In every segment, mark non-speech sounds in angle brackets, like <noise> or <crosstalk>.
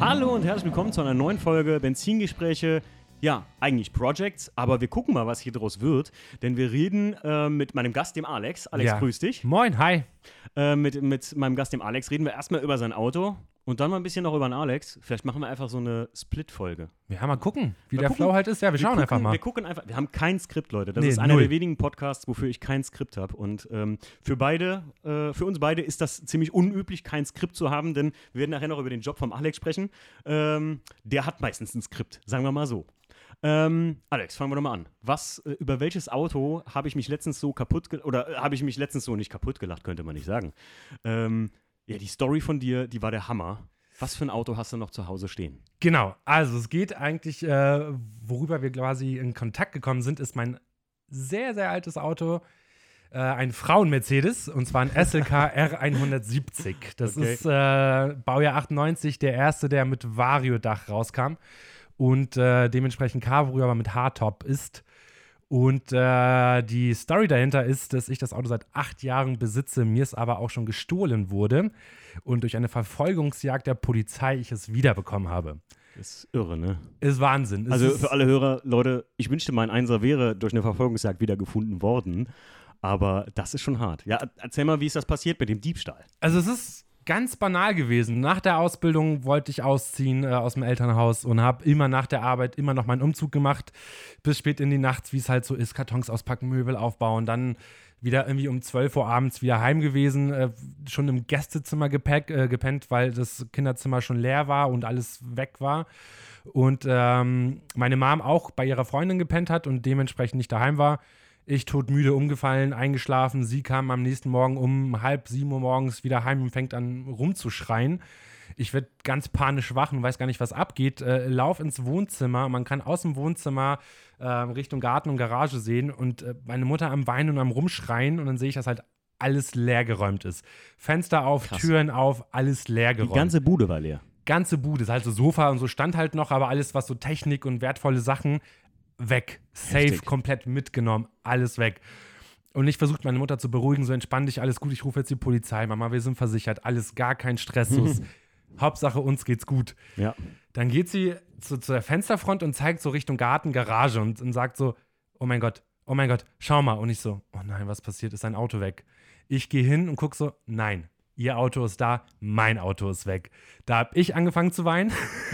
Hallo und herzlich willkommen zu einer neuen Folge Benzingespräche. Ja, eigentlich Projects, aber wir gucken mal, was hier draus wird. Denn wir reden äh, mit meinem Gast, dem Alex. Alex, Ja. grüß dich. Moin, hi. Äh, mit, mit meinem Gast, dem Alex, reden wir erstmal über sein Auto und dann mal ein bisschen noch über den Alex. Vielleicht machen wir einfach so eine Split-Folge. Ja, mal gucken, wie Mal der gucken. Flow halt ist. Ja, wir, schauen gucken, einfach mal. Wir gucken einfach. Wir haben kein Skript, Leute. Das Nee, ist einer null. der wenigen Podcasts, wofür ich kein Skript habe. Und ähm, für beide, äh, für uns beide ist das ziemlich unüblich, kein Skript zu haben, denn wir werden nachher noch über den Job vom Alex sprechen. Ähm, der hat meistens ein Skript, sagen wir mal so. Ähm, Alex, fangen wir doch mal an. Was, äh, über welches Auto habe ich mich letztens so kaputt oder äh, habe ich mich letztens so nicht kaputt gelacht, könnte man nicht sagen. Ähm, ja, die Story von dir, die war der Hammer. Was für ein Auto hast du noch zu Hause stehen? Genau, also es geht eigentlich, äh, worüber wir quasi in Kontakt gekommen sind, ist mein sehr, sehr altes Auto. Äh, ein Frauen-Mercedes und zwar ein SLK <laughs> R170. Das Okay. ist äh, Baujahr 98, der erste, der mit Vario-Dach rauskam und äh, dementsprechend Cabrio, aber mit Hardtop ist. Und äh, die Story dahinter ist, dass ich das Auto seit acht Jahren besitze, mir es aber auch schon gestohlen wurde und durch eine Verfolgungsjagd der Polizei ich es wiederbekommen habe. Das ist irre, ne? Ist Wahnsinn. Es Also ist, für alle Hörer, Leute, ich wünschte, mein Einser wäre durch eine Verfolgungsjagd wiedergefunden worden. Aber das ist schon hart. Ja, erzähl mal, wie ist das passiert mit dem Diebstahl? also es ist ganz banal gewesen. Nach der Ausbildung wollte ich ausziehen äh, aus dem Elternhaus und habe immer nach der Arbeit immer noch meinen Umzug gemacht, bis spät in die Nacht, wie es halt so ist, Kartons auspacken, Möbel aufbauen, dann wieder irgendwie um 12 Uhr abends wieder heim gewesen, äh, schon im Gästezimmer gepäck, äh, gepennt, weil das Kinderzimmer schon leer war und alles weg war. Und ähm, meine Mom auch bei ihrer Freundin gepennt hat und dementsprechend nicht daheim war. Ich todmüde umgefallen, eingeschlafen. Sie kam am nächsten Morgen um halb sieben Uhr morgens wieder heim und fängt an rumzuschreien. Ich werde ganz panisch wach und weiß gar nicht, was abgeht. Äh, lauf ins Wohnzimmer. Man kann aus dem Wohnzimmer äh, Richtung Garten und Garage sehen und äh, meine Mutter am Weinen und am Rumschreien. Und dann sehe ich, dass halt alles leergeräumt ist. Fenster auf, Krass. Türen auf, alles Die leergeräumt ganze Bude war leer. ganze Bude, ist halt so Sofa und so stand halt noch, aber alles, was so Technik und wertvolle Sachen, weg. Safe, Heftig. komplett mitgenommen, alles weg. Und ich versuche meine Mutter zu beruhigen, so entspann dich, alles gut, ich rufe jetzt die Polizei, Mama, wir sind versichert, alles gar kein Stress. <laughs> Hauptsache uns geht's gut. Ja. Dann geht sie zu, zu der Fensterfront und zeigt so Richtung Garten, Garage und, und sagt so, oh mein Gott, oh mein Gott, schau mal. Und ich so, oh nein, was passiert? Ist ein Auto weg. Ich gehe hin und guck so, nein, ihr Auto ist da, mein Auto ist weg. Da habe ich angefangen zu weinen.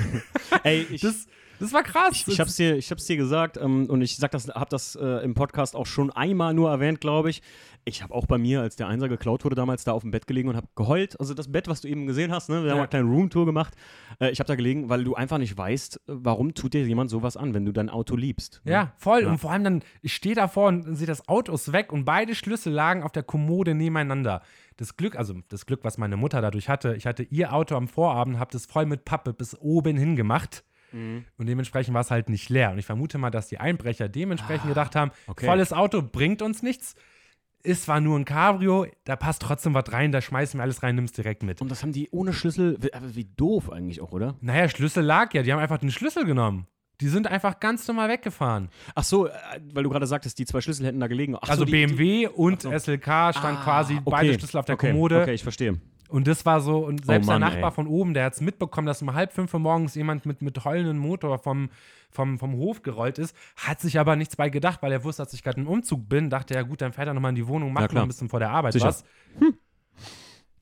<laughs> Ey, <laughs> ich, Das, das war krass. ich, ich hab's dir, ich hab's dir gesagt ähm, und ich sag das, hab das äh, im Podcast auch schon einmal nur erwähnt, glaube ich. Ich habe auch bei mir, als der Einser geklaut wurde, damals da auf dem Bett gelegen und habe geheult. Also das Bett, was du eben gesehen hast, ne? wir haben Ja. mal eine kleine Roomtour gemacht. Äh, ich habe da gelegen, weil du einfach nicht weißt, warum tut dir jemand sowas an, wenn du dein Auto liebst. ne? Ja, voll. Ja. Und vor allem dann, ich stehe davor und sehe, das Auto ist weg und beide Schlüssel lagen auf der Kommode nebeneinander. Das Glück, also das Glück, was meine Mutter dadurch hatte, ich hatte ihr Auto am Vorabend, habe das voll mit Pappe bis oben hin gemacht. Mhm. Und dementsprechend war es halt nicht leer. Und ich vermute mal, dass die Einbrecher dementsprechend gedacht haben, Ah, okay. volles Auto bringt uns nichts. Ist zwar nur ein Cabrio, da passt trotzdem was rein, da schmeißen wir alles rein, nimmst direkt mit. Und das haben die ohne Schlüssel, wie- aber wie doof eigentlich auch, oder? Naja, Schlüssel lag ja, die haben einfach den Schlüssel genommen. Die sind einfach ganz normal weggefahren. Ach so, äh, weil du gerade sagtest, die zwei Schlüssel hätten da gelegen. Ach also so, die, die, BMW und Ach so. SLK stand Ah, quasi okay. beide Schlüssel auf der okay, Kommode. Okay, ich verstehe. Und das war so, und selbst Mann, der Nachbar ey. von oben, der hat es mitbekommen, dass um halb fünf Uhr morgens jemand mit, mit heulendem Motor vom, vom, vom Hof gerollt ist, hat sich aber nichts bei gedacht, weil er wusste, dass ich gerade im Umzug bin, dachte er, gut, dann fährt er nochmal in die Wohnung, Ja, macht klar. noch ein bisschen vor der Arbeit Sicher. was.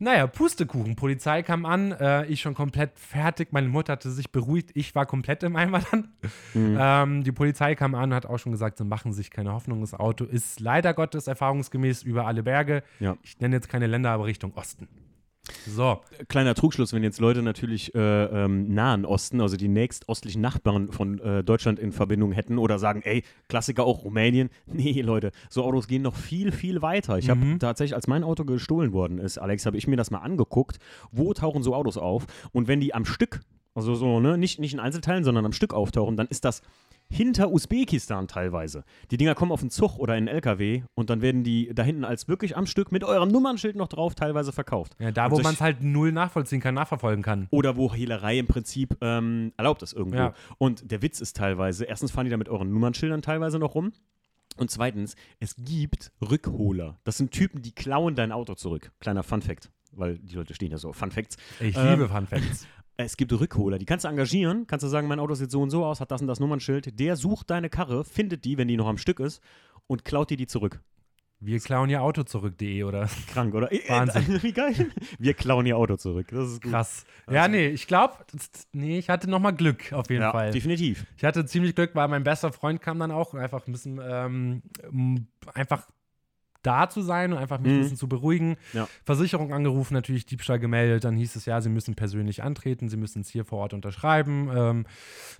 Naja, Pustekuchen. Polizei kam an, äh, ich schon komplett fertig. Meine Mutter hatte sich beruhigt, ich war komplett im Eimer dann. Mhm. Ähm, die Polizei kam an und hat auch schon gesagt, sie machen sich keine Hoffnung. Das Auto ist leider Gottes erfahrungsgemäß über alle Berge. Ja. Ich nenne jetzt keine Länder, aber Richtung Osten. So, Kleiner Trugschluss, wenn jetzt Leute natürlich äh, ähm, Nahen Osten, also die nächstöstlichen Nachbarn von äh, Deutschland in Verbindung hätten oder sagen, ey, Klassiker auch Rumänien. <laughs> Nee, Leute, so Autos gehen noch viel, viel weiter. Ich habe Mhm. tatsächlich, als mein Auto gestohlen worden ist, Alex, habe ich mir das mal angeguckt, wo tauchen so Autos auf und wenn die am Stück, also so, ne, nicht, nicht in Einzelteilen, sondern am Stück auftauchen, dann ist das hinter Usbekistan teilweise. Die Dinger kommen auf den Zug oder in den LKW und dann werden die da hinten als wirklich am Stück mit eurem Nummernschild noch drauf teilweise verkauft. ja, da Und wo man es halt null nachvollziehen kann, nachverfolgen kann. oder wo Hehlerei im Prinzip ähm, erlaubt ist irgendwo. Ja. Und der Witz ist teilweise, erstens fahren die da mit euren Nummernschildern teilweise noch rum. Und zweitens, es gibt Rückholer. Das sind Typen, die klauen dein Auto zurück. Kleiner Fun Fact, weil die Leute stehen ja so Fun Facts. Ich Ähm, liebe Fun Facts. <laughs> Es gibt Rückholer, die kannst du engagieren, kannst du sagen, mein Auto sieht so und so aus, hat das und das Nummernschild. Der sucht deine Karre, findet die, wenn die noch am Stück ist, und klaut dir die zurück. Wir klauen ihr Auto zurück.de oder? Krank, oder? <laughs> Wahnsinn. <laughs> Wie geil. Wir klauen ihr Auto zurück. Das ist gut. Krass. Ja, nee, ich glaube, nee, ich hatte nochmal Glück auf jeden Ja, Fall. definitiv. Ich hatte ziemlich Glück, weil mein bester Freund kam dann auch, einfach ein bisschen ähm, einfach da zu sein und einfach mich ein Mhm. bisschen zu beruhigen. Ja. Versicherung angerufen, natürlich Diebstahl gemeldet. Dann hieß es ja, sie müssen persönlich antreten, sie müssen es hier vor Ort unterschreiben. Ähm,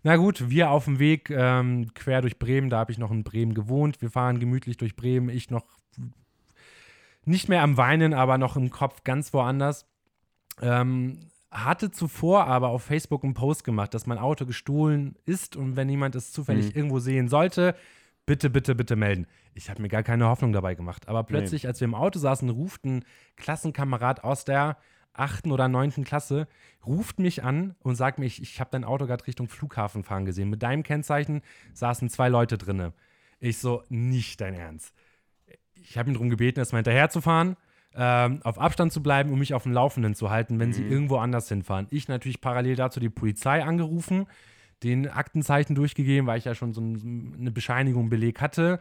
na gut, wir auf dem Weg ähm, quer durch Bremen, da habe ich noch in Bremen gewohnt. Wir fahren gemütlich durch Bremen, ich noch nicht mehr am Weinen, aber noch im Kopf ganz woanders. Ähm, hatte zuvor aber auf Facebook einen Post gemacht, dass mein Auto gestohlen ist und wenn jemand es zufällig Mhm. irgendwo sehen sollte, bitte, bitte, bitte melden. Ich habe mir gar keine Hoffnung dabei gemacht. Aber plötzlich, als wir im Auto saßen, ruft ein Klassenkamerad aus der achten oder neunten Klasse, ruft mich an und sagt mir, ich, ich habe dein Auto gerade Richtung Flughafen fahren gesehen. Mit deinem Kennzeichen saßen zwei Leute drinne. Ich so, nicht dein Ernst. Ich habe ihn darum gebeten, erstmal hinterher zu fahren, ähm, auf Abstand zu bleiben und mich auf dem Laufenden zu halten, wenn sie irgendwo anders hinfahren. Ich natürlich parallel dazu die Polizei angerufen, den Aktenzeichen durchgegeben, weil ich ja schon so ein, eine Bescheinigung, Beleg hatte.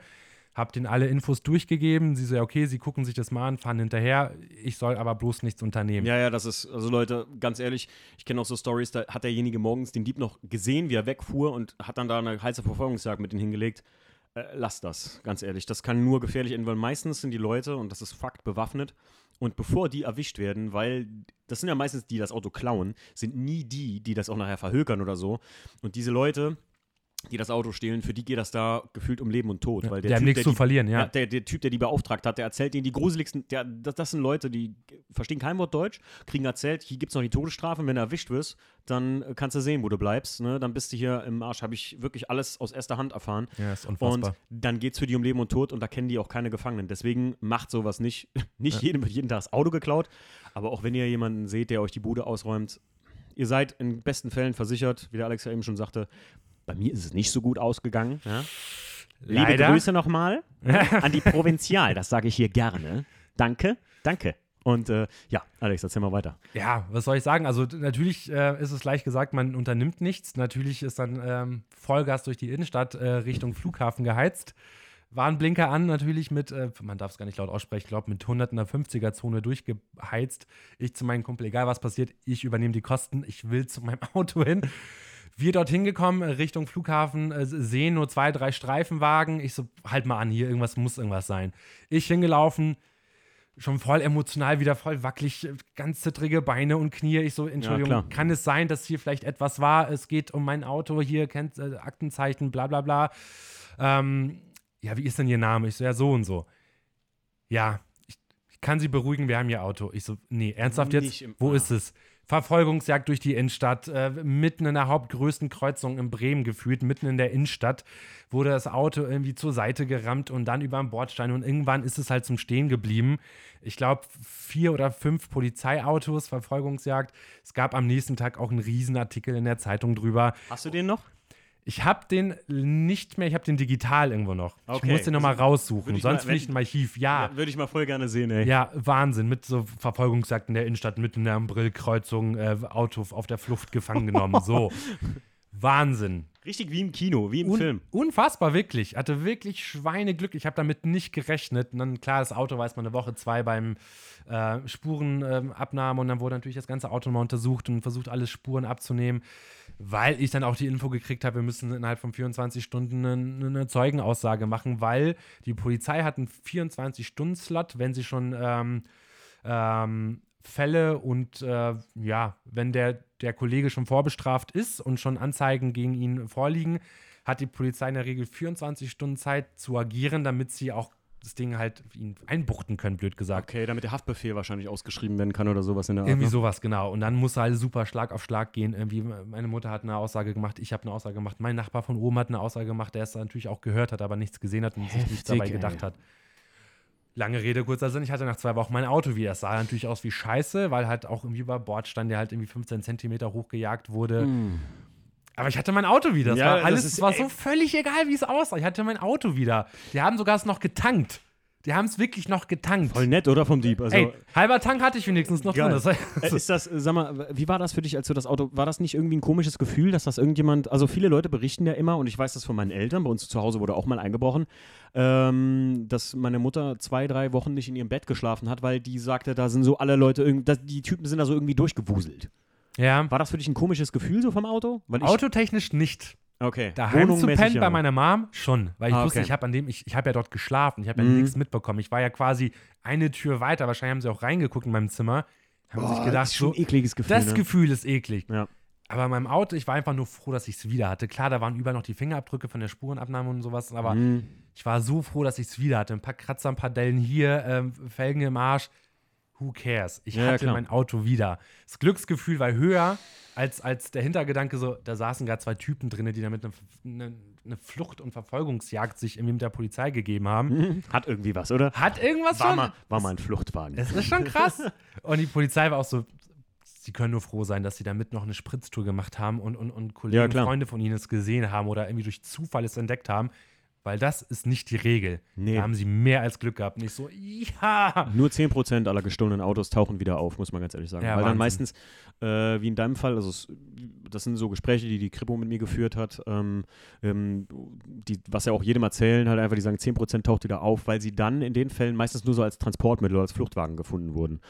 Hab denen alle Infos durchgegeben. Sie so, ja, okay, sie gucken sich das mal an, fahren hinterher. Ich soll aber bloß nichts unternehmen. Ja, ja, das ist, also Leute, ganz ehrlich, ich kenne auch so Stories, da hat derjenige morgens den Dieb noch gesehen, wie er wegfuhr und hat dann da eine heiße Verfolgungsjagd mit ihm hingelegt. Äh, lasst das, ganz ehrlich. Das kann nur gefährlich enden, weil meistens sind die Leute, und das ist Fakt, bewaffnet. Und bevor die erwischt werden, weil das sind ja meistens die, die das Auto klauen, sind nie die, die das auch nachher verhökern oder so. Und diese Leute, die das Auto stehlen, für die geht das da gefühlt um Leben und Tod. Ja, weil die haben Typ, nichts der zu die- verlieren, ja. der, der Typ, der die beauftragt hat, der erzählt denen die gruseligsten, der, das, das sind Leute, die verstehen kein Wort Deutsch, kriegen erzählt, hier gibt es noch die Todesstrafe, und wenn du erwischt wirst, dann äh, kannst du sehen, wo du bleibst, ne? dann bist du hier im Arsch, habe ich wirklich alles aus erster Hand erfahren. Ja, ist Und unfassbar. dann geht es für die um Leben und Tod und da kennen die auch keine Gefangenen. Deswegen macht sowas nicht. <laughs> Nicht jedem wird jeden Tag das Auto geklaut, aber auch wenn ihr jemanden seht, der euch die Bude ausräumt, ihr seid in besten Fällen versichert, wie der Alex ja eben schon sagte. Bei mir ist es nicht so gut ausgegangen. Ja? Liebe. Grüße nochmal <laughs> an die Provinzial, das sage ich hier gerne. Danke, danke. Und äh, ja, Alex, erzähl mal weiter. Ja, was soll ich sagen? Also natürlich äh, ist es leicht gesagt, man unternimmt nichts. Natürlich ist dann ähm, Vollgas durch die Innenstadt äh, Richtung Flughafen geheizt. Warnblinker an, natürlich mit, äh, man darf es gar nicht laut aussprechen, ich glaube mit 100 in der 50er-Zone durchgeheizt. Ich zu meinem Kumpel, egal was passiert, ich übernehme die Kosten, ich will zu meinem <laughs> Auto hin. Wir dorthin gekommen, äh, Richtung Flughafen, äh, sehen nur zwei, drei Streifenwagen. Ich so, halt mal an, hier irgendwas muss irgendwas sein. Ich hingelaufen, schon voll emotional, wieder voll wackelig, äh, ganz zittrige Beine und Knie. Ich so, Entschuldigung, klar. kann es sein, dass hier vielleicht etwas war? Es geht um mein Auto, hier kennt äh, Aktenzeichen, bla bla bla. Ähm, ja, wie ist denn Ihr Name? Ich so, ja, so und so. Ja, ich, ich kann Sie beruhigen, wir haben Ihr Auto. Ich so, nee, ernsthaft jetzt? Wo Ah. ist es? Verfolgungsjagd durch die Innenstadt, äh, mitten in der hauptgrößten Kreuzung in Bremen gefühlt, mitten in der Innenstadt, wurde das Auto irgendwie zur Seite gerammt und dann über den Bordstein und irgendwann ist es halt zum Stehen geblieben. Ich glaube, vier oder fünf Polizeiautos, Verfolgungsjagd. Es gab am nächsten Tag auch einen Riesenartikel in der Zeitung drüber. Hast du den noch? Ich habe den nicht mehr, ich habe den digital irgendwo noch. Ich Okay. muss den nochmal raussuchen, ich sonst will ich ihn Archiv. Ja, Würde ich mal voll gerne sehen, ey. ja, Wahnsinn. Mit so Verfolgungsjagden der Innenstadt, mitten in der Brillkreuzung, äh, Auto auf der Flucht gefangen genommen. So. <laughs> Wahnsinn. Richtig wie im Kino, wie im Un Film. Unfassbar, wirklich. Hatte wirklich Schweineglück. Ich habe damit nicht gerechnet. Und dann, klar, das Auto weiß man eine Woche, zwei beim äh, Spurenabnahme. und dann wurde natürlich das ganze Auto mal untersucht und versucht, alle Spuren abzunehmen. Weil ich dann auch die Info gekriegt habe, wir müssen innerhalb von 24 Stunden eine, eine Zeugenaussage machen, weil die Polizei hat einen 24-Stunden-Slot, wenn sie schon ähm, ähm, Fälle und äh, ja, wenn der, der Kollege schon vorbestraft ist und schon Anzeigen gegen ihn vorliegen, hat die Polizei in der Regel 24 Stunden Zeit zu agieren, damit sie auch das Ding halt ihn einbuchten können, blöd gesagt. Okay, damit der Haftbefehl wahrscheinlich ausgeschrieben werden kann oder sowas in der Art. Irgendwie ne? sowas, genau. Und dann muss halt super Schlag auf Schlag gehen. Irgendwie, meine Mutter hat eine Aussage gemacht, ich habe eine Aussage gemacht, mein Nachbar von oben hat eine Aussage gemacht, der es natürlich auch gehört hat, aber nichts gesehen hat und sich nichts Heftig, dabei ey. gedacht hat. Lange Rede, kurzer Sinn, ich hatte nach zwei Wochen mein Auto wieder. Es sah natürlich aus wie Scheiße, weil halt auch irgendwie über Bord stand, der halt irgendwie 15 Zentimeter hochgejagt wurde. Aber ich hatte mein Auto wieder. Es. Ja, war alles, es war so völlig egal, wie es aussah. Ich hatte mein Auto wieder. Die haben sogar es noch getankt. Die haben es wirklich noch getankt. Voll nett, oder? Vom Dieb. Also, Ey, halber Tank hatte ich wenigstens noch Geil. drin. Das Äh, Ist das, äh, sag mal, wie war das für dich, als du das Auto, war das nicht irgendwie ein komisches Gefühl, dass das irgendjemand, also viele Leute berichten ja immer, und ich weiß das von meinen Eltern, bei uns zu Hause wurde auch mal eingebrochen, ähm, dass meine Mutter zwei, drei Wochen nicht in ihrem Bett geschlafen hat, weil die sagte, da sind so alle Leute, dass die Typen sind da so irgendwie durchgewuselt. ja. War das für dich ein komisches Gefühl so vom Auto? Weil Autotechnisch nicht. Okay. Daheim zu pennen bei meiner Mom schon, weil ich Ah, wusste, okay. ich habe an dem, ich, ich habe ja dort geschlafen, ich habe ja Mhm. nichts mitbekommen. Ich war ja quasi eine Tür weiter, wahrscheinlich haben sie auch reingeguckt in meinem Zimmer, haben Boah, sich gedacht, das ist schon ein ekliges Gefühl. das ne? Gefühl ist eklig. Ja. Aber in meinem Auto, ich war einfach nur froh, dass ich es wieder hatte. Klar, da waren überall noch die Fingerabdrücke von der Spurenabnahme und sowas, aber Mhm. ich war so froh, dass ich es wieder hatte. Ein paar Kratzer, ein paar Dellen hier, ähm, Felgen im Arsch. Who cares? Ich Ja, hatte klar. mein Auto wieder. Das Glücksgefühl war höher als, als der Hintergedanke, so, da saßen gerade zwei Typen drin, die damit eine, eine, eine Flucht- und Verfolgungsjagd sich irgendwie mit der Polizei gegeben haben. <laughs> Hat irgendwie was, oder? Hat irgendwas War schon. mal, war mal ein Fluchtwagen. Es ist schon krass. <laughs> Und die Polizei war auch so, sie können nur froh sein, dass sie damit noch eine Spritztour gemacht haben und, und, und Kollegen, Ja. Freunde von ihnen es gesehen haben oder irgendwie durch Zufall es entdeckt haben. Weil das ist nicht die Regel. Nee. Da haben sie mehr als Glück gehabt. Nicht so, ja. Nur 10% aller gestohlenen Autos tauchen wieder auf, muss man ganz ehrlich sagen. Ja, Weil dann Wahnsinn. meistens, äh, wie in deinem Fall, also es, das sind so Gespräche, die die Kripo mit mir geführt hat, ähm, ähm, die, was ja auch jedem erzählen, halt einfach, die sagen, 10% taucht wieder auf, weil sie dann in den Fällen meistens nur so als Transportmittel oder als Fluchtwagen gefunden wurden.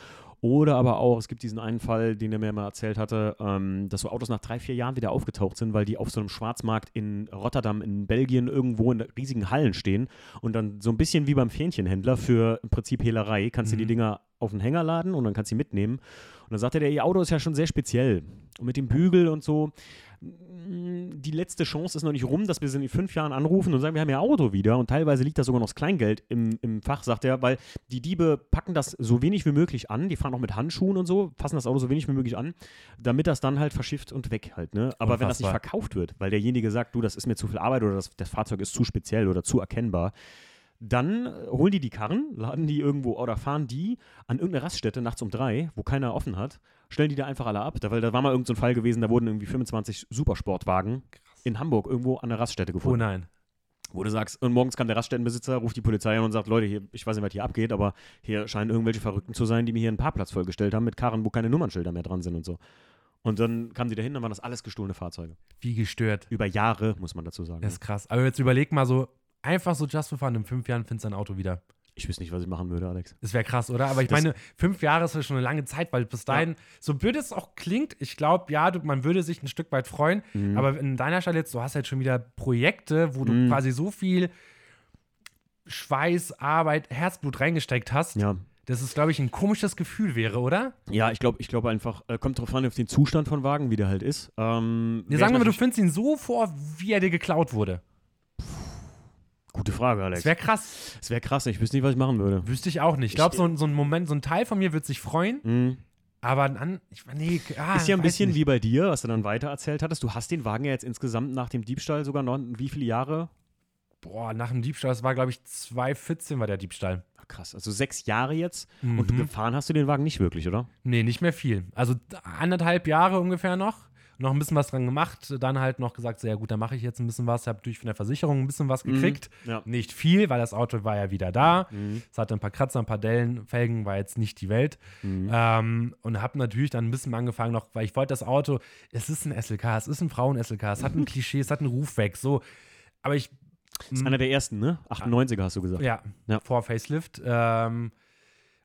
Oder aber auch, es gibt diesen einen Fall, den er mir mal erzählt hatte, ähm, dass so Autos nach drei, vier Jahren wieder aufgetaucht sind, weil die auf so einem Schwarzmarkt in Rotterdam, in Belgien, irgendwo in riesigen Hallen stehen und dann so ein bisschen wie beim Fähnchenhändler für im Prinzip Hehlerei kannst du die Mhm. Dinger auf den Hänger laden und dann kannst du sie mitnehmen. Und dann sagte der, ihr Auto ist ja schon sehr speziell. Und mit dem Bügel und so, die letzte Chance ist noch nicht rum, dass wir sie in fünf Jahren anrufen und sagen, wir haben ihr Auto wieder. Und teilweise liegt da sogar noch das Kleingeld im, im Fach, sagt er, weil die Diebe packen das so wenig wie möglich an. Die fahren auch mit Handschuhen und so, fassen das Auto so wenig wie möglich an, damit das dann halt verschifft und weg halt. Ne? Aber wenn das nicht Unfassbar. verkauft wird, weil derjenige sagt, du, das ist mir zu viel Arbeit oder das, das Fahrzeug ist zu speziell oder zu erkennbar, dann äh, holen die die Karren, laden die irgendwo oder fahren die an irgendeine Raststätte nachts um drei, wo keiner offen hat, stellen die da einfach alle ab. Da, weil da war mal irgendein so ein Fall gewesen, da wurden irgendwie 25 Supersportwagen in Hamburg irgendwo an der Raststätte Oh gefunden. nein. Wo du sagst, und morgens kam der Raststättenbesitzer, ruft die Polizei an und sagt, Leute, hier, ich weiß nicht, was hier abgeht, aber hier scheinen irgendwelche Verrückten zu sein, die mir hier einen Parkplatz vollgestellt haben mit Karren, wo keine Nummernschilder mehr dran sind und so. Und dann kamen die dahin, dann waren das alles gestohlene Fahrzeuge. Wie gestört. Über Jahre, muss man dazu sagen. Das ist krass. Aber jetzt überleg mal so, einfach so just for fun, in fünf Jahren findest du dein Auto wieder. Ich wüsste nicht, was ich machen würde, Alex. Das wäre krass, oder? Aber ich Das- meine, fünf Jahre ist ja schon eine lange Zeit, weil bis dahin, so blöd es auch klingt, ich glaube, ja, du, man würde sich ein Stück weit freuen, Mhm. aber in deiner Stelle jetzt, du hast halt schon wieder Projekte, wo du Mhm. quasi so viel Schweiß, Arbeit, Herzblut reingesteckt hast, Ja, dass es, glaube ich, ein komisches Gefühl wäre, oder? Ja, ich glaube ich glaub einfach, äh, kommt drauf an, auf den Zustand von Wagen, wie der halt ist. Ähm, Wir wär sagen ich mal, du findest ihn so vor, wie er dir geklaut wurde. Gute Frage, Alex. Das wäre krass. Es wäre krass, ich wüsste nicht, was ich machen würde. Wüsste ich auch nicht. Ich glaube, so, ein- so ein Moment, so ein Teil von mir würde sich freuen, Mhm. aber an, ich, nee, ah, Ist ja ein weiß bisschen nicht. wie bei dir, was du dann weiter erzählt hattest. Du hast den Wagen ja jetzt insgesamt nach dem Diebstahl sogar noch wie viele Jahre? Boah, nach dem Diebstahl, das war, glaube ich, 2014 war der Diebstahl. Ach, krass, also sechs Jahre jetzt. Und Mhm. gefahren hast du den Wagen nicht wirklich, oder? Nee, nicht mehr viel. Also anderthalb Jahre ungefähr noch. Noch ein bisschen was dran gemacht. Dann halt noch gesagt, so, ja gut, dann mache ich jetzt ein bisschen was. Habe durch von der Versicherung ein bisschen was gekriegt. Ja. Nicht viel, weil das Auto war ja wieder da. Mhm. Es hatte ein paar Kratzer, ein paar Dellen. Felgen war jetzt nicht die Welt. Mhm. Ähm, und habe natürlich dann ein bisschen angefangen noch, weil ich wollte das Auto, es ist ein SLK, es ist ein Frauen-SLK, es hat ein <laughs> Klischee, es hat einen Ruf weg. So. Aber ich Ist einer der ersten, ne? 98er hast du gesagt. ja, Ja. vor Facelift. Ähm,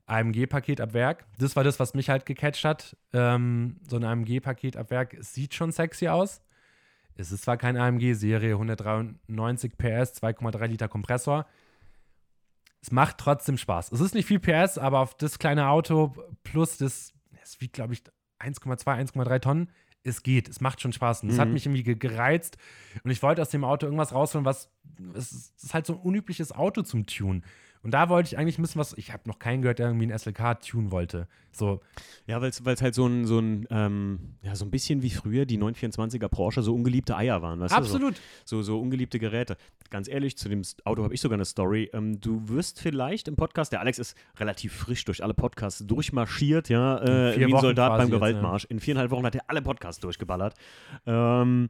AMG-Paket ab Werk. Das war das, was mich halt gecatcht hat. Ähm, so ein AMG-Paket ab Werk es sieht schon sexy aus. Es ist zwar kein AMG-Serie, 193 PS, 2,3 Liter Kompressor. Es macht trotzdem Spaß. Es ist nicht viel PS, aber auf das kleine Auto plus das, es wiegt, glaube ich, 1,2, 1,3 Tonnen. Es geht, es macht schon Spaß. Und es hat Mhm. mich irgendwie ge- gereizt. Und ich wollte aus dem Auto irgendwas rausholen, was. Es ist, es ist halt so ein unübliches Auto zum Tun. Und da wollte ich eigentlich ein bisschen was. Ich habe noch keinen gehört, der irgendwie ein SLK tun wollte. So, Ja, weil es halt so ein, so ein, ähm, ja, so ein bisschen wie früher die 924er Porsche so ungeliebte Eier waren, weißt du? absolut. So, so, so ungeliebte Geräte. Ganz ehrlich, zu dem Auto habe ich sogar eine Story. Ähm, du wirst vielleicht im Podcast, der Alex ist relativ frisch durch alle Podcasts durchmarschiert, ja, äh, wie ein Soldat beim jetzt, Gewaltmarsch. In viereinhalb Wochen hat er alle Podcasts durchgeballert. Ähm,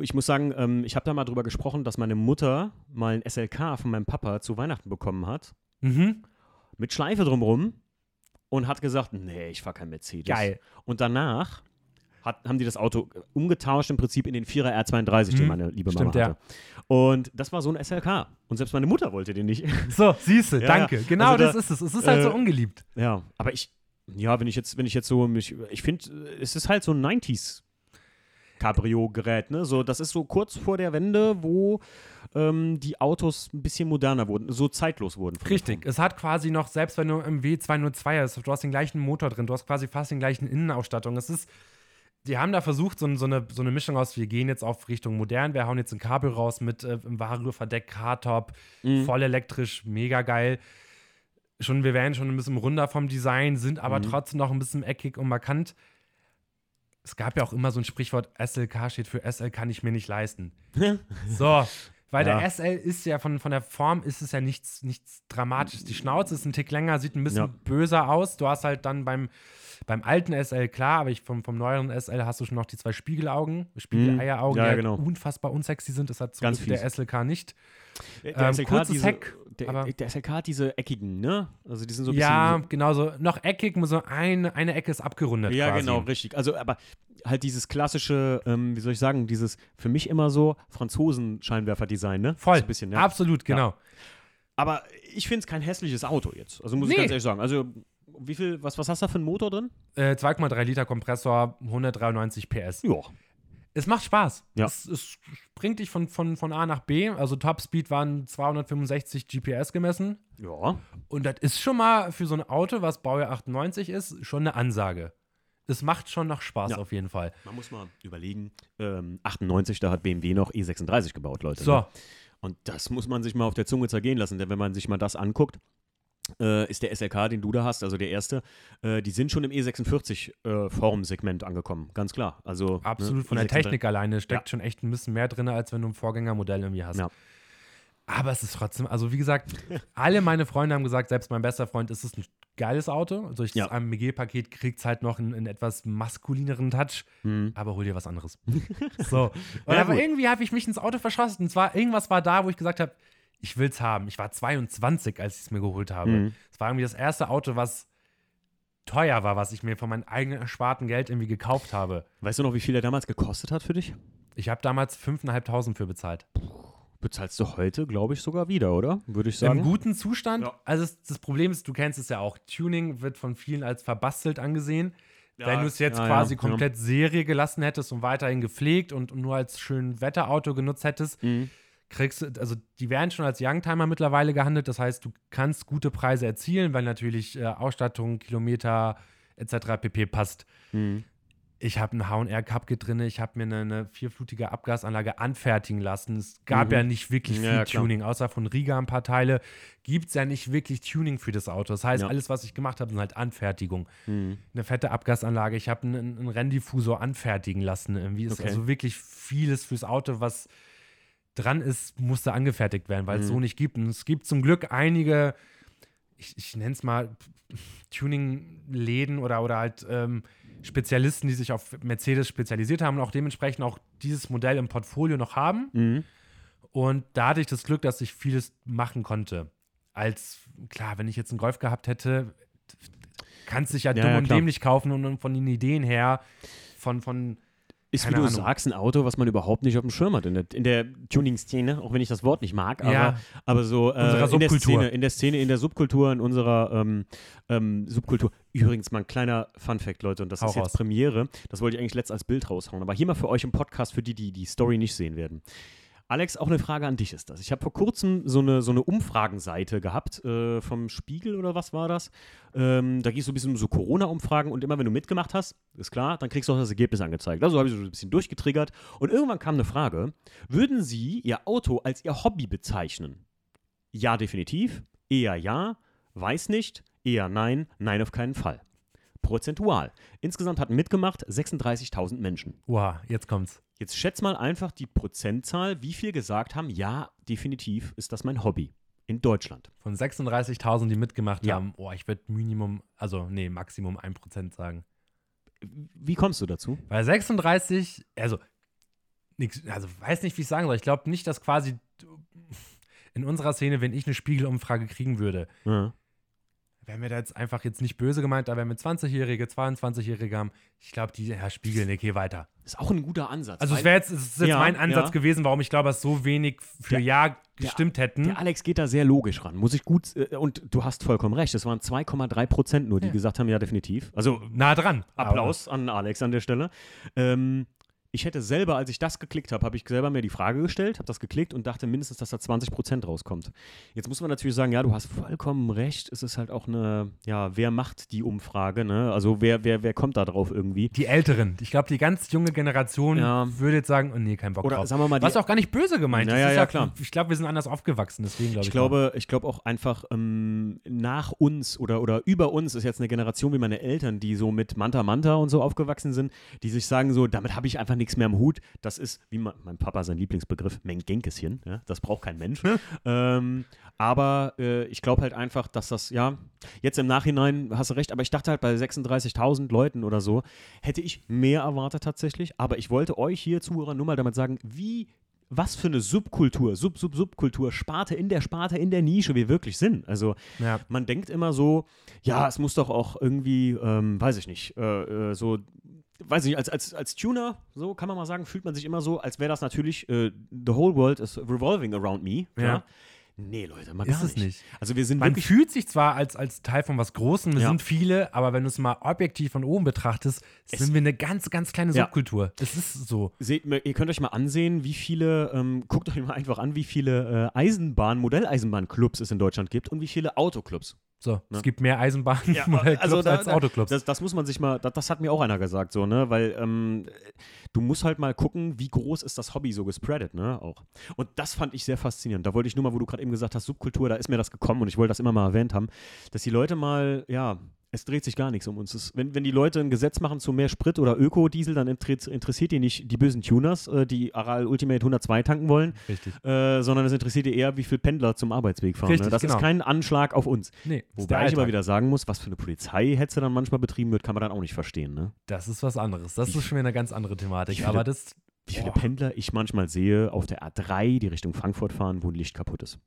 ich muss sagen, ähm, ich habe da mal drüber gesprochen, dass meine Mutter mal ein SLK von meinem Papa zu Weihnachten bekommen hat. Mhm. mit Schleife drumrum und hat gesagt, nee, ich fahre kein Mercedes. Geil. Und danach hat, haben die das Auto umgetauscht im Prinzip in den 4er R32, den Mhm. meine liebe Mama Stimmt, ja. hatte. Und das war so ein SLK. Und selbst meine Mutter wollte den nicht. <laughs> So, siehst du, Ja, danke. ja. Genau Also das da, ist es. Es ist halt so äh, ungeliebt. ja, aber ich, ja, wenn ich jetzt, wenn ich jetzt so mich, ich finde, es ist halt so ein 90s Cabrio-Gerät, ne? So, das ist so kurz vor der Wende, wo ähm, die Autos ein bisschen moderner wurden, so zeitlos wurden. Richtig. Es hat quasi noch, selbst wenn du im W202 hast, du hast den gleichen Motor drin, du hast quasi fast den gleichen Innenausstattung. Es ist, die haben da versucht, so, so, eine, so eine Mischung aus, wir gehen jetzt auf Richtung modern, wir hauen jetzt ein Kabel raus mit äh, Vario-Verdeck, Hardtop, Mhm. voll elektrisch, mega geil. Schon, wir werden schon ein bisschen runder vom Design, sind aber Mhm. trotzdem noch ein bisschen eckig und markant. Es gab ja auch immer so ein Sprichwort, SLK steht für SL kann ich mir nicht leisten. So, weil Ja. der SL ist ja von, von der Form ist es ja nichts, nichts Dramatisches. Die Schnauze ist ein Tick länger, sieht ein bisschen Ja. böser aus. Du hast halt dann beim, beim alten SL, klar, aber ich, vom, vom neueren SL hast du schon noch die zwei Spiegelaugen, Spiegeleieraugen, Mhm. Ja, die genau. halt unfassbar unsexy sind. Das hat zum Ganz Glück der. SLK nicht. Der, Ähm, SLK kurzes diese, Heck, der, aber- der SLK hat diese eckigen, ne? Also die sind so ein bisschen. ja, genau so. Noch eckig, so eine, eine Ecke ist abgerundet. Ja, quasi. genau, richtig. Also, aber halt dieses klassische, ähm, wie soll ich sagen, dieses für mich immer so Franzosen-Scheinwerfer-Design, ne? Voll. So ein bisschen, ja. Absolut, genau. Aber ich finde es kein hässliches Auto jetzt. Also muss ich Nee. ganz ehrlich sagen. Also, wie viel, was, was hast du da für einen Motor drin? Äh, 2,3 Liter Kompressor, 193 PS. Ja. Es macht Spaß. Ja. Es, es bringt dich von, von, von A nach B. Also Topspeed waren 265 GPS gemessen. Ja. Und das ist schon mal für so ein Auto, was Baujahr 98 ist, schon eine Ansage. Es macht schon noch Spaß Ja. auf jeden Fall. Man muss mal überlegen, ähm, 98, da hat BMW noch E36 gebaut, Leute. So, Ne? Und das muss man sich mal auf der Zunge zergehen lassen, denn wenn man sich mal das anguckt, äh, ist der SLK, den du da hast, also der erste, äh, die sind schon im E46-Formsegment angekommen, ganz klar. Also, absolut ne, von der E36 Technik alleine steckt Ja. schon echt ein bisschen mehr drin, als wenn du ein Vorgängermodell irgendwie hast. Ja. Aber es ist trotzdem, also wie gesagt, <laughs> alle meine Freunde haben gesagt, selbst mein bester Freund, es ist ein geiles Auto. Durch Ja. das AMG-Paket kriegt es halt noch einen, einen etwas maskulineren Touch. Mhm. aber hol dir was anderes. <laughs> so. Ja, aber irgendwie habe ich mich ins Auto verschossen. Und zwar, irgendwas war da, wo ich gesagt habe, ich will es haben. Ich war 22, als ich es mir geholt habe. Mhm. Es war irgendwie das erste Auto, was teuer war, was ich mir von meinem eigenen ersparten Geld irgendwie gekauft habe. Weißt du noch, wie viel der damals gekostet hat für dich? Ich habe damals 5.500 für bezahlt. Bezahlst du heute, glaube ich, sogar wieder, oder? Würde ich sagen. Im guten Zustand. Ja. Also das Problem ist, du kennst es ja auch, Tuning wird von vielen als verbastelt angesehen. Ja, Wenn du es jetzt ja, quasi ja, komplett Serie gelassen hättest und weiterhin gepflegt und nur als schön Wetterauto genutzt hättest, Mhm. Kriegst du, also die werden schon als Youngtimer mittlerweile gehandelt. Das heißt, du kannst gute Preise erzielen, weil natürlich äh, Ausstattung, Kilometer etc. pp. passt. Mhm. Ich habe einen HR Cupkit drin, ich habe mir eine, eine vierflutige Abgasanlage anfertigen lassen. Es gab Mhm. ja nicht wirklich viel Ja. Tuning, außer von Riga ein paar Teile. Gibt es ja nicht wirklich Tuning für das Auto. Das heißt, Ja. alles, was ich gemacht habe, sind halt Anfertigung. Mhm. Eine fette Abgasanlage, ich habe einen, einen Renndifusor anfertigen lassen. Irgendwie ist Okay. also wirklich vieles fürs Auto, was dran ist, musste angefertigt werden, weil es Mhm. so nicht gibt. Und es gibt zum Glück einige, ich, ich nenne es mal Tuning-Läden oder, oder halt ähm, Spezialisten, die sich auf Mercedes spezialisiert haben und auch dementsprechend auch dieses Modell im Portfolio noch haben. Mhm. Und da hatte ich das Glück, dass ich vieles machen konnte. Als, klar, wenn ich jetzt einen Golf gehabt hätte, kannst dich ja, Ja, dumm ja, und dämlich kaufen und, und von den Ideen her, von, von Ist, wie Keine du Ahnung. sagst, ein Auto, was man überhaupt nicht auf dem Schirm hat in der, in der Tuning-Szene, auch wenn ich das Wort nicht mag, aber, Ja. aber so äh, in der. Szene, in der Szene, in der Subkultur, in unserer ähm, ähm, Subkultur. Übrigens mal ein kleiner Fun-Fact, Leute, und das Hau ist jetzt raus. Premiere. Das wollte ich eigentlich letzt als Bild raushauen, aber hier mal für euch im Podcast, für die, die die Story nicht sehen werden. Alex, auch eine Frage an dich ist das. Ich habe vor kurzem so eine, so eine Umfragenseite gehabt äh, vom Spiegel oder was war das? Ähm, da ging es so ein bisschen um so Corona-Umfragen und immer wenn du mitgemacht hast, ist klar, dann kriegst du auch das Ergebnis angezeigt. Also habe ich so ein bisschen durchgetriggert und irgendwann kam eine Frage: Würden Sie Ihr Auto als Ihr Hobby bezeichnen? Ja, definitiv. Eher ja. Weiß nicht. Eher nein. Nein, auf keinen Fall. Prozentual. Insgesamt hatten mitgemacht 36.000 Menschen. wow, jetzt kommt's. Jetzt schätz mal einfach die Prozentzahl, wie viel gesagt haben, ja, definitiv ist das mein Hobby. In Deutschland. Von 36.000, die mitgemacht Ja. haben, oh, ich würde Minimum, also nee, Maximum 1% sagen. Wie kommst du dazu? Weil 36, also, nix, also weiß nicht, wie ich sagen soll. Ich glaube nicht, dass quasi. in unserer Szene, wenn ich eine Spiegelumfrage kriegen würde, Ja. wären wir da jetzt einfach jetzt nicht böse gemeint, da wären wir 20-Jährige, 22-Jährige haben. Ich glaube, die, ja, Spiegel, ne, geh weiter. Ist auch ein guter Ansatz. Also es wäre jetzt, ist jetzt Ja, mein Ansatz ja. gewesen, warum ich glaube, dass so wenig für Der- Ja gestimmt hätten. Der Alex geht da sehr logisch ran. Muss ich gut. Äh, und du hast vollkommen recht. Es waren 2,3 Prozent nur, die Ja. gesagt haben, ja, definitiv. Also nah dran. Applaus an Alex an der Stelle. Ähm, ich hätte selber, als ich das geklickt habe, habe ich selber mir die Frage gestellt, habe das geklickt und dachte mindestens, dass da 20 Prozent rauskommt. Jetzt muss man natürlich sagen, ja, du hast vollkommen recht. Es ist halt auch eine, ja, wer macht die Umfrage, ne? Also wer, wer, wer kommt da drauf irgendwie? Die Älteren. Ich glaube, die ganz junge Generation Ja. würde jetzt sagen, oh nee, kein Bock Oder drauf. sagen wir mal, Was auch gar nicht böse gemeint ist. Naja, ist. ja, klar. Ich glaube, wir sind anders aufgewachsen, deswegen glaube ich. Ich glaube, ich glaube auch einfach ähm, nach uns oder, oder über uns ist jetzt eine Generation wie meine Eltern, die so mit Manta Manta und so aufgewachsen sind, die sich sagen so, damit habe ich einfach nichts mehr im Hut. Das ist, wie ma- mein Papa sein Lieblingsbegriff, Mengenkeschen. Ja? Das braucht kein Mensch. ähm, aber äh, ich glaube halt einfach, dass das, ja, jetzt im Nachhinein hast du recht, aber ich dachte halt bei 36.000 Leuten oder so, hätte ich mehr erwartet tatsächlich. Aber ich wollte euch hier Zuhörer nur mal damit sagen, wie was für eine Subkultur, Sub, Sub, Subkultur, Sparte in der Sparte, in der Nische wir wirklich sind. Also Ja. man denkt immer so, ja, es muss doch auch irgendwie, ähm, weiß ich nicht, äh, äh, so, weiß ich nicht, als, als, als Tuner, so kann man mal sagen, fühlt man sich immer so, als wäre das natürlich, äh, the whole world is revolving around me. Ja. Ja. Nee, Leute, mal Ist es nicht. Also wir sind Man fühlt sich zwar als, als Teil von was Großem, wir Ja. sind viele, aber wenn du es mal objektiv von oben betrachtest, Es- sind wir eine ganz, ganz kleine Ja. Subkultur. Es ist so. Seht, ihr könnt euch mal ansehen, wie viele, ähm, guckt euch mal einfach an, wie viele äh, Eisenbahn, Modelleisenbahnclubs es in Deutschland gibt und wie viele Autoclubs. So, Ne? es gibt mehr Eisenbahnen <laughs> Ja, Modellclubs da- als Autoclubs. Das, das muss man sich mal, das, das hat mir auch einer gesagt, so, ne? Weil ähm, du musst halt mal gucken, wie groß ist das Hobby so gespreadet, ne? Auch. Und das fand ich sehr faszinierend. Da wollte ich nur mal, wo du gerade eben gesagt hast, Subkultur, da ist mir das gekommen und ich wollte das immer mal erwähnt haben, dass die Leute mal, ja, es dreht sich gar nichts um uns. Es, wenn, wenn die Leute ein Gesetz machen zu mehr Sprit oder Ökodiesel, dann inter- interessiert die nicht die bösen Tuners, äh, die Aral Ultimate 102 tanken wollen, Richtig. äh, sondern es interessiert die eher, wie viele Pendler zum Arbeitsweg fahren. Richtig, ne? Das genau. ist kein Anschlag auf uns. Nee, Wobei ich Alltag. wieder sagen muss, was für eine Polizeihetze dann manchmal betrieben wird, kann man dann auch nicht verstehen. Ne? Das ist was anderes. Das Wie ist schon wieder eine ganz andere Thematik. wie Aber viele- das. Wie viele Boah. Pendler ich manchmal sehe auf der A3, die Richtung Frankfurt fahren, wo ein Licht kaputt ist.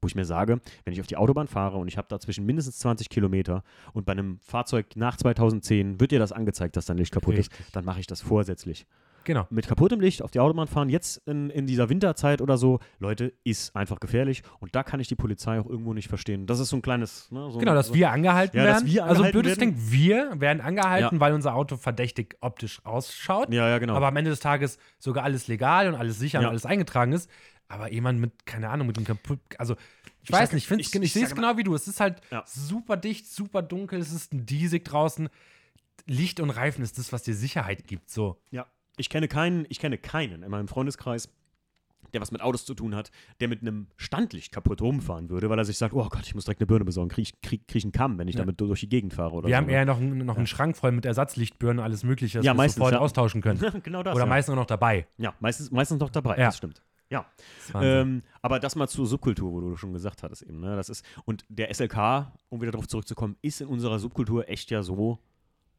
Wo ich mir sage, wenn ich auf die Autobahn fahre und ich habe dazwischen mindestens 20 Kilometer und bei einem Fahrzeug nach 2010 wird dir das angezeigt, dass dein Licht kaputt Richtig. ist, dann mache ich das vorsätzlich. Genau. Mit kaputtem Licht auf die Autobahn fahren, jetzt in, in dieser Winterzeit oder so, Leute, ist einfach gefährlich und da kann ich die Polizei auch irgendwo nicht verstehen. Das ist so ein kleines, ne, so Genau, dass so, wir angehalten Ja, dass werden. wir also angehalten blödes werden. Ding, wir werden angehalten, Ja. weil unser Auto verdächtig optisch ausschaut. Ja, ja, genau. Aber am Ende des Tages sogar alles legal und alles sicher Ja. und alles eingetragen ist. Aber jemand mit, keine Ahnung, mit dem kaputt. Also, ich, Ich weiß sag- nicht, ich, ich- ich, sehe es genau wie du. Es ist halt Ja. super dicht, super dunkel, es ist ein Diesig draußen. Licht und Reifen ist das, was dir Sicherheit gibt. So. Ja, ich kenne keinen, ich kenne keinen in meinem Freundeskreis, der was mit Autos zu tun hat, der mit einem Standlicht kaputt rumfahren würde, weil er sich sagt, oh Gott, ich muss direkt eine Birne besorgen, kriege ich, krieg, krieg ich einen Kamm, wenn ich Ja. damit durch die Gegend fahre oder Wir so. haben ne? eher noch, einen- noch einen Schrank voll mit Ersatzlichtbirnen alles Mögliche, das Ja, wir meistens, sofort ja. austauschen können. <laughs> genau das. Oder meistens noch dabei. ja, meistens, meistens noch dabei, Ja. das stimmt. Ja, ähm, aber das mal zur Subkultur, wo du schon gesagt hattest eben, ne? Das ist, und der SLK, um wieder darauf zurückzukommen, ist in unserer Subkultur echt ja so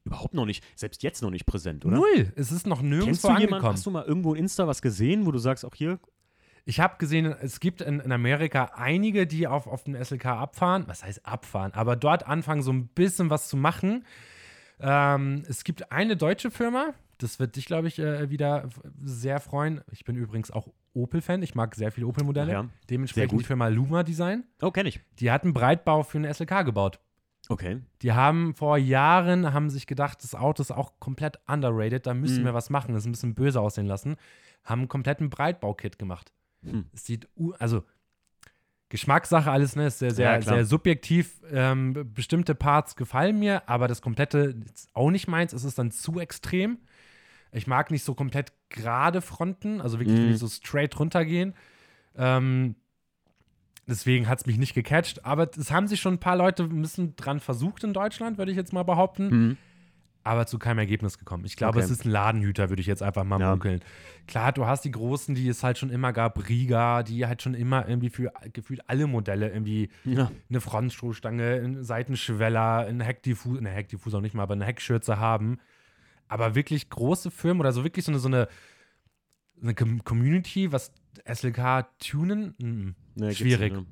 überhaupt noch nicht, selbst jetzt noch nicht präsent, oder? Null. Es ist noch Kennst nirgendwo du jemanden, angekommen. hast du mal irgendwo in Insta was gesehen, wo du sagst, auch hier, Ich habe gesehen, es gibt in, in Amerika einige, die auf, auf den SLK abfahren. Was heißt abfahren? Aber dort anfangen, so ein bisschen was zu machen. Ähm, es gibt eine deutsche Firma, das wird dich, glaube ich, äh, wieder sehr freuen. Ich bin übrigens auch Opel-Fan. Ich mag sehr viele Opel-Modelle. Ja, Dementsprechend die Firma Luma Design. oh, kenne ich. Die hat einen Breitbau für eine SLK gebaut. Okay. Die haben vor Jahren haben sich gedacht, das Auto ist auch komplett underrated, da müssen Mhm. wir was machen, das ein bisschen böse aussehen lassen. Haben einen kompletten Breitbau-Kit gemacht. Hm. Es sieht, also Geschmackssache alles, ne? Ist sehr, sehr, Ja, sehr subjektiv. Ähm, bestimmte Parts gefallen mir, aber das komplette ist auch nicht meins. Es ist dann zu extrem. Ich mag nicht so komplett gerade Fronten, also wirklich Mhm. so straight runtergehen. Ähm, deswegen hat es mich nicht gecatcht. Aber es haben sich schon ein paar Leute ein bisschen dran versucht in Deutschland, würde ich jetzt mal behaupten. Mhm. aber zu keinem Ergebnis gekommen. Ich glaube, Okay. es ist ein Ladenhüter, würde ich jetzt einfach mal Ja. munkeln. Klar, du hast die Großen, die es halt schon immer gab, Riga, die halt schon immer irgendwie für gefühlt alle Modelle irgendwie Ja. eine Frontstoßstange, einen Seitenschweller, einen Heckdiffusor, eine Heckdiffusor nicht mal, aber eine Heckschürze haben. Aber wirklich große Firmen oder so wirklich so eine, so eine eine Com Community, was SLK tunen, mm, Nee, schwierig. ne?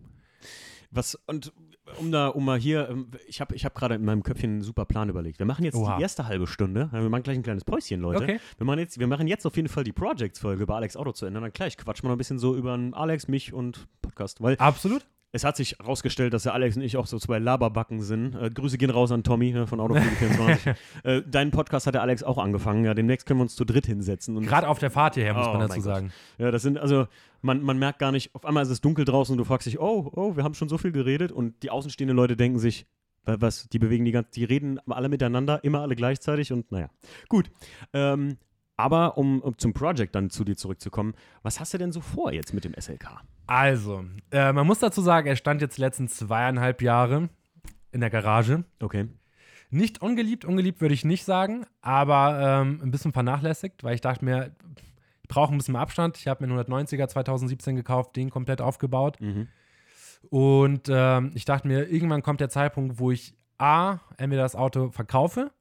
Was, und um da, um mal hier, ähm, ich habe ich hab gerade in meinem Köpfchen einen super Plan überlegt. Wir machen jetzt Oha. die erste halbe Stunde. Wir machen gleich ein kleines Päuschen, Leute. Okay. Wir machen jetzt, wir machen jetzt auf jeden Fall die Projects-Folge über Alex Auto zu ändern. Dann gleich quatschen wir noch ein bisschen so über Alex, mich und Podcast. Weil Absolut. Es hat sich herausgestellt, dass der Alex und ich auch so zwei Laberbacken sind. Äh, Grüße gehen raus an Tommy äh, von Autofliege24. <laughs> äh, deinen Podcast hat der Alex auch angefangen. Ja, demnächst können wir uns zu dritt hinsetzen. Gerade auf der Fahrt hierher, muss Oh man dazu Gott. sagen. ja, das sind, also, man, man merkt gar nicht, auf einmal ist es dunkel draußen und du fragst dich, oh, oh, wir haben schon so viel geredet und die außenstehenden Leute denken sich, wa- was, die bewegen die ganze, die reden alle miteinander, immer alle gleichzeitig und naja. Gut. Ähm, aber um, um zum Project dann zu dir zurückzukommen, was hast du denn so vor jetzt mit dem SLK? Also, äh, man muss dazu sagen, er stand jetzt die letzten zweieinhalb Jahre in der Garage. Okay. Nicht ungeliebt, ungeliebt würde ich nicht sagen, aber ähm, ein bisschen vernachlässigt, weil ich dachte mir, ich brauche ein bisschen mehr Abstand. Ich habe mir einen 190er 2017 gekauft, den komplett aufgebaut. Mhm. Und ähm, ich dachte mir, irgendwann kommt der Zeitpunkt, wo ich A, entweder das Auto verkaufe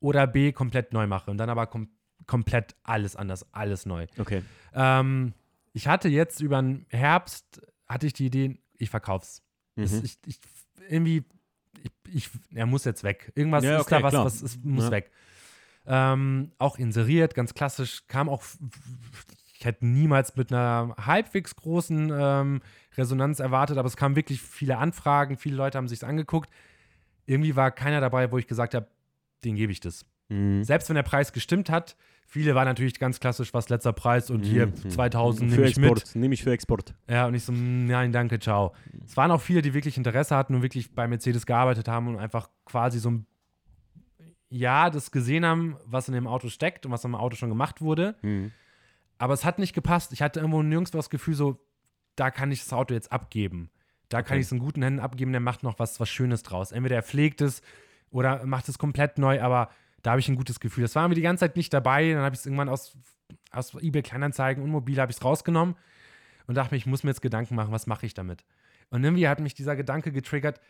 oder B, komplett neu mache. Und dann aber kom komplett alles anders, alles neu. Okay. Ähm, ich hatte jetzt über den Herbst, hatte ich die Idee, ich verkauf's. Es- Mhm. Ich, ich, irgendwie, ich, ich, er muss jetzt weg. Irgendwas Ja, ist okay, da, was, klar. was ist, muss Ja. weg. Ähm, auch inseriert, ganz klassisch, kam auch, ich hätte niemals mit einer halbwegs großen ähm, Resonanz erwartet, aber es kamen wirklich viele Anfragen, viele Leute haben sich's angeguckt. Irgendwie war keiner dabei, wo ich gesagt habe, den gebe ich das. Mhm. Selbst wenn der Preis gestimmt hat, viele waren natürlich ganz klassisch, was letzter Preis und hier Mhm. 2000 für nehme ich mit. Export. Nehme ich für Export. Ja, und ich so, "Mm, nein, danke, ciao. Es waren auch viele, die wirklich Interesse hatten und wirklich bei Mercedes gearbeitet haben und einfach quasi so ein, ja, das gesehen haben, was in dem Auto steckt und was am Auto schon gemacht wurde. Mhm. Aber es hat nicht gepasst. Ich hatte irgendwo nirgendwo das Gefühl, so, da kann ich das Auto jetzt abgeben. Da kann Okay. ich es in guten Händen abgeben, der macht noch was, was Schönes draus. Entweder er pflegt es oder macht es komplett neu, aber da habe ich ein gutes Gefühl. Das waren wir die ganze Zeit nicht dabei. Dann habe ich es irgendwann aus, aus eBay Kleinanzeigen und Mobil habe ich es rausgenommen und dachte mir, ich muss mir jetzt Gedanken machen, was mache ich damit? Und irgendwie hat mich dieser Gedanke getriggert,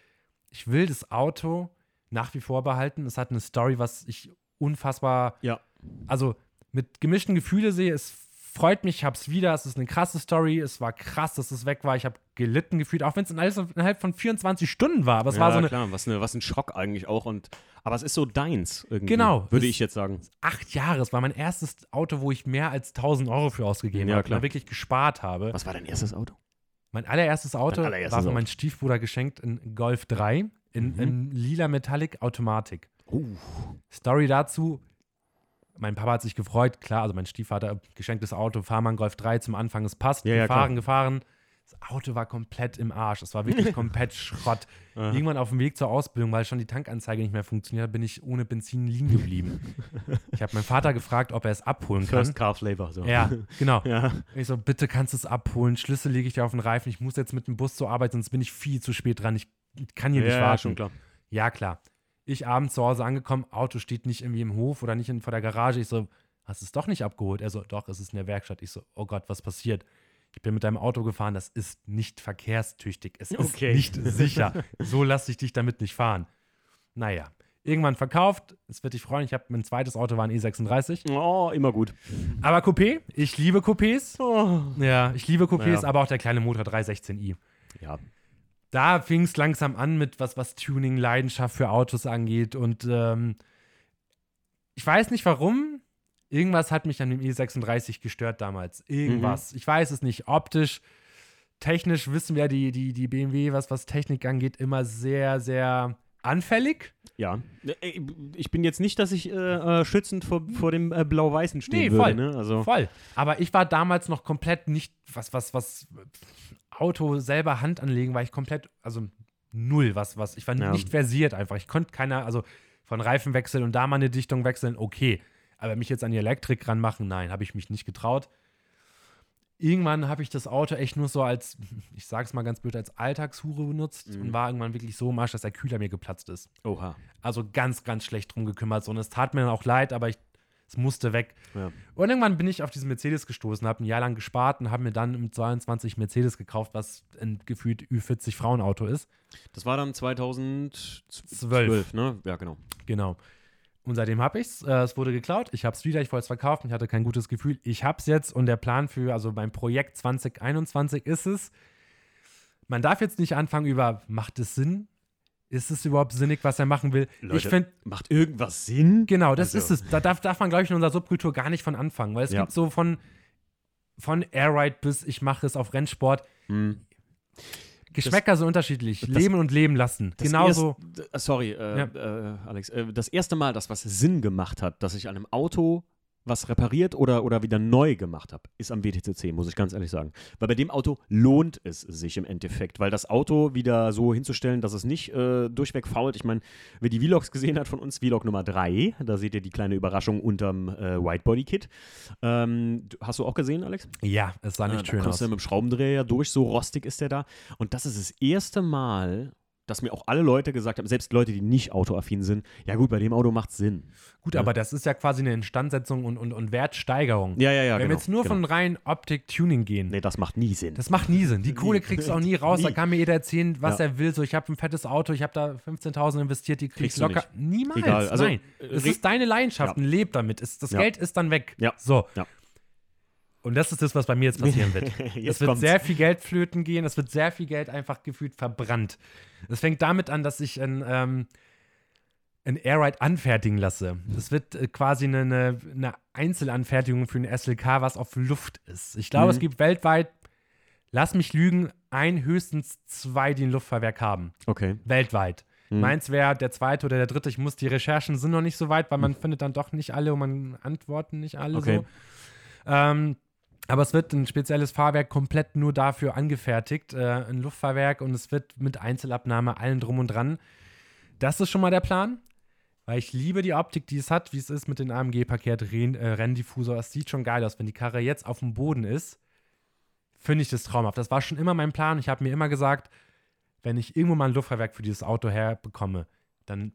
ich will das Auto nach wie vor behalten. Es hat eine Story, was ich unfassbar Ja. also mit gemischten Gefühlen sehe. Es freut mich, ich hab's wieder. Es ist eine krasse Story. Es war krass, dass es weg war. Ich habe gelitten gefühlt, auch wenn es alles innerhalb von 24 Stunden war. Aber es ja, war so eine klar, was, eine, was ein Schock eigentlich auch. Und, aber es ist so deins irgendwie. Genau. Würde ich jetzt sagen. acht Jahre. Es war mein erstes Auto, wo ich mehr als 1000 Euro für ausgegeben Ja, habe. klar. Und wirklich gespart habe. Was war dein erstes Auto? Mein allererstes Auto allererstes war von meinem Stiefbruder geschenkt, ein Golf 3 in, Mhm. in lila Metallic Automatik. Uh. Story dazu. Mein Papa hat sich gefreut, klar, also mein Stiefvater, geschenktes Auto, fahr mal einen Golf 3 zum Anfang, es passt, Ja, ja, gefahren, klar. gefahren. Das Auto war komplett im Arsch, es war wirklich <laughs> komplett Schrott. Irgendwann auf dem Weg zur Ausbildung, weil schon die Tankanzeige nicht mehr funktioniert hat, bin ich ohne Benzin liegen geblieben. <laughs> ich habe meinen Vater gefragt, ob er es abholen kann. First Car Flavor. So. Ja, genau. <laughs> Ja. Ich so, bitte kannst du es abholen, Schlüssel lege ich dir auf den Reifen, ich muss jetzt mit dem Bus zur Arbeit, sonst bin ich viel zu spät dran, ich kann hier nicht ja, warten. schon klar. Ja, klar. Ich abends zu Hause angekommen, Auto steht nicht irgendwie im Hof oder nicht in, vor der Garage. Ich so, hast du es doch nicht abgeholt? Er so, doch, es ist in der Werkstatt. Ich so, oh Gott, was passiert? Ich bin mit deinem Auto gefahren, das ist nicht verkehrstüchtig. Es Okay. ist nicht <laughs> sicher. So lasse ich dich damit nicht fahren. Naja, irgendwann verkauft. Es wird dich freuen. Ich habe mein zweites Auto war ein E36. Oh, immer gut. Aber Coupé, ich liebe Coupés. Oh. Ja, ich liebe Coupés, Ja. aber auch der kleine Motor 316i Ja. Da fing es langsam an mit was, was Tuning, Leidenschaft für Autos angeht. Und ähm, ich weiß nicht warum. Irgendwas hat mich an dem E36 gestört damals. Irgendwas. Ich weiß es nicht. Optisch, technisch wissen wir, die, die, die BMW, was, was Technik angeht, immer sehr, sehr anfällig. Ja. Äh, Ich bin jetzt nicht, dass ich äh, äh, schützend vor, vor dem äh, Blau-Weißen stehen Nee, würde. voll. Ne? Also, Voll. Aber ich war damals noch komplett nicht, was, was, was Auto selber Hand anlegen, war ich komplett, also null, was, was. Ich war Ja. nicht versiert einfach. Ich konnte keiner, also von Reifen wechseln und da mal eine Dichtung wechseln, okay. Aber mich jetzt an die Elektrik ranmachen, nein, habe ich mich nicht getraut. Irgendwann habe ich das Auto echt nur so als, ich sag's mal ganz blöd, als Alltagshure benutzt Mhm. und war irgendwann wirklich so im Arsch, dass der Kühler mir geplatzt ist. Oha. Also ganz, ganz schlecht drum gekümmert. So, und es tat mir dann auch leid, aber ich, es musste weg. Ja. Und irgendwann bin ich auf diesen Mercedes gestoßen, habe ein Jahr lang gespart und habe mir dann im 22 Mercedes gekauft, was ein gefühlt Ü40 Frauenauto ist. Das war dann 2012, Zwölf. ne? Ja, genau. Genau. Und seitdem habe ich es. Äh, es wurde geklaut. Ich habe es wieder. Ich wollte es verkaufen. Ich hatte kein gutes Gefühl. Ich habe es jetzt. Und der Plan für, also mein Projekt 2021 ist es, man darf jetzt nicht anfangen über, macht es Sinn? Ist es überhaupt sinnig, was er machen will? Leute, ich finde, macht irgendwas Sinn? genau, das Also- ist es. Da darf, darf man, glaube ich, in unserer Subkultur gar nicht von anfangen. Weil es Ja. gibt so von, von Airride bis ich mache es auf Rennsport. Hm. Geschmäcker sind unterschiedlich. das- leben und leben lassen. Das Genauso. erst- sorry, äh, Ja. äh, Alex. Äh, das erste Mal, dass was Sinn gemacht hat, dass ich an einem Auto was repariert oder, oder wieder neu gemacht habe, ist am WTCC, muss ich ganz ehrlich sagen. Weil bei dem Auto lohnt es sich im Endeffekt, weil das Auto wieder so hinzustellen, dass es nicht äh, durchweg fault. Ich meine, wer die Vlogs gesehen hat von uns, Vlog Nummer 3, da seht ihr die kleine Überraschung unterm äh, Whitebody-Kit. Ähm, hast du auch gesehen, Alex? Ja, es sah Ah, nicht da schön aus. du mit dem Schraubendreher durch, so rostig ist der da. Und das ist das erste Mal, dass mir auch alle Leute gesagt haben, selbst Leute, die nicht autoaffin sind, ja gut, bei dem Auto macht Sinn. Gut, Ja. aber das ist ja quasi eine Instandsetzung und, und, und Wertsteigerung. Ja, ja, ja. Wenn genau, wir jetzt nur genau. von rein Optik-Tuning gehen, Nee, das macht nie Sinn. das macht nie Sinn. Die <laughs> Kohle kriegst du auch nie raus. Da Nie. kann mir jeder erzählen, was Ja. er will. So, ich habe ein fettes Auto, ich habe da 15.000 investiert, die kriegst Kriegst du locker. Niemals. Egal, also, Nein. äh, Es ist deine Leidenschaft Ja. leb damit. Das. Geld ist dann weg. Ja. So. Ja. Und das ist das, was bei mir jetzt <laughs> passieren wird. Jetzt es wird kommt's. sehr viel Geld flöten gehen, es wird sehr viel Geld einfach gefühlt verbrannt. Es fängt damit an, dass ich ein, ähm, ein Airride anfertigen lasse. Das wird äh, quasi eine, eine, eine Einzelanfertigung für ein SLK, was auf Luft ist. Ich glaube, Mhm. es gibt weltweit, lass mich lügen, ein, höchstens zwei, die ein Luftfahrwerk haben. Okay. Weltweit. Mhm. Meins wäre der zweite oder der dritte. Ich muss, die Recherchen sind noch nicht so weit, weil man findet dann doch nicht alle und man antworten nicht alle Okay. so. Ähm, aber es wird ein spezielles Fahrwerk komplett nur dafür angefertigt, äh, ein Luftfahrwerk und es wird mit Einzelabnahme allen drum und dran. Das ist schon mal der Plan, weil ich liebe die Optik, die es hat, wie es ist mit dem AMG-Paket Renn, äh, Renndiffuser. Es sieht schon geil aus, wenn die Karre jetzt auf dem Boden ist. Finde ich das traumhaft. Das war schon immer mein Plan. Ich habe mir immer gesagt, wenn ich irgendwo mal ein Luftfahrwerk für dieses Auto herbekomme, dann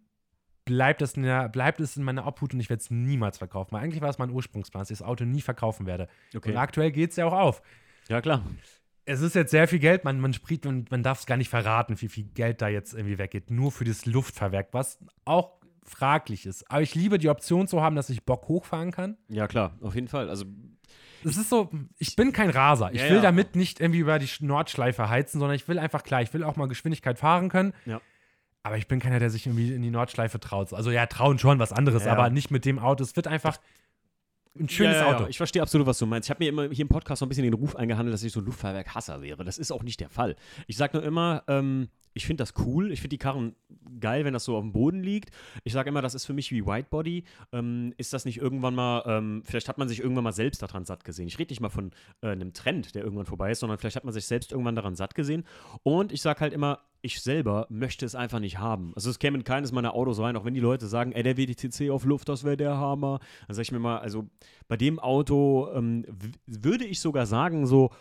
bleibt es in, der, bleibt es in meiner Obhut und ich werde es niemals verkaufen. Weil eigentlich war es mein Ursprungsplan, dass ich das Auto nie verkaufen werde. Und Okay. aktuell geht es ja auch auf. Ja, klar. Es ist jetzt sehr viel Geld, man, man spricht und man darf es gar nicht verraten, wie viel Geld da jetzt irgendwie weggeht. Nur für das Luftfahrwerk, was auch fraglich ist. Aber ich liebe die Option zu haben, dass ich Bock hochfahren kann. Ja, klar. Auf jeden Fall. Also, Es ist so, ich bin kein Raser. Ich Ja, will ja. damit nicht irgendwie über die Nordschleife heizen, sondern ich will einfach klar, ich will auch mal Geschwindigkeit fahren können. Ja. Aber ich bin keiner, der sich irgendwie in die Nordschleife traut. Also ja, trauen schon was anderes, Ja. aber nicht mit dem Auto. Es wird einfach ein schönes ja, ja, Auto. Ich verstehe absolut, was du meinst. Ich habe mir immer hier im Podcast so ein bisschen den Ruf eingehandelt, dass ich so ein Luftfahrwerk-Hasser wäre. Das ist auch nicht der Fall. Ich sage nur immer, ähm, ich finde das cool. Ich finde die Karren geil, wenn das so auf dem Boden liegt. Ich sage immer, das ist für mich wie Whitebody. Ähm, ist das nicht irgendwann mal, ähm, vielleicht hat man sich irgendwann mal selbst daran satt gesehen. Ich rede nicht mal von äh, einem Trend, der irgendwann vorbei ist, sondern vielleicht hat man sich selbst irgendwann daran satt gesehen. Und ich sage halt immer, ich selber möchte es einfach nicht haben. Also es käme in keines meiner Autos rein, auch wenn die Leute sagen, ey, der WTCC auf Luft, das wäre der Hammer. Dann sage ich mir mal, also bei dem Auto ähm, würde ich sogar sagen, so,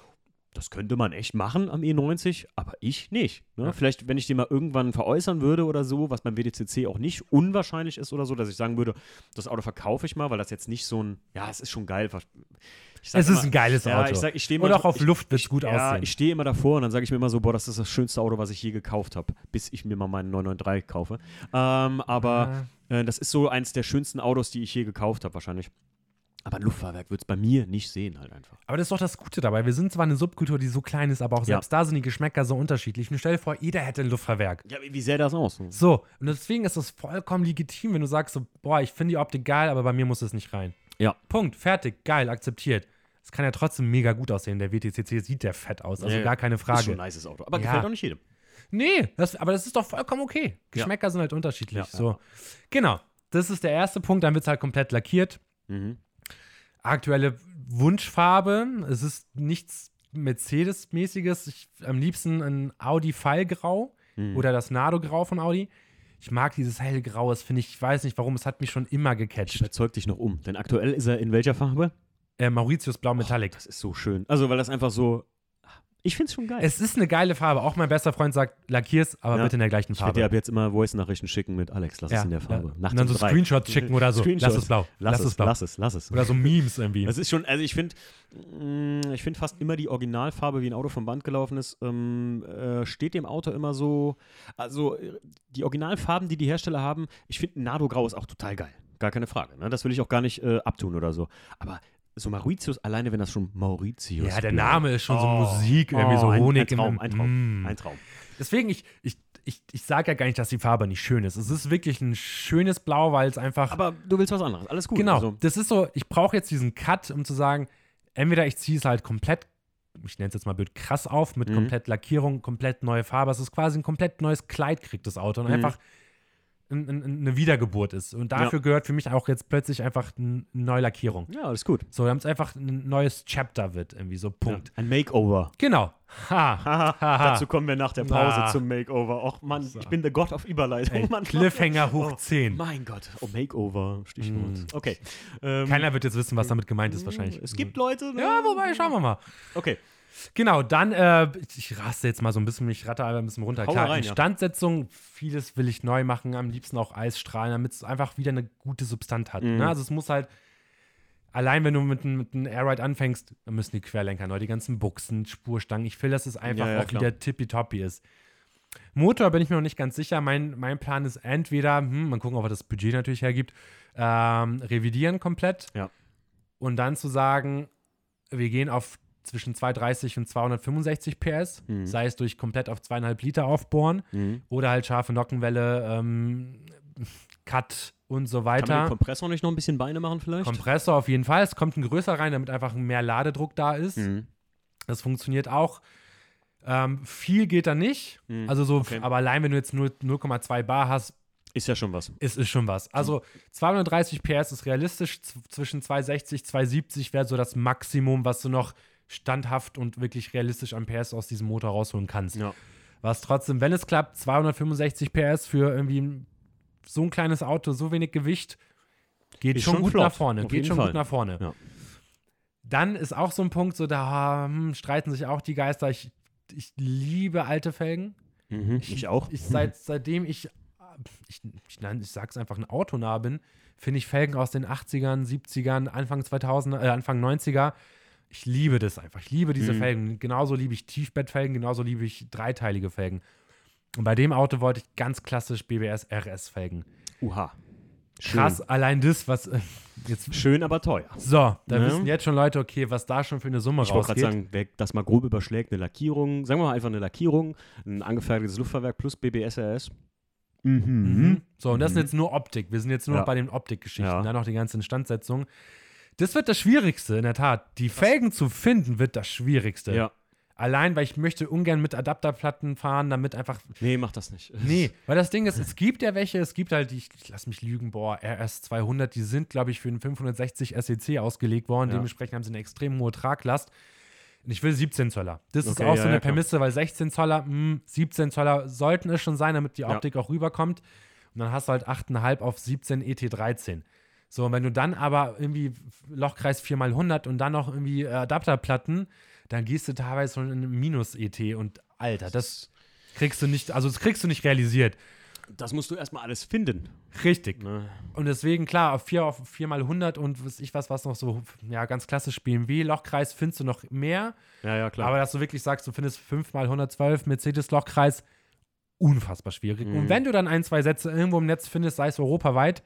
das könnte man echt machen am E90, aber ich nicht. Ne? Ja. Vielleicht, wenn ich den mal irgendwann veräußern würde oder so, was beim WTCC auch nicht unwahrscheinlich ist oder so, dass ich sagen würde, das Auto verkaufe ich mal, weil das jetzt nicht so ein, ja, es ist schon geil. Es ist immer- ein geiles ja, Auto. ich sag, ich Und immer auch auf ich- Luft wird es gut ja, aussehen. ich stehe immer davor und dann sage ich mir immer so, boah, das ist das schönste Auto, was ich je gekauft habe, bis ich mir mal meinen 993 kaufe. Ähm, aber Ja. äh, das ist so eins der schönsten Autos, die ich je gekauft habe, wahrscheinlich. Aber ein Luftfahrwerk wird es bei mir nicht sehen, halt einfach. Aber das ist doch das Gute dabei. Wir sind zwar eine Subkultur, die so klein ist, aber auch Ja. selbst da sind die Geschmäcker so unterschiedlich. Und stell dir vor, jeder hätte ein Luftfahrwerk. Ja, wie, sähe das aus? So, und deswegen ist es vollkommen legitim, wenn du sagst, so, boah, ich finde die Optik geil, aber bei mir muss es nicht rein. Ja. Punkt, fertig, geil, akzeptiert. Es kann ja trotzdem mega gut aussehen. Der WTCC sieht der fett aus, also Ja, gar keine Ist schon ein Frage. nices Auto. Aber Ja. gefällt auch nicht jedem. Nee, das, aber das ist doch vollkommen okay. Geschmäcker sind halt unterschiedlich. Ja, so. Genau, das ist der erste Punkt, dann wird es halt komplett lackiert. Mhm. aktuelle Wunschfarbe. Es ist nichts Mercedes-mäßiges. Ich, am liebsten ein Audi Fallgrau Mhm. oder das Nado-Grau von Audi. Ich mag dieses hellgrau, das finde ich, ich weiß nicht warum, es hat mich schon immer Ich gecatcht. überzeug dich noch um. Denn aktuell ist er in welcher Farbe? Äh, Mauritius Blau Metallic. Das ist so schön. Also, weil das einfach so. Ich finde es schon geil. es ist eine geile Farbe. Auch mein bester Freund sagt, lackier's, aber Ja. bitte in der gleichen ich werde dir Farbe. ab jetzt immer Voice-Nachrichten schicken mit Alex, lass es in der Farbe. ja. Nachts Und dann so drei. Screenshots schicken oder so. Lass es blau. Lass, es, blau. lass es, lass es. Oder so Memes irgendwie. Das ist schon, also ich finde, ich finde fast immer die Originalfarbe, wie ein Auto vom Band gelaufen ist, ähm, äh, steht dem Auto immer so, also die Originalfarben, die die Hersteller haben, ich finde Nado Grau ist auch total geil. gar keine Frage. Ne? Das will ich auch gar nicht äh, abtun oder so. Aber so Mauritius, alleine wenn das schon Mauritius Ja, der bleibt. Name ist schon so Oh, Musik, irgendwie oh, so ein- Honig ein Traum, im ein Traum, Mm. ein Traum. Deswegen, ich, ich, ich, ich sage ja gar nicht, dass die Farbe nicht schön ist. Es ist wirklich ein schönes Blau, weil es einfach. Aber du willst was anderes. Alles gut. genau, Also, das ist so, ich brauche jetzt diesen Cut, um zu sagen, entweder ich ziehe es halt komplett, ich nenne es jetzt mal blöd, krass auf, mit Mhm. komplett Lackierung, komplett neue Farbe. Es ist quasi ein komplett neues Kleid, kriegt das Auto und Mhm. einfach ein, ein, eine Wiedergeburt ist. Und dafür gehört für mich auch jetzt plötzlich einfach eine neue Lackierung. ja, alles gut. So, damit es einfach ein neues Chapter wird, irgendwie so, Punkt. Ja, ein Makeover. Genau. Ha. <laughs> Dazu kommen wir nach der Pause Ah. zum Makeover. Och Mann, ich bin der Gott auf Überleitung. Ey, Mann. Cliffhanger hoch Oh, 10. Mein Gott. Oh, Makeover, Stichwort. Mm. Okay. Ähm, Keiner wird jetzt wissen, was damit gemeint ist, wahrscheinlich. Es gibt Leute. ne? Ja, wobei, schauen wir mal. Okay. Genau, dann, äh, ich raste jetzt mal so ein bisschen, ich ratte ein bisschen runter. Hau Klar, rein, ja. Instandsetzung, vieles will ich neu machen, am liebsten auch Eisstrahlen, damit es einfach wieder eine gute Substanz hat. Mhm. Ne? Also es muss halt, allein wenn du mit, einem- mit einem Airride anfängst, dann müssen die Querlenker neu, die ganzen Buchsen, Spurstangen. Ich will, dass es einfach Ja, ja, auch klar. wieder tippitoppi ist. Motor bin ich mir noch nicht ganz sicher. Mein, mein Plan ist entweder, hm, mal gucken, ob er das Budget natürlich hergibt, ähm, revidieren komplett. Ja. Und dann zu sagen, wir gehen auf zwischen 230 und 265 PS, Mhm. sei es durch komplett auf zweieinhalb Liter aufbohren Mhm. oder halt scharfe Nockenwelle, ähm, Cut und so Kann man den weiter. Kompressor nicht noch ein bisschen Beine machen vielleicht? Kompressor auf jeden Fall. Es kommt ein größer rein, damit einfach mehr Ladedruck da ist. Mhm. Das funktioniert auch. Ähm, viel geht da nicht. Mhm. Also so, Okay. aber allein wenn du jetzt nur 0,2 Bar hast, Ist ja schon was. ist es schon was. Also 230 PS ist realistisch. Z zwischen 260, 270 wäre so das Maximum, was du noch standhaft und wirklich realistisch an PS aus diesem Motor rausholen kannst. Ja. Was trotzdem, wenn es klappt, 265 PS für irgendwie so ein kleines Auto, so wenig Gewicht, geht schon, schon gut flott, nach vorne. auf Geht schon Fall. gut nach vorne. Ja. Dann ist auch so ein Punkt, so da hm, streiten sich auch die Geister. Ich, ich liebe alte Felgen. Mhm. Ich, auch. Ich, seit, seitdem ich, ich, ich, nein, ich sag's einfach, ein Autonah bin, finde ich Felgen aus den 80ern, 70ern, Anfang 2000er, äh, Anfang 90er. Ich liebe das einfach. Ich liebe diese Mhm. Felgen. Genauso liebe ich Tiefbettfelgen, genauso liebe ich dreiteilige Felgen. Und bei dem Auto wollte ich ganz klassisch BBS RS-Felgen. Uha. Schön. Krass, allein das, was äh, jetzt. Schön, aber teuer. So, da Ne? wissen jetzt schon Leute, okay, was da schon für eine Summe Ich wollte rausgeht. gerade sagen, wer das mal grob überschlägt, eine Lackierung, sagen wir mal einfach eine Lackierung, ein angefertigtes Luftfahrwerk plus BBS RS. Mhm. So, und das Mhm. ist jetzt nur Optik. Wir sind jetzt nur Ja. noch bei den Optikgeschichten. Ja. Dann noch die ganze Instandsetzung. Das wird das Schwierigste, in der Tat. Die Felgen zu finden, wird das Schwierigste. Ja. Allein, weil ich möchte ungern mit Adapterplatten fahren, damit einfach. Nee, mach das nicht. Nee, <laughs> weil das Ding ist, es gibt ja welche, es gibt halt die, ich, ich lass mich lügen, boah, RS 200, die sind, glaube ich, für einen 560 SEC ausgelegt worden. Ja. Dementsprechend haben sie eine extrem hohe Traglast. Und ich will 17 Zöller. Das ist Okay, auch ja, so eine ja, klar. Prämisse, weil 16 Zöller, mh, 17 Zöller sollten es schon sein, damit die. Optik auch rüberkommt. Und dann hast du halt 8,5 auf 17 ET13. So, und wenn du dann aber irgendwie Lochkreis 4x100 und dann noch irgendwie äh, Adapterplatten, dann gehst du teilweise schon in Minus-ET und Alter, das kriegst du nicht, also das kriegst du nicht realisiert. Das musst du erstmal alles finden. Richtig. Ne? Und deswegen, klar, auf 4 auf 4 mal 100 und was ich was, was noch so, ja, ganz klassisch BMW-Lochkreis findest du noch mehr. Ja, ja, klar. Aber dass du wirklich sagst, du findest 5 mal 112 Mercedes-Lochkreis, unfassbar schwierig. Mhm. Und wenn du dann ein, zwei Sätze irgendwo im Netz findest, sei es europaweit,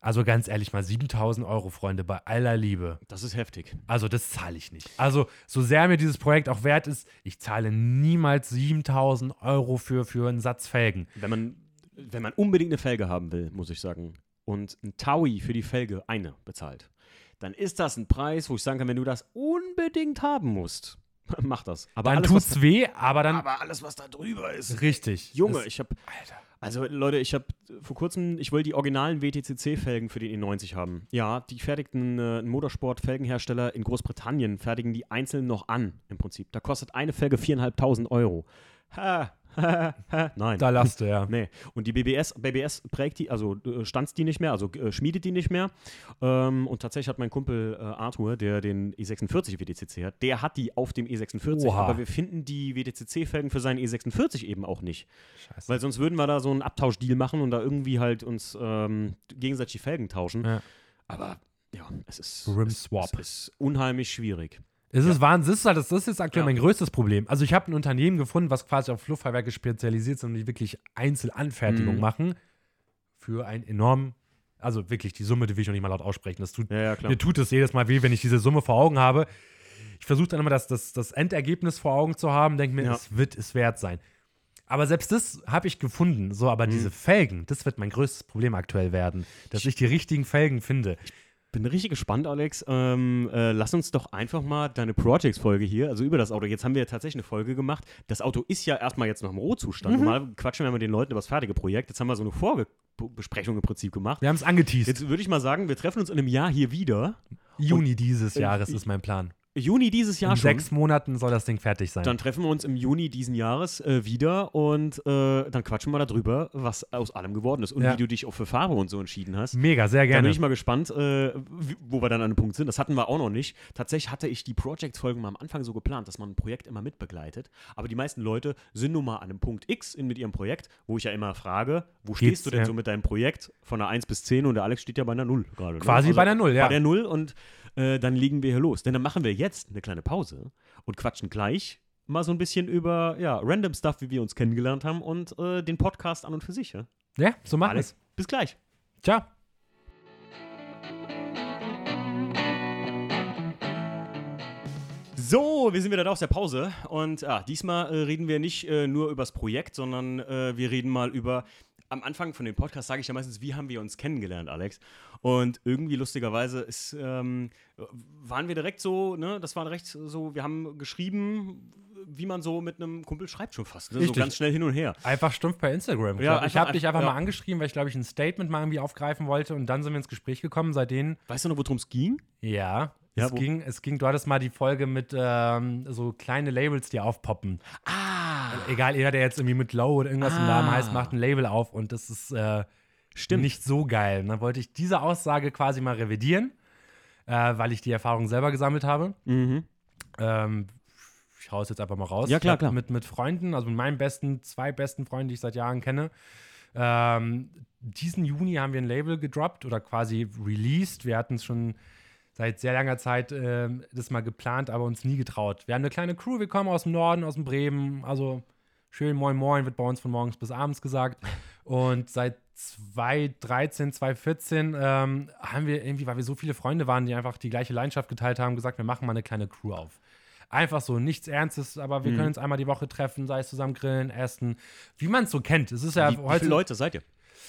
also ganz ehrlich mal 7000 Euro, Freunde, bei aller Liebe. das ist heftig. Also das zahle ich nicht. Also so sehr mir dieses Projekt auch wert ist, ich zahle niemals 7000 Euro für, für einen Satz Felgen. Wenn man, wenn man unbedingt eine Felge haben will, muss ich sagen, und ein Taui für die Felge eine bezahlt, dann ist das ein Preis, wo ich sagen kann, wenn du das unbedingt haben musst, <laughs> mach das. Aber Dann alles, tut's was, weh, aber dann aber alles, was da drüber ist. richtig. Junge, ich habe Alter. Also Leute, ich habe vor kurzem, ich wollte die originalen WTCC-Felgen für den E90 haben. Ja, die fertigten äh, ein Motorsport-Felgenhersteller in Großbritannien fertigen die einzeln noch an, im Prinzip. Da kostet eine Felge 4.500 Euro. Ha. Nein. Da lasst du, ja. Nee. Und die BBS, BBS prägt die, also äh, stanzt die nicht mehr, also äh, schmiedet die nicht mehr. Ähm, und tatsächlich hat mein Kumpel äh, Arthur, der den E46 WTCC hat, der hat die auf dem E46. Oha. Aber wir finden die WTCC-Felgen für seinen E46 eben auch nicht. Scheiße. Weil sonst würden wir da so einen Abtauschdeal machen und da irgendwie halt uns ähm, gegenseitig die Felgen tauschen. Ja. Aber ja, es ist, Rim es, Swap. es ist unheimlich schwierig. Es ist Wahnsinn. Das ist, halt, das ist jetzt aktuell Ja. mein größtes Problem. Also ich habe ein Unternehmen gefunden, was quasi auf Luftfahrwerke spezialisiert sind und die wirklich Einzelanfertigung Mhm. machen für einen enormen Also wirklich, die Summe, die will ich noch nicht mal laut aussprechen. Das tut, Ja, ja. Mir tut es jedes Mal weh, wenn ich diese Summe vor Augen habe. Ich versuche dann immer das, das, das Endergebnis vor Augen zu haben, denke mir, Ja. es wird es wert sein. Aber selbst das habe ich gefunden. So, Mhm. aber diese Felgen, das wird mein größtes Problem aktuell werden. Dass ich die richtigen Felgen finde. Bin richtig gespannt, Alex. Ähm, äh, lass uns doch einfach mal deine Projects-Folge hier, also über das Auto. Jetzt haben wir ja tatsächlich eine Folge gemacht. Das Auto ist ja erstmal jetzt noch im Rohzustand. Mhm. Normal quatschen wir mit den Leuten über das fertige Projekt. Jetzt haben wir so eine Vorbesprechung im Prinzip gemacht. Wir haben es angeteased. Jetzt würde ich mal sagen, wir treffen uns in einem Jahr hier wieder. Juni dieses Jahres ist mein Plan. Juni dieses Jahr In schon. sechs Monaten soll das Ding fertig sein. Dann treffen wir uns im Juni diesen Jahres äh, wieder und äh, dann quatschen wir darüber, was aus allem geworden ist und Ja. wie du dich auch für Farbe und so entschieden hast. Mega, sehr Da bin gerne. ich mal gespannt, äh, wo wir dann an einem Punkt sind. Das hatten wir auch noch nicht. Tatsächlich hatte ich die Project-Folgen mal am Anfang so geplant, dass man ein Projekt immer mitbegleitet. Aber die meisten Leute sind nun mal an einem Punkt X in, mit ihrem Projekt, wo ich ja immer frage, wo Geht's, stehst du denn ja. so mit deinem Projekt von einer 1 bis 10 und der Alex steht ja bei einer 0 gerade. ne? Quasi bei einer Null, ja. Bei der 0 und äh, dann legen wir hier los. Denn dann machen wir jetzt eine kleine Pause und quatschen gleich mal so ein bisschen über ja, random Stuff, wie wir uns kennengelernt haben und äh, den Podcast an und für sich. Ja? ja, so machen wir es. bis gleich. Ciao. So, wir sind wieder da aus der Pause und ja, diesmal äh, reden wir nicht äh, nur über das Projekt, sondern äh, wir reden mal über. Am Anfang von dem Podcast sage ich ja meistens, wie haben wir uns kennengelernt, Alex? Und irgendwie lustigerweise ist, ähm, waren wir direkt so, ne, das war direkt so, wir haben geschrieben, wie man so mit einem Kumpel schreibt schon fast. Ne? So ganz schnell hin und her. Einfach stumpf bei Instagram. Ich Ja, ich habe dich einfach ja. mal angeschrieben, weil ich, glaube ich, ein Statement mal irgendwie aufgreifen wollte und dann sind wir ins Gespräch gekommen. Seitdem, Weißt du noch, worum es ging? ja, Ja, es, ging, es ging, du hattest mal die Folge mit ähm, so kleine Labels, die aufpoppen. Ah, Egal, jeder, der jetzt irgendwie mit Low oder irgendwas im Namen Ah. heißt, macht ein Label auf und das ist äh, stimmt. nicht so geil. Und dann wollte ich diese Aussage quasi mal revidieren, äh, weil ich die Erfahrung selber gesammelt habe. Mhm. Ähm, ich hau es jetzt einfach mal raus. Ja, klar, klar. Mit, mit Freunden, also mit meinen besten, zwei besten Freunden, die ich seit Jahren kenne. Ähm, diesen Juni haben wir ein Label gedroppt oder quasi released. Wir hatten es schon seit sehr langer Zeit ähm, das mal geplant, aber uns nie getraut. Wir haben eine kleine Crew, wir kommen aus dem Norden, aus dem Bremen, also schön Moin Moin wird bei uns von morgens bis abends gesagt. Und seit 2013, 2014 ähm, haben wir irgendwie, weil wir so viele Freunde waren, die einfach die gleiche Leidenschaft geteilt haben, gesagt, wir machen mal eine kleine Crew auf. Einfach so, nichts Ernstes, aber Mhm. wir können uns einmal die Woche treffen, sei es zusammen grillen, essen, wie man es so kennt. Es ist ja Wie, wie heute viele Leute seid ihr?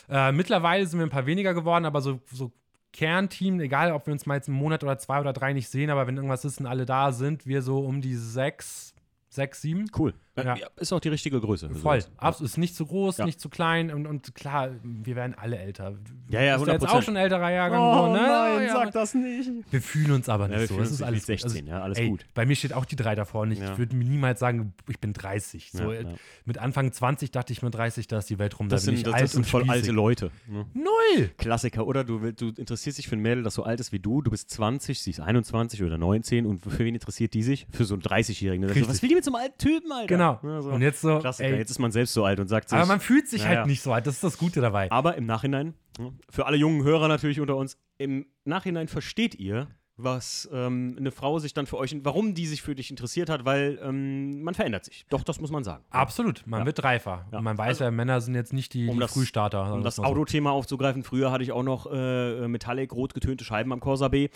äh, mittlerweile sind wir ein paar weniger geworden, aber so, so Kernteam, egal ob wir uns mal jetzt einen Monat oder zwei oder drei nicht sehen, aber wenn irgendwas ist und alle da sind, wir so um die sechs, sechs, sieben. Cool. Ja. Ja, ist auch die richtige Größe. Voll. Absolut. Ist nicht zu groß, Ja. nicht zu klein und, und klar, wir werden alle älter. Ja, ja, Bist du jetzt 100%. auch schon älterer Jahrgang. Oh so, ne? nein, ja, sag das nicht. Wir fühlen uns aber nicht Ja, so. uns ist alles 16, gut. ja, alles ey, gut. Bei mir steht auch die drei davor und ich Ja. würde niemals sagen, ich bin 30. So, Ja, ja. Mit Anfang 20 dachte ich mit 30, da ist die Welt rum. Das da sind, das, das sind voll alte spießig. Leute. Ne? Null! Klassiker, oder? Du, du interessierst dich für ein Mädel, das so alt ist wie du. Du bist 20, sie ist 21 oder 19 und für wen interessiert die sich? Für so einen 30-Jährigen. Der sagt so, Richtig. Was will die mit so einem alten Typen, Alter? Genau. Ja, so. Und jetzt so, Klassiker. ey, Jetzt ist man selbst so alt und sagt sich. aber man fühlt sich Ja, halt nicht so alt. Das ist das Gute dabei. aber im Nachhinein, ne, für alle jungen Hörer natürlich unter uns, im Nachhinein versteht ihr, was ähm, eine Frau sich dann für euch, warum die sich für dich interessiert hat, weil ähm, man verändert sich. Doch, das muss man sagen. Absolut. Man Ja. wird reifer. Ja. Und man weiß ja, Männer sind jetzt nicht die, Um die das- Frühstarter. Um das so. Autothema aufzugreifen, früher hatte ich auch noch äh, Metallic rot getönte Scheiben am Corsa B.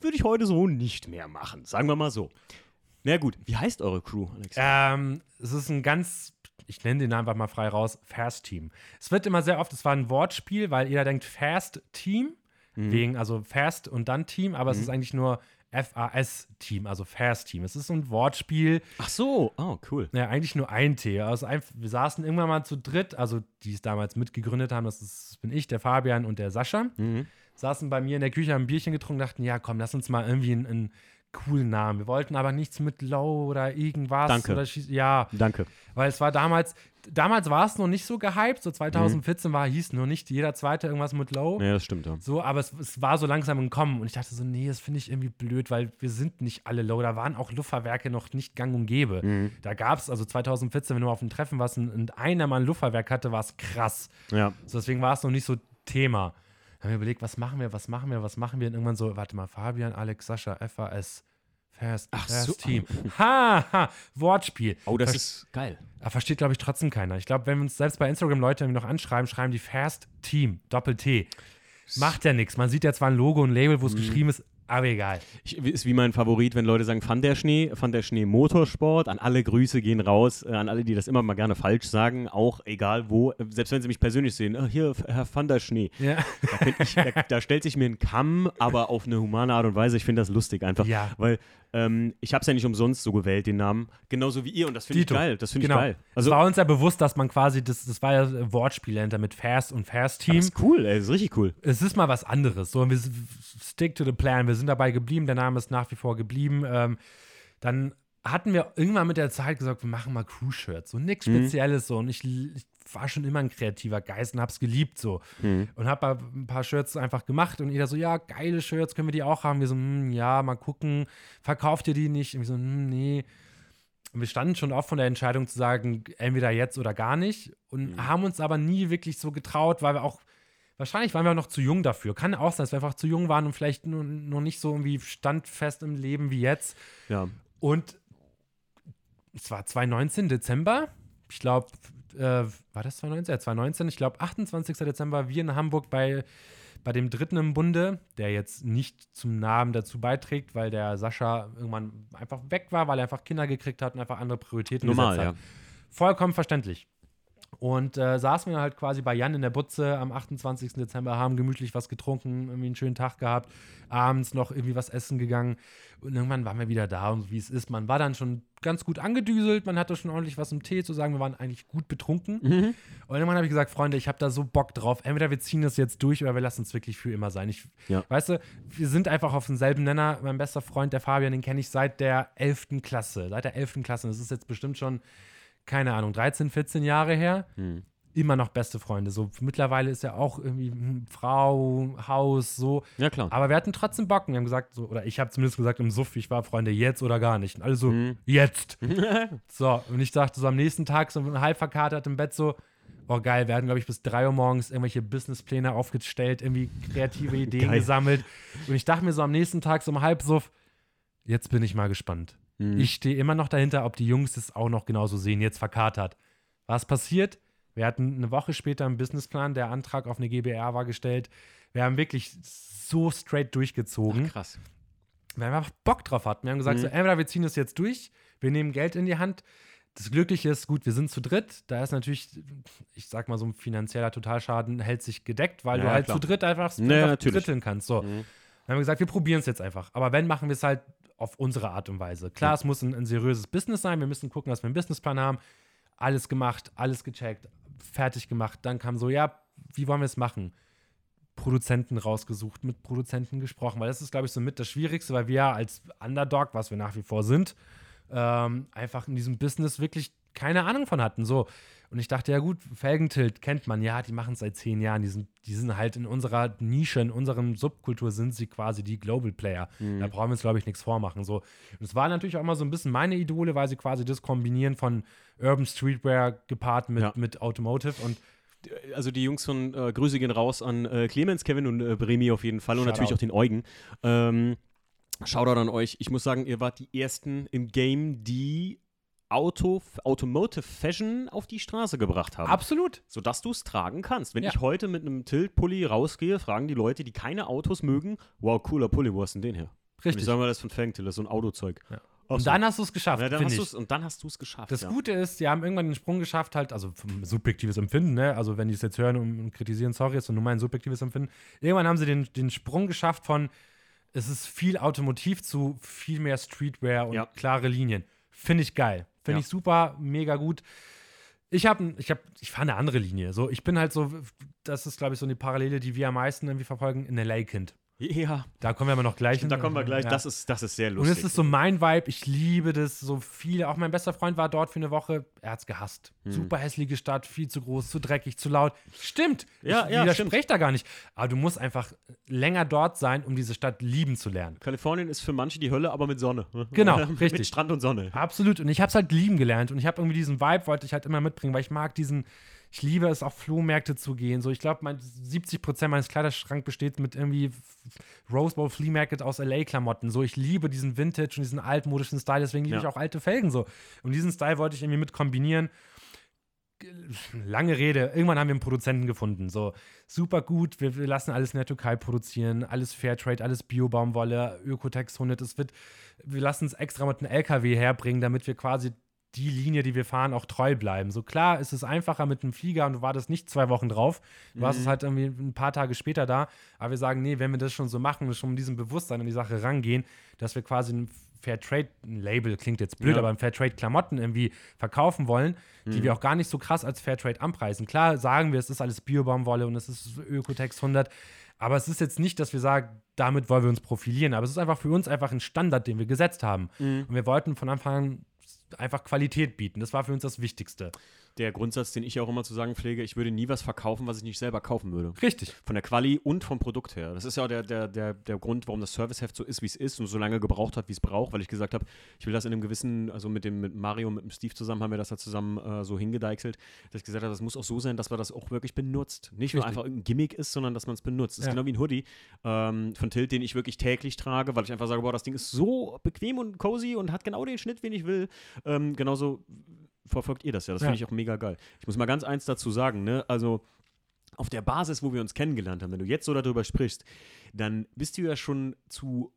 Würde ich heute so nicht mehr machen, sagen wir mal so. Na gut, wie heißt eure Crew, Alex? Ähm, es ist ein ganz, ich nenne den einfach mal frei raus, Fast Team. Es wird immer sehr oft, es war ein Wortspiel, weil jeder denkt Fast Team, Mhm. wegen, also Fast und dann Team, aber es ist eigentlich nur FAS Team, also Fast Team. Es ist so ein Wortspiel, Ach so, oh, cool. ja, eigentlich nur ein T. Also wir saßen irgendwann mal zu dritt, also die es damals mitgegründet haben, das, ist, das bin ich, der Fabian und der Sascha. Mhm. Saßen bei mir in der Küche, haben ein Bierchen getrunken, dachten, ja komm, lass uns mal irgendwie einen, einen coolen Namen. Wir wollten aber nichts mit Low oder irgendwas. Danke. Oder schieß- ja, Danke. weil es war damals, damals war es noch nicht so gehypt, so 2014 war, hieß nur nicht jeder zweite irgendwas mit Low. Ja, das stimmt, ja. So, aber es, es war so langsam im Kommen und ich dachte so, nee, das finde ich irgendwie blöd, weil wir sind nicht alle low. Da waren auch Luftfahrwerke noch nicht gang und gäbe. Mhm. Da gab es, also 2014, wenn du auf einem Treffen warst und, und einer mal ein Luftfahrwerk hatte, war es krass. Ja. So, deswegen war es noch nicht so Thema. Haben wir überlegt, was machen wir, was machen wir, was machen wir? Und irgendwann so, warte mal, Fabian, Alex, Sascha, FAS, Fast, Ach Fast so. Team. Ha, ha, Wortspiel. Oh, das Ver- ist geil. aber versteht, glaube ich, trotzdem keiner. Ich glaube, wenn wir uns selbst bei Instagram Leute noch anschreiben, schreiben die Fast Team, Doppel-T. Macht ja nichts. Man sieht ja zwar ein Logo, ein Label, wo Mhm. es geschrieben ist, aber egal. Ich, ist wie mein Favorit, wenn Leute sagen, Van der Schnee, Van der Schnee Motorsport. An alle Grüße gehen raus, äh, an alle, die das immer mal gerne falsch sagen, auch egal wo, äh, selbst wenn sie mich persönlich sehen, "Ah, hier, Herr Van der Schnee. Ja. Da, ich, da, da stellt sich mir ein Kamm, aber auf eine humane Art und Weise. Ich finde das lustig einfach, Ja. weil ähm, ich habe es ja nicht umsonst so gewählt, den Namen. Genauso wie ihr und das finde ich geil. Das finde Genau. ich geil. Also es war uns ja bewusst, dass man quasi, das, das war ja Wortspiel dahinter mit Fast und Fast Team. das ist cool, ey, das ist richtig cool. es ist mal was anderes. So, wir stick to the plan. Wir sind dabei geblieben. Der Name ist nach wie vor geblieben. Ähm, dann hatten wir irgendwann mit der Zeit gesagt, wir machen mal Crew-Shirts. So nichts Spezielles so. Und ich, ich war schon immer ein kreativer Geist und hab's geliebt so. Und hab ein paar Shirts einfach gemacht und jeder so, ja, geile Shirts, können wir die auch haben? Wir so, hm, ja, mal gucken. Verkauft ihr die nicht? Und wir so, hm, nee. Und wir standen schon oft von der Entscheidung zu sagen, entweder jetzt oder gar nicht. Und haben uns aber nie wirklich so getraut, weil wir auch Wahrscheinlich waren wir auch noch zu jung dafür. Kann auch sein, dass wir einfach zu jung waren und vielleicht noch nicht so irgendwie standfest im Leben wie jetzt. Ja. Und es war 2019, Dezember. Ich glaube, äh, war das 2019? Ja, 2019. Ich glaube, 28. Dezember, wir in Hamburg bei, bei dem Dritten im Bunde, der jetzt nicht zum Namen dazu beiträgt, weil der Sascha irgendwann einfach weg war, weil er einfach Kinder gekriegt hat und einfach andere Prioritäten Normal, gesetzt ja. hat. Vollkommen verständlich. Und äh, saßen wir halt quasi bei Jan in der Butze am 28. Dezember, haben gemütlich was getrunken, irgendwie einen schönen Tag gehabt, abends noch irgendwie was essen gegangen und irgendwann waren wir wieder da und wie es ist. Man war dann schon ganz gut angedüselt, man hatte schon ordentlich was im Tee zu sagen, wir waren eigentlich gut betrunken. Und irgendwann habe ich gesagt, Freunde, ich habe da so Bock drauf. Entweder wir ziehen das jetzt durch oder wir lassen es wirklich für immer sein. Ich, Ja. Weißt du, wir sind einfach auf demselben Nenner. Mein bester Freund, der Fabian, den kenne ich seit der 11. Klasse. Seit der 11. Klasse. Das ist jetzt bestimmt schon keine Ahnung, 13, 14 Jahre her, immer noch beste Freunde. So mittlerweile ist er auch irgendwie hm, Frau, Haus, so. Ja, klar. Aber wir hatten trotzdem Bock. und Wir haben gesagt, so, oder ich habe zumindest gesagt im Suff, ich war Freunde jetzt oder gar nicht. Und alle so, jetzt. <laughs> so, und ich dachte so am nächsten Tag, so halb verkatert im Bett, so, oh geil, wir hatten, glaube ich, bis 3 Uhr morgens irgendwelche Businesspläne aufgestellt, irgendwie kreative <laughs> Ideen gesammelt. Und ich dachte mir so am nächsten Tag, so um halb Suff, jetzt bin ich mal gespannt. Ich stehe immer noch dahinter, ob die Jungs es auch noch genauso sehen, jetzt verkatert. Was passiert? Wir hatten eine Woche später einen Businessplan, der Antrag auf eine GBR war gestellt. Wir haben wirklich so straight durchgezogen, Krass. weil wir einfach Bock drauf hatten. Wir haben gesagt, so, entweder wir ziehen das jetzt durch, wir nehmen Geld in die Hand. Das Glückliche ist, gut, wir sind zu dritt. Da ist natürlich, ich sag mal, so ein finanzieller Totalschaden hält sich gedeckt, weil Ja, du halt klar. zu dritt einfach, einfach natürlich. dritteln kannst. So. Dann haben wir gesagt, wir probieren es jetzt einfach. Aber wenn, machen wir es halt auf unsere Art und Weise. Klar, es muss ein, ein seriöses Business sein. Wir müssen gucken, dass wir einen Businessplan haben. Alles gemacht, alles gecheckt, fertig gemacht. Dann kam so, ja, wie wollen wir es machen? Produzenten rausgesucht, mit Produzenten gesprochen, weil das ist, glaube ich, so mit das Schwierigste, weil wir ja als Underdog, was wir nach wie vor sind, ähm, einfach in diesem Business wirklich keine Ahnung von hatten. So. Und ich dachte, ja gut, Felgentilt kennt man, ja, die machen es seit zehn Jahren, die sind, die sind halt in unserer Nische, in unserem Subkultur sind sie quasi die Global Player. Da brauchen wir uns, glaube ich, nichts vormachen. So. Und es war natürlich auch immer so ein bisschen meine Idole, weil sie quasi das kombinieren von Urban Streetwear gepaart mit, Ja. mit Automotive und also die Jungs von äh, Grüße gehen raus an äh, Clemens, Kevin und äh, Bremi auf jeden Fall und Shoutout. natürlich auch den Eugen. Ähm, Shoutout an euch. Ich muss sagen, ihr wart die ersten im Game, die Auto, Automotive Fashion auf die Straße gebracht haben. absolut. sodass du es tragen kannst. Wenn Ja. ich heute mit einem Tilt-Pulli rausgehe, fragen die Leute, die keine Autos mögen, wow, cooler Pulli, wo hast du denn den her? Richtig. ich sage mal, das ist von Fangtill, das ist so ein Autozeug. Ja. Und so. dann hast du es geschafft, ja, dann und dann hast du es geschafft. Das ja. Gute ist, die haben irgendwann den Sprung geschafft, halt, also subjektives Empfinden, ne? Also wenn die es jetzt hören und, und kritisieren, sorry, ist nur mein subjektives Empfinden. Irgendwann haben sie den, den Sprung geschafft von, es ist viel Automotiv zu viel mehr Streetwear und Ja. klare Linien. Finde ich geil. Finde Ja. ich super, mega gut. Ich habe, ich habe, ich fahre eine andere Linie. So, ich bin halt so, das ist, glaube ich, so eine Parallele, die wir am meisten irgendwie verfolgen, in LA-Kind. Ja, Da kommen wir aber noch gleich hin. da kommen wir gleich. Ja. Das, ist, das ist sehr Und lustig. es ist so mein Vibe, ich liebe das so viel. Auch mein bester Freund war dort für eine Woche, er hat's gehasst. Hm. Super hässliche Stadt, viel zu groß, zu dreckig, zu laut. Stimmt, Ja, ich ja, widerspreche da gar nicht. Aber du musst einfach länger dort sein, um diese Stadt lieben zu lernen. Kalifornien ist für manche die Hölle, aber mit Sonne. <laughs> Genau, mit richtig. Strand und Sonne. Absolut. Und ich habe es halt lieben gelernt. Und ich habe irgendwie diesen Vibe, wollte ich halt immer mitbringen, weil ich mag diesen, ich liebe es, auf Flohmärkte zu gehen. So, ich glaube, mein 70 Prozent meines Kleiderschranks besteht mit irgendwie Rose Bowl Flea Market aus LA-Klamotten. So, ich liebe diesen Vintage und diesen altmodischen Style. Deswegen liebe Ja. ich auch alte Felgen so. Und diesen Style wollte ich irgendwie mit kombinieren. lange Rede, irgendwann haben wir einen Produzenten gefunden. So, super gut, wir, wir lassen alles in der Türkei produzieren, alles Fairtrade, alles Bio-Baumwolle, Ökotex 100. Es wird, wir lassen es extra mit einem LKW herbringen, damit wir quasi die Linie, die wir fahren, auch treu bleiben. So klar ist es einfacher mit einem Flieger und du wartest nicht zwei Wochen drauf. Du mhm. hast es halt irgendwie ein paar Tage später da. Aber wir sagen, nee, wenn wir das schon so machen, schon mit diesem Bewusstsein an die Sache rangehen, dass wir quasi ein Fairtrade-Label, klingt jetzt blöd, ja. aber ein Fairtrade-Klamotten irgendwie verkaufen wollen, mhm. die wir auch gar nicht so krass als Fairtrade anpreisen. Klar sagen wir, es ist alles Biobaumwolle und es ist Ökotex 100, aber es ist jetzt nicht, dass wir sagen, damit wollen wir uns profilieren, aber es ist einfach für uns einfach ein Standard, den wir gesetzt haben. Mhm. Und wir wollten von Anfang an einfach Qualität bieten. Das war für uns das Wichtigste der Grundsatz, den ich auch immer zu sagen pflege, ich würde nie was verkaufen, was ich nicht selber kaufen würde. Richtig. Von der Quali und vom Produkt her. Das ist ja auch der, der, der, der Grund, warum das Serviceheft so ist, wie es ist und so lange gebraucht hat, wie es braucht, weil ich gesagt habe, ich will das in einem gewissen, also mit dem mit Mario, mit dem Steve zusammen haben wir das da zusammen äh, so hingedeichselt, dass ich gesagt habe, das muss auch so sein, dass man das auch wirklich benutzt. Nicht nur einfach irgendein Gimmick ist, sondern dass man es benutzt. Das ja. ist genau wie ein Hoodie ähm, von Tilt, den ich wirklich täglich trage, weil ich einfach sage, boah, das Ding ist so bequem und cozy und hat genau den Schnitt, den ich will. Ähm, genauso verfolgt ihr das ja. Das finde ich auch mega geil. Ich muss mal ganz eins dazu sagen, ne? Also auf der Basis, wo wir uns kennengelernt haben, wenn du jetzt so darüber sprichst, dann bist du ja schon zu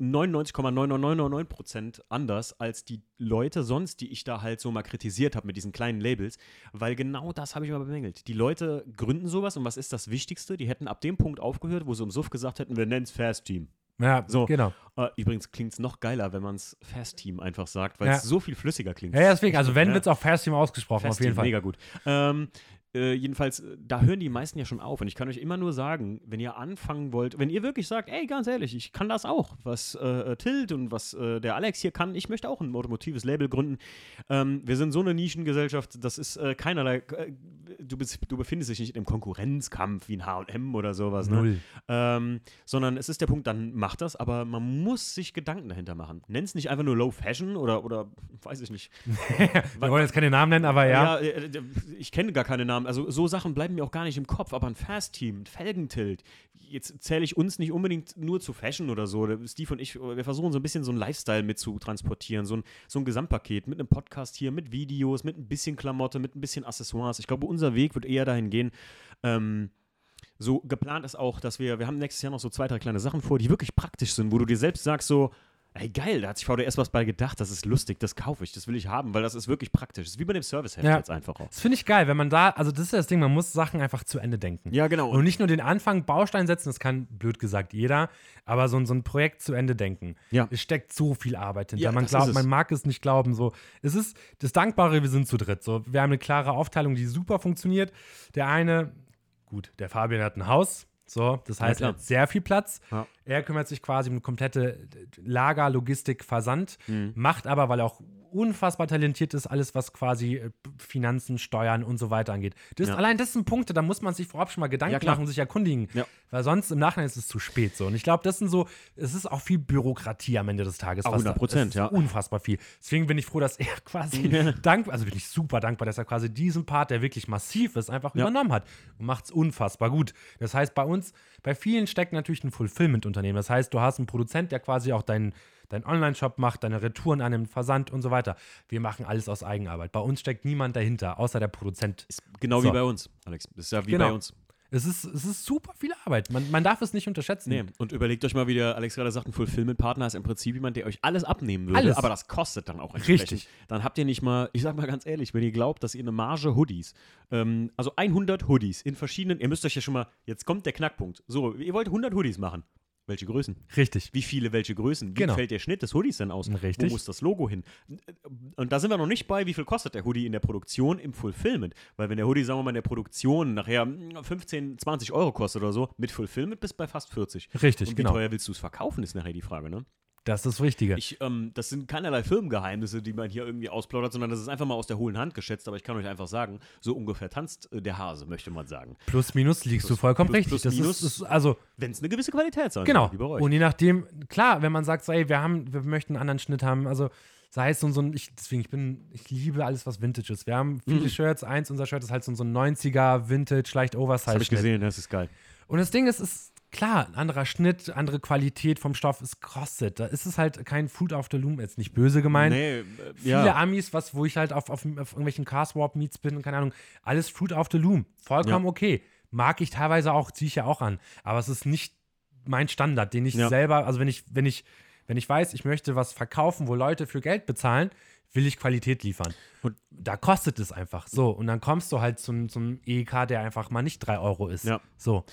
99,999% anders als die Leute sonst, die ich da halt so mal kritisiert habe mit diesen kleinen Labels, weil genau das habe ich mal bemängelt. Die Leute gründen sowas und was ist das Wichtigste? Die hätten ab dem Punkt aufgehört, wo sie im Suff gesagt hätten, wir nennen es Fast Team. Ja, so. genau. Äh, übrigens klingt es noch geiler, wenn man es Fast Team einfach sagt, weil es ja. so viel flüssiger klingt. Ja, deswegen, also wenn, ja. wird es auch Fast Team ausgesprochen, Fast auf jeden Fall. Mega gut. Ähm, äh, jedenfalls, äh, da hören die meisten ja schon auf. Und ich kann euch immer nur sagen, wenn ihr anfangen wollt, wenn ihr wirklich sagt, ey, ganz ehrlich, ich kann das auch, was äh, Tilt und was äh, der Alex hier kann, ich möchte auch ein automotives Label gründen. Ähm, wir sind so eine Nischengesellschaft, das ist äh, keinerlei, äh, du, du, befindest dich nicht im Konkurrenzkampf wie ein H&M oder sowas. Ne? Null. Ähm, sondern es ist der Punkt, dann macht das, aber man muss sich Gedanken dahinter machen. Nenn es nicht einfach nur Low Fashion oder, oder weiß ich nicht. <laughs> wir wollen jetzt keine Namen nennen, aber ja. ja ich kenne gar keine Namen also so Sachen bleiben mir auch gar nicht im Kopf, aber ein Fast-Team, ein Felgentilt, jetzt zähle ich uns nicht unbedingt nur zu Fashion oder so. Steve und ich, wir versuchen so ein bisschen so ein Lifestyle mit zu transportieren, so ein, so ein Gesamtpaket mit einem Podcast hier, mit Videos, mit ein bisschen Klamotte, mit ein bisschen Accessoires. Ich glaube, unser Weg wird eher dahin gehen, ähm, so geplant ist auch, dass wir, wir haben nächstes Jahr noch so zwei, drei kleine Sachen vor, die wirklich praktisch sind, wo du dir selbst sagst so, Ey, geil, da hat sich VDS was bei gedacht. Das ist lustig, das kaufe ich, das will ich haben, weil das ist wirklich praktisch. Das ist wie bei dem Serviceheft ja. jetzt einfach auch. Das finde ich geil, wenn man da, also das ist das Ding, man muss Sachen einfach zu Ende denken. Ja, genau. Und nicht nur den Anfang Baustein setzen, das kann blöd gesagt jeder, aber so, so ein Projekt zu Ende denken. Ja. Es steckt so viel Arbeit hinter. Ja, man glaubt, man mag es nicht glauben. So, es ist das Dankbare, wir sind zu dritt. So, wir haben eine klare Aufteilung, die super funktioniert. Der eine, gut, der Fabian hat ein Haus, so, das heißt, ja, er hat sehr viel Platz. Ja. Er kümmert sich quasi um komplette Lager, Logistik, Versand, mhm. macht aber, weil er auch unfassbar talentiert ist, alles, was quasi äh, Finanzen, Steuern und so weiter angeht. Das, ja. Allein das sind Punkte, da muss man sich vorab schon mal Gedanken machen und sich erkundigen. Ja. Weil sonst im Nachhinein ist es zu spät so. Und ich glaube, das sind so, es ist auch viel Bürokratie am Ende des Tages. 100 Prozent, ja. Unfassbar viel. Deswegen bin ich froh, dass er <laughs> quasi dankbar, also bin ich super dankbar, dass er quasi diesen Part, der wirklich massiv ist, einfach ja. übernommen hat. Und macht es unfassbar gut. Das heißt, bei uns, bei vielen steckt natürlich ein Fulfillment-Unternehmen. Das heißt, du hast einen Produzent, der quasi auch deinen deinen Online-Shop macht, deine Retouren an dem Versand und so weiter. Wir machen alles aus Eigenarbeit. Bei uns steckt niemand dahinter, außer der Produzent. Ist genau so. wie bei uns, Alex. Ist ja wie genau. bei uns. Es ist, es ist super viel Arbeit. Man, man darf es nicht unterschätzen. Nee. Und überlegt euch mal, wie der Alex gerade sagt, ein Fulfillment-Partner ist im Prinzip jemand, der euch alles abnehmen würde. Alles. Aber das kostet dann auch entsprechend. Richtig. Dann habt ihr nicht mal, ich sag mal ganz ehrlich, wenn ihr glaubt, dass ihr eine Marge Hoodies, ähm, also 100 Hoodies in verschiedenen, ihr müsst euch ja schon mal, jetzt kommt der Knackpunkt. So, ihr wollt 100 Hoodies machen. Welche Größen? Richtig. Wie viele, welche Größen? Wie genau. fällt der Schnitt des Hoodies denn aus? Richtig. Wo muss das Logo hin? Und da sind wir noch nicht bei, wie viel kostet der Hoodie in der Produktion im Fulfillment. Weil wenn der Hoodie, sagen wir mal, in der Produktion nachher 15, 20 Euro kostet oder so, mit Fulfillment bist du bei fast 40. Richtig, Und wie genau. teuer willst du es verkaufen, ist nachher die Frage, ne? Das ist das Richtige. Ich, ähm, das sind keinerlei Firmengeheimnisse, die man hier irgendwie ausplaudert, sondern das ist einfach mal aus der hohlen Hand geschätzt. Aber ich kann euch einfach sagen, so ungefähr tanzt äh, der Hase, möchte man sagen. Plus, minus liegst plus, du vollkommen plus, richtig. Plus, das minus, ist, ist also wenn es eine gewisse Qualität sein Genau. Und je nachdem, klar, wenn man sagt, so, ey, wir haben, wir möchten einen anderen Schnitt haben, also sei es so, so ein, ich, deswegen, ich bin, ich liebe alles, was Vintage ist. Wir haben viele mhm. Shirts, eins unser Shirt ist halt so, so ein 90er Vintage, leicht Oversize. Das hab ich gesehen, das ist geil. Und das Ding ist, ist klar, ein anderer Schnitt, andere Qualität vom Stoff, es kostet. Da ist es halt kein Food of the Loom, jetzt nicht böse gemeint. Nee, äh, Viele ja. Amis, was, wo ich halt auf, auf, auf irgendwelchen Carswap Meets bin, keine Ahnung, alles Fruit of the Loom. Vollkommen Ja. okay. Mag ich teilweise auch, ziehe ich ja auch an. Aber es ist nicht mein Standard, den ich Ja. selber, also wenn ich, wenn ich, wenn ich weiß, ich möchte was verkaufen, wo Leute für Geld bezahlen, will ich Qualität liefern. Und- da kostet es einfach so. Und dann kommst du halt zum, zum EEK, der einfach mal nicht 3 Euro ist. Ja. So.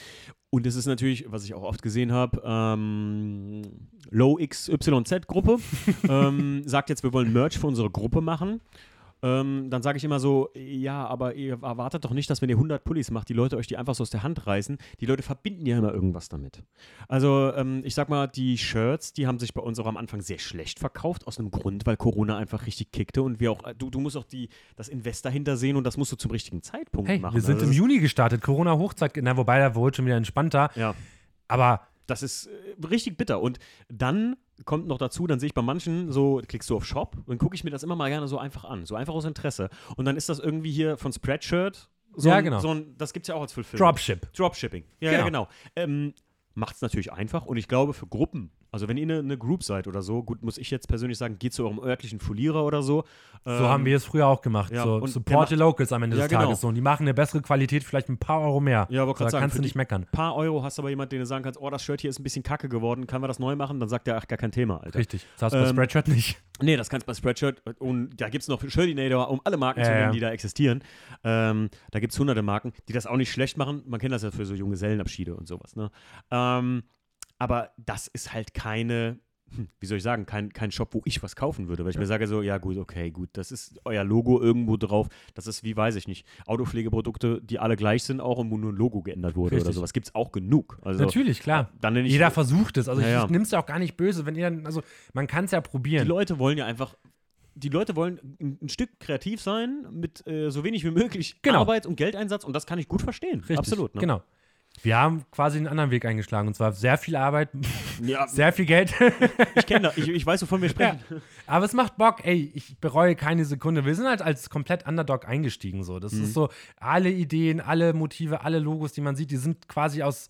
Und es ist natürlich, was ich auch oft gesehen habe, ähm, Low XYZ Gruppe <laughs> ähm, sagt jetzt, wir wollen Merch für unsere Gruppe machen. Ähm, dann sage ich immer so, ja, aber ihr erwartet doch nicht, dass wenn ihr 100 Pullis macht, die Leute euch die einfach so aus der Hand reißen. Die Leute verbinden ja immer irgendwas damit. Also ähm, ich sag mal, die Shirts, die haben sich bei uns auch am Anfang sehr schlecht verkauft, aus einem Grund, weil Corona einfach richtig kickte und wir auch, du, du musst auch die, das Invest dahinter sehen und das musst du zum richtigen Zeitpunkt Hey, machen. wir sind Also im Juni gestartet, Corona-Hochzeit, na, wobei da wurde schon wieder entspannter. Ja. Aber Das ist äh, richtig bitter. Und dann kommt noch dazu, dann sehe ich bei manchen so, klickst du auf Shop, dann gucke ich mir das immer mal gerne so einfach an, so einfach aus Interesse. Und dann ist das irgendwie hier von Spreadshirt. So Ja, ein, genau. So ein, das gibt es ja auch als Fulfillment. Dropship. Dropshipping. Ja, Genau. ja, genau. Ähm, Macht es natürlich einfach und ich glaube für Gruppen, also wenn ihr eine, eine Group seid oder so, gut, muss ich jetzt persönlich sagen, geht zu eurem örtlichen Folierer oder so. So haben wir es früher auch gemacht. ja, so Support the Locals am Ende Ja, des genau. Tages. So. Und die machen eine bessere Qualität, vielleicht ein paar Euro mehr. Ja, aber so, sagen, kannst du nicht meckern. paar Euro hast aber jemand, den du sagen kannst, oh, das Shirt hier ist ein bisschen kacke geworden, kann man das neu machen? Dann sagt er, ach, gar kein Thema, Alter. Richtig. Das hast du bei Ähm, Spreadshirt nicht. Nee, das kannst du bei Spreadshirt und da gibt es noch Shirtinator, um alle Marken zu Ja, nennen, die da existieren. Ähm, da gibt es hunderte Marken, die das auch nicht schlecht machen. Man kennt das ja für so Junggesellenabschiede und sowas. Ne? Ähm, aber das ist halt keine, hm, wie soll ich sagen, kein, kein Shop, wo ich was kaufen würde, weil ich mir sage so, ja gut, okay, gut, das ist euer Logo irgendwo drauf. Das ist wie, weiß ich nicht, Autopflegeprodukte, die alle gleich sind auch und wo nur ein Logo geändert wurde oder Richtig. sowas. Gibt es auch genug. Also, Natürlich, klar. Dann nenne ich Jeder versucht es. Also Ja, ich, ja. ich nimm's ja auch gar nicht böse, wenn ihr, also man kann es ja Die probieren. Leute wollen ja einfach, die Leute wollen ein, ein Stück kreativ sein mit äh, so wenig wie möglich Genau. Arbeit und Geldeinsatz und das kann ich gut verstehen. Richtig. Absolut. Ne? Genau. Wir haben quasi einen anderen Weg eingeschlagen und zwar sehr viel Arbeit, <laughs> Ja, sehr viel Geld. ich kenne das. Ich, ich weiß, wovon wir ja. sprechen. Aber es macht Bock, ey, ich bereue keine Sekunde. Wir sind halt als komplett Underdog eingestiegen. So. Das Mhm. ist so, alle Ideen, alle Motive, alle Logos, die man sieht, die sind quasi aus.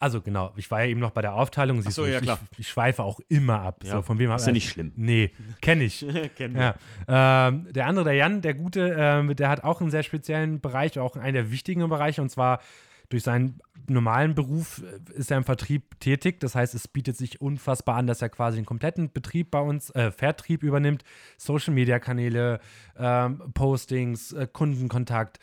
Also genau, ich war ja eben noch bei der Aufteilung. Siehst so, du, ja, ich, klar. Ich, ich schweife auch immer ab. Ja, so, von wem ist ja nicht schlimm. Nee, kenne ich. <laughs> Wir. Ja. Ähm, der andere, der Jan, der Gute, ähm, der hat auch einen sehr speziellen Bereich, auch einen der wichtigen Bereiche, und zwar durch seinen normalen Beruf äh, ist er im Vertrieb tätig. Das heißt, es bietet sich unfassbar an, dass er quasi einen kompletten Betrieb bei uns, äh, Vertrieb übernimmt, Social-Media-Kanäle, ähm, Postings, äh, Kundenkontakt.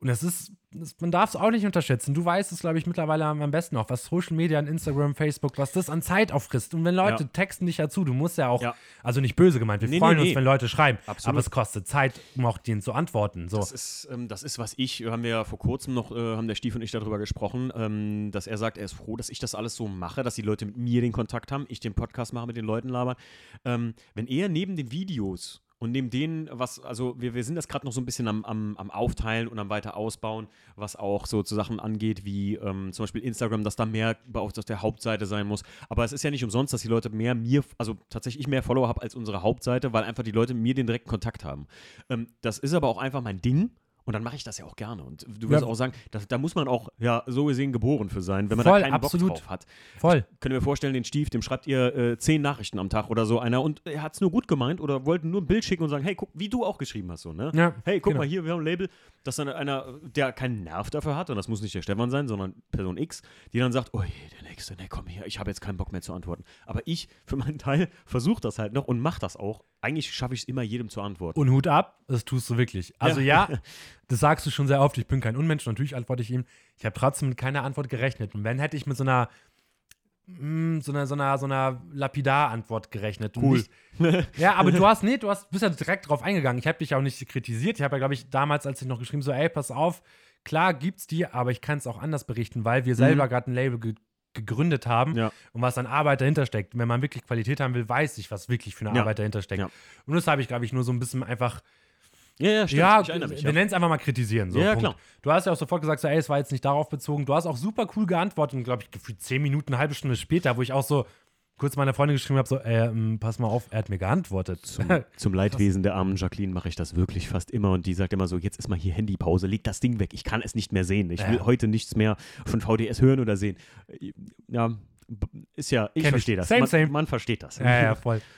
Und das ist, man darf es auch nicht unterschätzen. Du weißt es, glaube ich, mittlerweile am besten auch, was Social Media, Instagram, Facebook, was das an Zeit auffrisst. Und wenn Leute Ja. texten dich ja zu, du musst ja auch, Ja. also nicht böse gemeint, wir Nee, freuen nee, uns, nee. wenn Leute schreiben. Absolut. Aber es kostet Zeit, um auch denen zu antworten. So. Das ist, ähm, das ist, was ich, haben wir ja vor kurzem noch, äh, haben der Stief und ich darüber gesprochen, ähm, dass er sagt, er ist froh, dass ich das alles so mache, dass die Leute mit mir den Kontakt haben, ich den Podcast mache, mit den Leuten labern. Ähm, wenn er neben den Videos und neben denen, was, also wir, wir sind das gerade noch so ein bisschen am, am, am Aufteilen und am weiter ausbauen, was auch so zu Sachen angeht, wie ähm, zum Beispiel Instagram, dass da mehr auf der Hauptseite sein muss. Aber es ist ja nicht umsonst, dass die Leute mehr mir, also tatsächlich ich mehr Follower habe als unsere Hauptseite, weil einfach die Leute mir den direkten Kontakt haben. Ähm, das ist aber auch einfach mein Ding. Und dann mache ich das ja auch gerne. Und du wirst Ja. auch sagen, da, da muss man auch ja so gesehen geboren für sein, wenn man Voll, da keinen absolut. Bock drauf hat. Voll. Könnt ihr mir vorstellen, den Stief, dem schreibt ihr äh, zehn Nachrichten am Tag oder so einer und er hat es nur gut gemeint oder wollte nur ein Bild schicken und sagen, hey, guck, wie du auch geschrieben hast, so, ne? Ja, hey, guck genau. mal hier, wir haben ein Label, dass dann einer, der keinen Nerv dafür hat, und das muss nicht der Stefan sein, sondern Person X, die dann sagt, oh je, der Nächste, ne, komm hier, ich habe jetzt keinen Bock mehr zu antworten. Aber ich, für meinen Teil, versuche das halt noch und mache das auch. Eigentlich schaffe ich es immer, jedem zu antworten. Und Hut ab, das tust du wirklich. Also ja, <laughs> das sagst du schon sehr oft, ich bin kein Unmensch, natürlich antworte ich ihm. Ich habe trotzdem mit keiner Antwort gerechnet. Und wenn hätte ich mit so einer mm, so einer, so einer, so einer Lapidar-Antwort gerechnet. Cool. Nicht, ja, aber du <laughs> hast, nee, du hast, bist ja direkt drauf eingegangen. Ich habe dich auch nicht kritisiert. Ich habe ja, glaube ich, damals, als ich noch geschrieben so, ey, pass auf, klar gibt's die, aber ich kann es auch anders berichten, weil wir selber gerade ein Label ge gegründet haben Ja. und was an Arbeit dahinter steckt. Wenn man wirklich Qualität haben will, weiß ich, was wirklich für eine Ja. Arbeit dahinter steckt. Ja. Und das habe ich, glaube ich, nur so ein bisschen einfach Ja, ja, stimmt. ja, ich mich. wir nennen es einfach mal kritisieren. So, Ja, ja, Punkt. klar. Du hast ja auch sofort gesagt, so, ey, es war jetzt nicht darauf bezogen. Du hast auch super cool geantwortet und, glaube ich, gefühlt zehn Minuten, eine halbe Stunde später, wo ich auch so, kurz meiner Freundin geschrieben habe, so, äh, pass mal auf, er hat mir geantwortet. Zum, zum Leidwesen der armen Jacqueline mache ich das wirklich fast immer und die sagt immer so, jetzt ist mal hier Handypause, leg das Ding weg, ich kann es nicht mehr sehen. Ich Ja. will heute nichts mehr von VDS hören oder sehen. Ja, ist ja, ich Kenn ich. verstehe das. Same, man, same. man versteht das. ja, ja, voll. <laughs>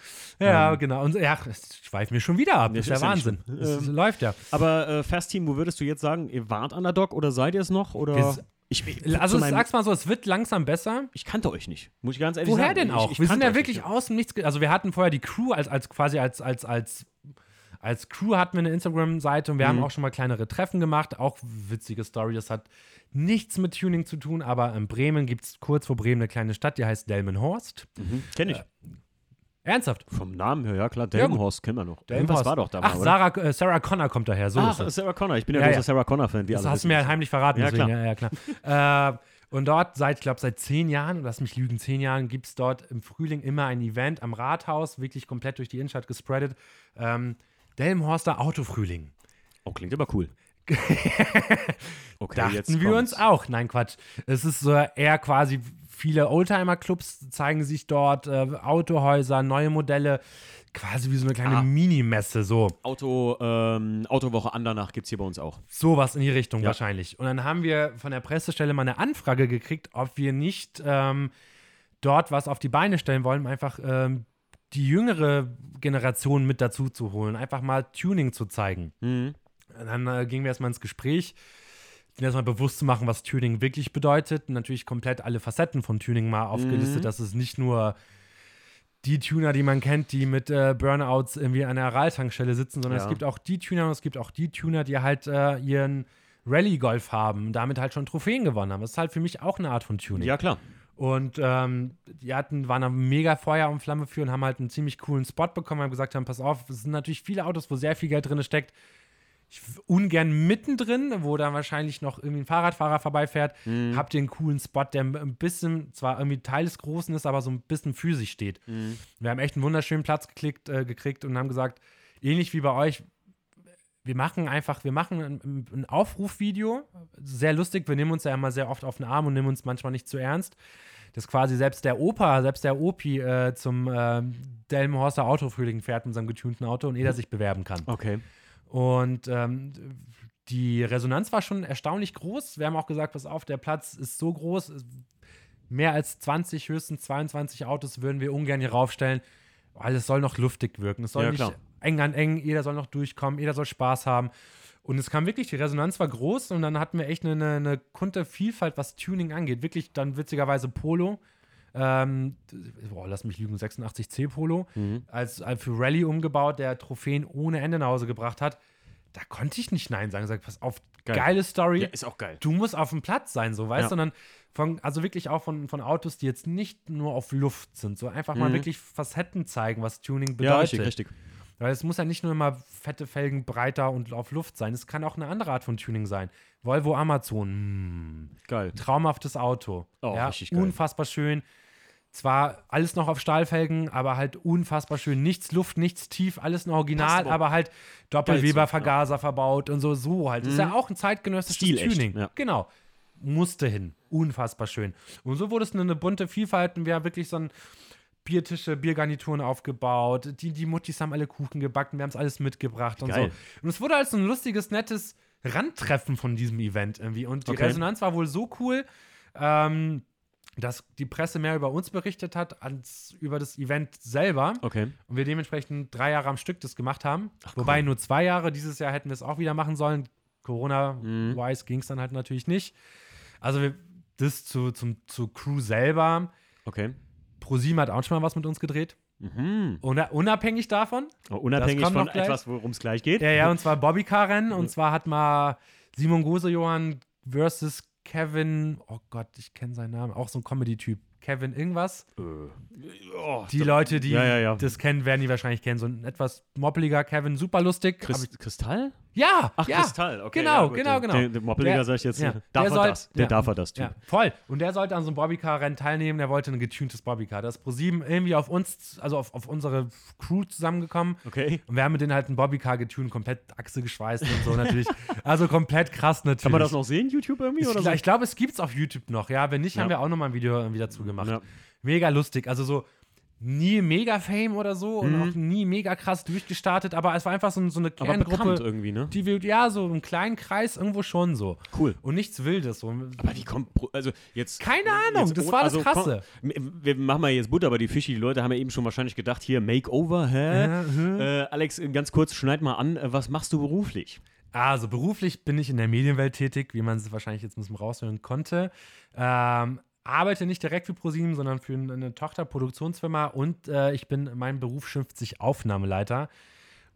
Ja, Ähm. genau. Und ja, es schweift mir schon wieder ab. Ja, Das ist ja ist ja nicht Wahnsinn. schlimm. Es Ähm, läuft ja. Aber äh, Fast-Team, wo würdest du jetzt sagen, ihr wart Underdog oder seid ihr es noch? Oder? Wir- ich, Also sag's mal so, es wird langsam besser. ich kannte euch nicht, muss ich ganz ehrlich Woher sagen. denn Ich- auch? Ich, wir sind ja wirklich nicht. aus dem Nichts. Also wir hatten vorher die Crew als, als quasi als, als, als, als Crew hatten wir eine Instagram-Seite und wir Mhm. haben auch schon mal kleinere Treffen gemacht. Auch witzige Story, das hat nichts mit Tuning zu tun, aber in Bremen gibt es kurz vor Bremen eine kleine Stadt, die heißt Delmenhorst. Mhm, Kenn ich. Ernsthaft? Vom Namen her, ja klar. Delmenhorst kennen wir noch. Delmenhorst. War doch da Ach, mal? Sarah, äh, Sarah Connor kommt daher. So Ach. Sarah Connor. Ich bin ja, Ja, großer ja. Sarah Connor-Fan. wie Das hast du mir heimlich verraten. Ja, deswegen. klar. Ja, klar. äh, und dort seit, ich glaube, seit zehn Jahren, lass mich lügen, zehn Jahren gibt es dort im Frühling immer ein Event am Rathaus, wirklich komplett durch die Innenstadt gespreadet. Ähm, Delmenhorster Autofrühling. Oh, klingt aber cool. <laughs> okay, Dachten wir uns auch. Nein, Quatsch. Es ist so eher quasi, viele Oldtimer-Clubs zeigen sich dort, äh, Autohäuser, neue Modelle, quasi wie so eine kleine Ah. Minimesse, so. Auto, ähm, Autowoche Andernach gibt es hier bei uns auch. Sowas in die Richtung Ja. wahrscheinlich. Und dann haben wir von der Pressestelle mal eine Anfrage gekriegt, ob wir nicht ähm, dort was auf die Beine stellen wollen, einfach ähm, die jüngere Generation mit dazu zu holen, einfach mal Tuning zu zeigen. Mhm. Dann äh, gingen wir erstmal ins Gespräch, ihnen erstmal bewusst zu machen, was Tuning wirklich bedeutet. Und natürlich komplett alle Facetten von Tuning mal aufgelistet, Mhm. dass es nicht nur die Tuner, die man kennt, die mit äh, Burnouts irgendwie an der Ralltankstelle sitzen, sondern Ja. es gibt auch die Tuner und es gibt auch die Tuner, die halt äh, ihren Rallye-Golf haben und damit halt schon Trophäen gewonnen haben. Das ist halt für mich auch eine Art von Tuning. Ja, klar. Und ähm, die hatten, waren da mega Feuer und Flamme für und haben halt einen ziemlich coolen Spot bekommen, haben gesagt haben, pass auf, es sind natürlich viele Autos, wo sehr viel Geld drin steckt. Ich ungern mittendrin, wo dann wahrscheinlich noch irgendwie ein Fahrradfahrer vorbeifährt, Mhm. habt ihr einen coolen Spot, der ein bisschen, zwar irgendwie Teil des Großen ist, aber so ein bisschen physisch steht. Mhm. Wir haben echt einen wunderschönen Platz geklickt, äh, gekriegt und haben gesagt, ähnlich wie bei euch, wir machen einfach, wir machen ein, ein Aufrufvideo, sehr lustig, wir nehmen uns ja immer sehr oft auf den Arm und nehmen uns manchmal nicht zu ernst. Das quasi selbst der Opa, selbst der Opi äh, zum ähm, Delmenhorster Autofrühling fährt mit seinem getunten Auto und jeder sich bewerben kann. Okay. Und ähm, die Resonanz war schon erstaunlich groß. Wir haben auch gesagt, pass auf, der Platz ist so groß, mehr als 20, höchstens 22 Autos würden wir ungern hier raufstellen, weil es soll noch luftig wirken. Es soll Ja, nicht klar. eng an eng, jeder soll noch durchkommen, jeder soll Spaß haben. Und es kam wirklich, die Resonanz war groß und dann hatten wir echt eine, eine, eine kunte Vielfalt, was Tuning angeht. Wirklich dann witzigerweise Polo. Ähm, boah, lass mich lügen, 86C Polo, Mhm. als, als für Rallye umgebaut, der Trophäen ohne Ende nach Hause gebracht hat. Da konnte ich nicht Nein sagen. Sag, pass auf, Geil. geile Story. Ja, ist auch geil. du musst auf dem Platz sein, so, weißt Ja. du? Sondern von, also wirklich auch von, von Autos, die jetzt nicht nur auf Luft sind, so einfach mal Mhm. wirklich Facetten zeigen, was Tuning Ja, bedeutet. richtig, richtig. Weil es muss ja nicht nur immer fette Felgen breiter und auf Luft sein. Es kann auch eine andere Art von Tuning sein. Volvo Amazon, mm, Geil. traumhaftes Auto. Oh, ja, richtig geil. Unfassbar schön. Zwar alles noch auf Stahlfelgen, aber halt unfassbar schön. Nichts Luft, nichts tief, alles ein Original, aber aber halt Doppelweber-Vergaser verbaut und so, so halt. Das ist ja auch ein zeitgenössisches Mhm. Stilecht, Tuning. ja. Genau. Musste hin. Unfassbar schön. Und so wurde es eine, eine bunte Vielfalt und wir haben wirklich so ein Biertische, Biergarnituren aufgebaut. Die, die Muttis haben alle Kuchen gebacken, wir haben es alles mitgebracht und Geil. so. Und es wurde als so ein lustiges, nettes Randtreffen von diesem Event irgendwie. Und die Okay. Resonanz war wohl so cool, ähm, dass die Presse mehr über uns berichtet hat, als über das Event selber. Okay. Und wir dementsprechend drei Jahre am Stück das gemacht haben. Wobei nur zwei Jahre. Dieses Jahr hätten wir es auch wieder machen sollen. Corona-wise ging es dann halt natürlich nicht. Also wir, das zu, zum, zu Crew selber. Okay. ProSieben hat auch schon mal was mit uns gedreht. Mhm. Una- Unabhängig davon. Oh, Unabhängig von etwas, worum es gleich geht. Ja, ja, und zwar Bobbycar-Rennen. Und zwar hat mal Simon Gose-Johann versus Kevin, oh Gott, ich kenne seinen Namen, auch so ein Comedy-Typ. Kevin irgendwas. Äh, oh, Die Leute, die Ja, ja, ja. das kennen, werden die wahrscheinlich kennen. So ein etwas moppeliger Kevin, super lustig. Kristall? Ja, Ach, ja. Kristall, okay. Genau, ja, gut. genau, genau. Der, der Moppeliger sag ich jetzt, ja, darf der er soll- das? Der ja. darf er das tun. Ja, voll. Und der sollte an so einem Bobbycar-Rennen teilnehmen. Der wollte ein getuntes Bobbycar. Das ist ProSieben irgendwie auf uns, also auf, auf unsere Crew zusammengekommen. Okay. Und wir haben mit denen halt ein Bobbycar getunt, komplett Achse geschweißt und so natürlich. Also komplett krass natürlich. Kann man das noch sehen, YouTube irgendwie? Ich, oder so? ich glaube, es gibt es auf YouTube noch, ja. Wenn nicht, haben wir auch noch mal ein Video irgendwie dazu gemacht. Mega lustig. Also so nie mega Fame oder so und Mhm. auch nie mega krass durchgestartet, aber es war einfach so, so eine Aber Kerngruppe, irgendwie, ne? die wir, ja, so einen kleinen Kreis irgendwo schon so. Cool. Und nichts Wildes. So. Aber wie kommt, also jetzt. Keine Ahnung, jetzt das war das also, Krasse. komm, wir machen mal jetzt Butter bei die Fische. Die Leute haben ja eben schon wahrscheinlich gedacht, hier Makeover, hä? Ja, hm. Äh, Alex, ganz kurz, schneid mal an, äh, was machst du beruflich? Also beruflich bin ich in der Medienwelt tätig, wie man es wahrscheinlich jetzt ein bisschen raushören konnte. Ähm, arbeite nicht direkt für ProSieben, sondern für eine Tochterproduktionsfirma und äh, ich bin, mein Beruf schimpft sich Aufnahmeleiter.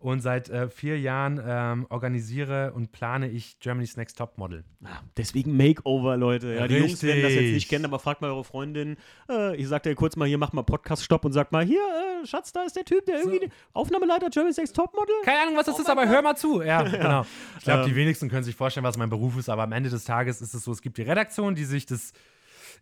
Und seit äh, vier Jahren ähm, organisiere und plane ich Germany's Next Top Model. Ah, Deswegen Makeover, Leute. Ja, die Jungs werden das jetzt nicht kennen, aber fragt mal eure Freundin. Äh, ich sagte ihr kurz mal, hier, mach mal Podcast-Stopp und sagt mal, hier, äh, Schatz, da ist der Typ, der irgendwie Aufnahmeleiter Germany's Next Topmodel. Keine Ahnung, was das ist, aber hör mal zu. Ja, <laughs> genau. Ich glaube, Ähm. die wenigsten können sich vorstellen, was mein Beruf ist, aber am Ende des Tages ist es so, es gibt die Redaktion, die sich das,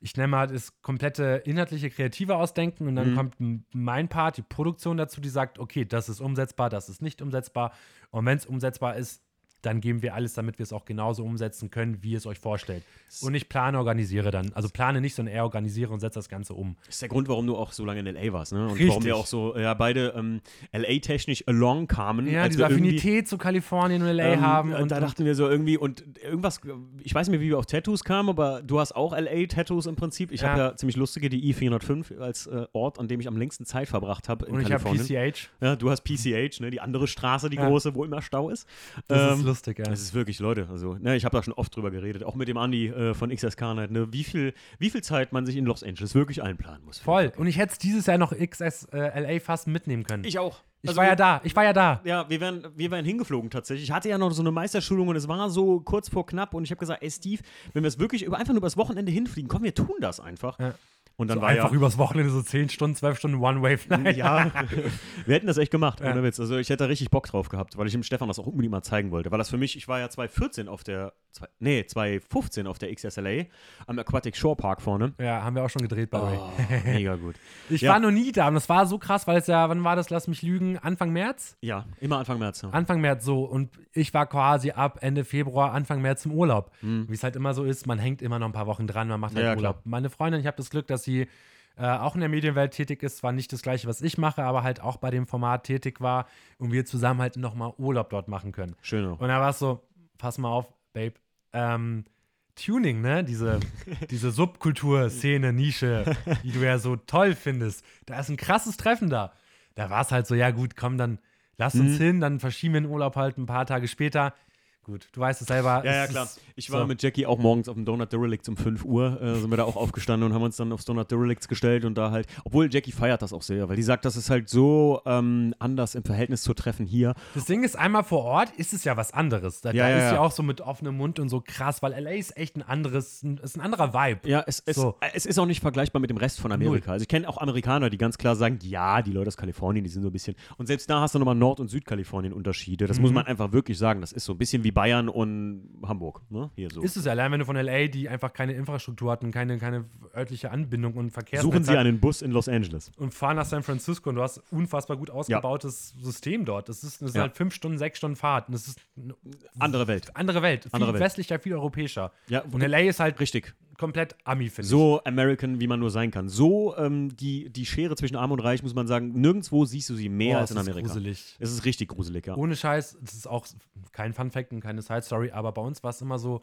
ich nenne mal das komplette inhaltliche Kreative ausdenken und dann Mhm. kommt mein Part, die Produktion dazu, die sagt, okay, das ist umsetzbar, das ist nicht umsetzbar und wenn es umsetzbar ist, dann geben wir alles, damit wir es auch genauso umsetzen können, wie ihr es euch vorstellt. Und ich plane, organisiere dann. Also plane nicht, sondern eher organisiere und setze das Ganze um. Das ist der Grund, warum du auch so lange in L.A. warst, ne? Und Richtig. warum wir auch so, ja, beide ähm, L.A.-technisch along kamen. Ja, diese Affinität zu Kalifornien und LA Ähm, haben. Und, da dachten wir so irgendwie und irgendwas, ich weiß nicht mehr, wie wir auf Tattoos kamen, aber du hast auch LA-Tattoos im Prinzip. Ich Ja. habe ja ziemlich lustige, die I405 als äh, Ort, an dem ich am längsten Zeit verbracht habe in und ich habe Kalifornien. PCH. ja, du hast PCH, ne, die andere Straße, die Ja. große, wo immer Stau ist. Das Ähm, ist lustig, ja. Das ist wirklich, Leute, also, ne, ich habe da schon oft drüber geredet, auch mit dem Andi äh, von XSK Night, ne, wie viel, wie viel Zeit man sich in Los Angeles wirklich einplanen muss. Voll. Und ich hätte es dieses Jahr noch XS äh, LA fast mitnehmen können. Ich auch. Ich Also war ja da. Ich war ja da. Ja, wir wären, wir wären hingeflogen tatsächlich. Ich hatte ja noch so eine Meisterschulung und es war so kurz vor knapp und ich habe gesagt, ey Steve, wenn wir es wirklich über, einfach nur übers Wochenende hinfliegen, komm, wir tun das einfach. Ja. Und dann so war einfach ja, übers Wochenende so 10 Stunden, 12 Stunden One-Way-Flight. ja, <laughs> wir hätten das echt gemacht, Ja. ohne Witz. Also ich hätte da richtig Bock drauf gehabt, weil ich dem Stefan das auch unbedingt mal zeigen wollte. Weil das für mich, ich war ja 2014 auf der, zwei, nee, 2015 auf der XSLA am Aquatic Shore Park vorne. Ja, haben wir auch schon gedreht bei. Oh, mega gut. <laughs> Ich ja. war noch nie da und das war so krass, weil es ja, wann war das, lass mich lügen, Anfang März? Ja, immer Anfang März. Ja. Anfang März so und ich war quasi ab Ende Februar, Anfang März im Urlaub. Wie es halt immer so ist, man hängt immer noch ein paar Wochen dran, man macht halt. Ja, Urlaub. klar. Meine Freundin, ich habe das Glück, dass sie äh, auch in der Medienwelt tätig ist, zwar nicht das gleiche, was ich mache, aber halt auch bei dem Format tätig war und wir zusammen halt nochmal Urlaub dort machen können. Schön auch. Und da war es so, pass mal auf, Babe, ähm, Tuning, ne? Diese, <laughs> diese Subkultur-Szene, Nische, die du ja so toll findest. Da ist ein krasses Treffen da. Da war es halt so, ja gut, komm, dann lass uns Mhm. hin, dann verschieben wir den Urlaub halt ein paar Tage später. Gut, du weißt es selber. Ja, ja, es klar. Ich war so. mit Jackie auch morgens auf dem Donut Derelicts um 5 Uhr, äh, sind wir da auch aufgestanden und haben uns dann aufs Donut Derelicts gestellt und da halt, obwohl Jackie feiert das auch sehr, weil die sagt, das ist halt so ähm, anders im Verhältnis zu Treffen hier. Das Ding ist, einmal vor Ort ist es ja was anderes. Da, Ja, da ja, ist ja. ja auch so mit offenem Mund und so krass, weil LA ist echt ein anderes, ein, ist ein anderer Vibe. Ja, es, es, So. äh, es ist auch nicht vergleichbar mit dem Rest von Amerika. Also ich kenne auch Amerikaner, die ganz klar sagen, ja, die Leute aus Kalifornien, die sind so ein bisschen. Und selbst da hast du nochmal Nord- und Südkalifornien Unterschiede. Das Mhm. muss man einfach wirklich sagen. Das ist so ein bisschen wie Bayern und Hamburg. Ne? Hier so. Ist es ja, allein wenn du von LA, die einfach keine Infrastruktur hatten, keine, keine örtliche Anbindung und Verkehrsnetz Suchen Sie einen Bus in Los Angeles. und fahren nach San Francisco und du hast unfassbar gut ausgebautes System dort. Das ist, das ist Ja. halt fünf Stunden, sechs Stunden Fahrt. Und das ist eine Andere Welt. andere Welt. Viel Andere Welt. westlicher, viel europäischer. Ja, Und LA ist halt Richtig. Komplett Ami, finde ich. So American, wie man nur sein kann. So ähm, die, die Schere zwischen Arm und Reich, muss man sagen, nirgendwo siehst du sie mehr Boah, als es in ist Amerika. gruselig. Es ist richtig gruselig, ja. Ohne Scheiß, das ist auch kein Fun Fact und keine Side Story, aber bei uns war es immer so,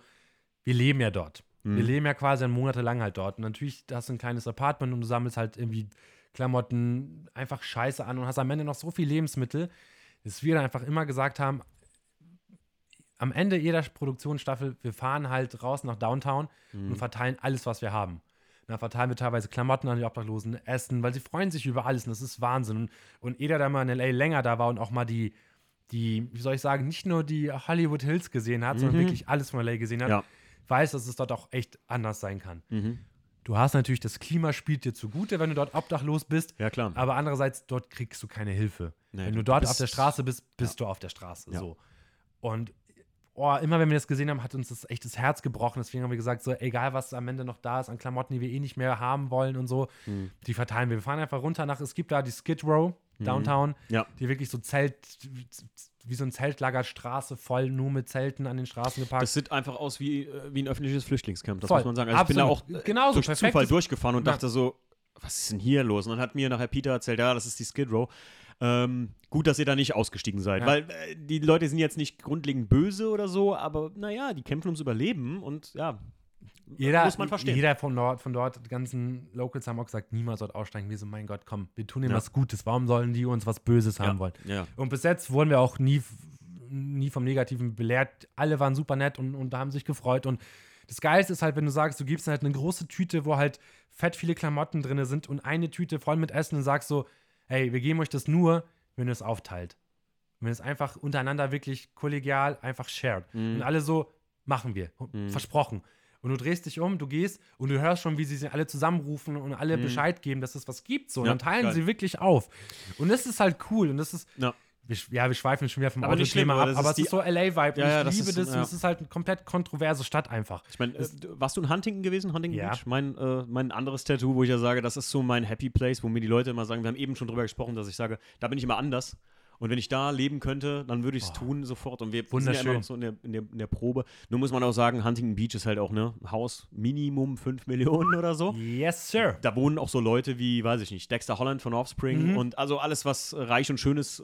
wir leben ja dort. Mhm. Wir leben ja quasi monatelang halt dort. Und natürlich hast du ein kleines Apartment und du sammelst halt irgendwie Klamotten, einfach Scheiße an und hast am Ende noch so viel Lebensmittel, dass wir dann einfach immer gesagt haben, am Ende jeder Produktionsstaffel, wir fahren halt raus nach Downtown Mhm. und verteilen alles, was wir haben. Da verteilen wir teilweise Klamotten an die Obdachlosen, Essen, weil sie freuen sich über alles und das ist Wahnsinn. Und, und jeder, der mal in L.A. länger da war und auch mal die, die, wie soll ich sagen, nicht nur die Hollywood Hills gesehen hat, sondern Mhm. wirklich alles von L.A. gesehen hat, Ja. weiß, dass es dort auch echt anders sein kann. Mhm. Du hast natürlich, das Klima spielt dir zugute, wenn du dort obdachlos bist, Ja, klar. aber andererseits, dort kriegst du keine Hilfe. Nee, wenn du dort bist- auf der Straße bist, bist du auf der Straße. Ja. So. Und oh, immer wenn wir das gesehen haben, hat uns das echt das Herz gebrochen. Deswegen haben wir gesagt, so, egal was am Ende noch da ist an Klamotten, die wir eh nicht mehr haben wollen und so, Mhm. die verteilen wir. Wir fahren einfach runter nach, es gibt da die Skid Row, Downtown, Ja. die wirklich so Zelt, wie so ein Zeltlagerstraße voll nur mit Zelten an den Straßen geparkt. Das sieht einfach aus wie, äh, wie ein öffentliches Flüchtlingscamp, das Voll. muss man sagen. Also ich bin da auch Absolut. Genauso, durch perfektes- Zufall durchgefahren und Ja. dachte so, was ist denn hier los? Und dann hat mir nachher Peter erzählt, ja, das ist die Skid Row. Ähm, gut, dass ihr da nicht ausgestiegen seid, Ja. weil äh, die Leute sind jetzt nicht grundlegend böse oder so, aber naja, die kämpfen ums Überleben und ja, Jeder, muss man verstehen. Jeder von dort, von dort, die ganzen Locals haben auch gesagt, niemals dort aussteigen. Wir so, mein Gott, komm, wir tun ihnen Ja. was Gutes. Warum sollen die uns was Böses haben ja, wollen? Und bis jetzt wurden wir auch nie, nie vom Negativen belehrt. Alle waren super nett und, und haben sich gefreut. Und das Geilste ist halt, wenn du sagst, du gibst halt eine große Tüte, wo halt fett viele Klamotten drin sind und eine Tüte voll mit Essen und sagst so, hey, wir geben euch das nur, wenn ihr es aufteilt. Wenn es einfach untereinander wirklich kollegial einfach shared. Mhm. Und alle so, machen wir. Versprochen. Und du drehst dich um, du gehst und du hörst schon, wie sie sich alle zusammenrufen und alle Bescheid geben, dass es was gibt. So. Und Mhm. Ja, dann teilen geil. sie wirklich auf. Und das ist halt cool. Und das ist, Ja. Wir, ja, wir schweifen schon wieder vom Aber Autothema aber ab, das aber es ist so LA-Vibe. Ja, ja, ich liebe ist- das. ja. Es ist halt eine komplett kontroverse Stadt einfach. Ich meine, warst du in Huntington gewesen, Huntington Ja. Beach? Mein, äh, mein anderes Tattoo, wo ich ja sage, das ist so mein Happy Place, wo mir die Leute immer sagen, wir haben eben schon drüber gesprochen, dass ich sage, da bin ich immer anders. Und wenn ich da leben könnte, dann würde ich es tun sofort. Und wir sind ja immer noch so in der, in, der, in der Probe. Nur muss man auch sagen, Huntington Beach ist halt auch ne Haus Minimum 5 Millionen oder so. Yes, sir. Da wohnen auch so Leute wie, weiß ich nicht, Dexter Holland von Offspring Mhm. und also alles, was reich und schön ist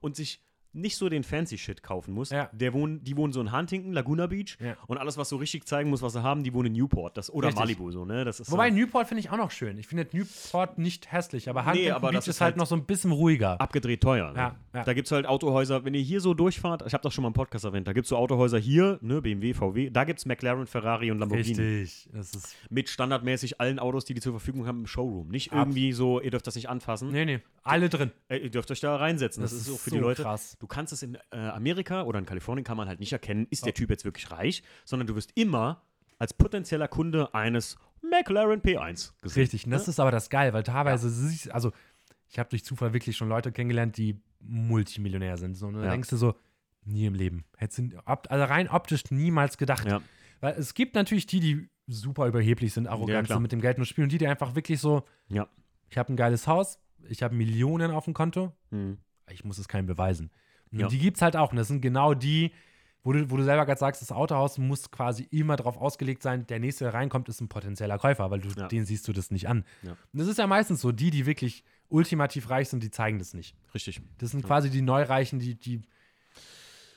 und sich nicht so den fancy Shit kaufen muss. Ja. Der wohnen, die wohnen so in Huntington, Laguna Beach Ja. und alles, was so richtig zeigen muss, was sie haben, die wohnen in Newport das, oder Richtig. Malibu so, ne? Das ist Wobei äh, Newport finde ich auch noch schön. Ich finde Newport nicht hässlich, aber Huntington aber Beach das ist, ist halt halt noch so ein bisschen ruhiger. abgedreht teuer. Ne? Ja. Da gibt es halt Autohäuser, wenn ihr hier so durchfahrt, ich habe das schon mal im Podcast erwähnt, da gibt es so Autohäuser hier, ne, BMW, VW, da gibt es McLaren, Ferrari und Lamborghini. Richtig. Das ist, Mit standardmäßig allen Autos, die die zur Verfügung haben im Showroom. Nicht Ab- irgendwie so, ihr dürft das nicht anfassen. nee, nee. Alle drin. Ey, ihr dürft euch da reinsetzen. Das, Das ist so ist für so die Leute. krass. Du kannst es in äh, Amerika oder in Kalifornien kann man halt nicht erkennen, ist der Typ jetzt wirklich reich, sondern du wirst immer als potenzieller Kunde eines McLaren P1 gesehen. Richtig. Und das ist aber das Geil, weil teilweise, siehst- also ich habe durch Zufall wirklich schon Leute kennengelernt, die Multimillionär sind. So, und dann Ja. denkst du so, nie im Leben. Hättest du also rein optisch niemals gedacht. Ja. Weil es gibt natürlich die, die super überheblich sind, Ja, arrogant sind mit dem Geld und spielen, und die, die einfach wirklich so, Ja. ich habe ein geiles Haus, ich habe Millionen auf dem Konto, Hm. ich muss es keinem beweisen. Und Ja. die gibt es halt auch. Und das sind genau die, wo du, wo du selber gerade sagst, das Autohaus muss quasi immer darauf ausgelegt sein, der nächste, der reinkommt, ist ein potenzieller Käufer, weil du Ja. den siehst du das nicht an. Ja. Und das ist ja meistens so, die, die wirklich ultimativ reich sind, die zeigen das nicht. Richtig. Das sind quasi die Neureichen, die, die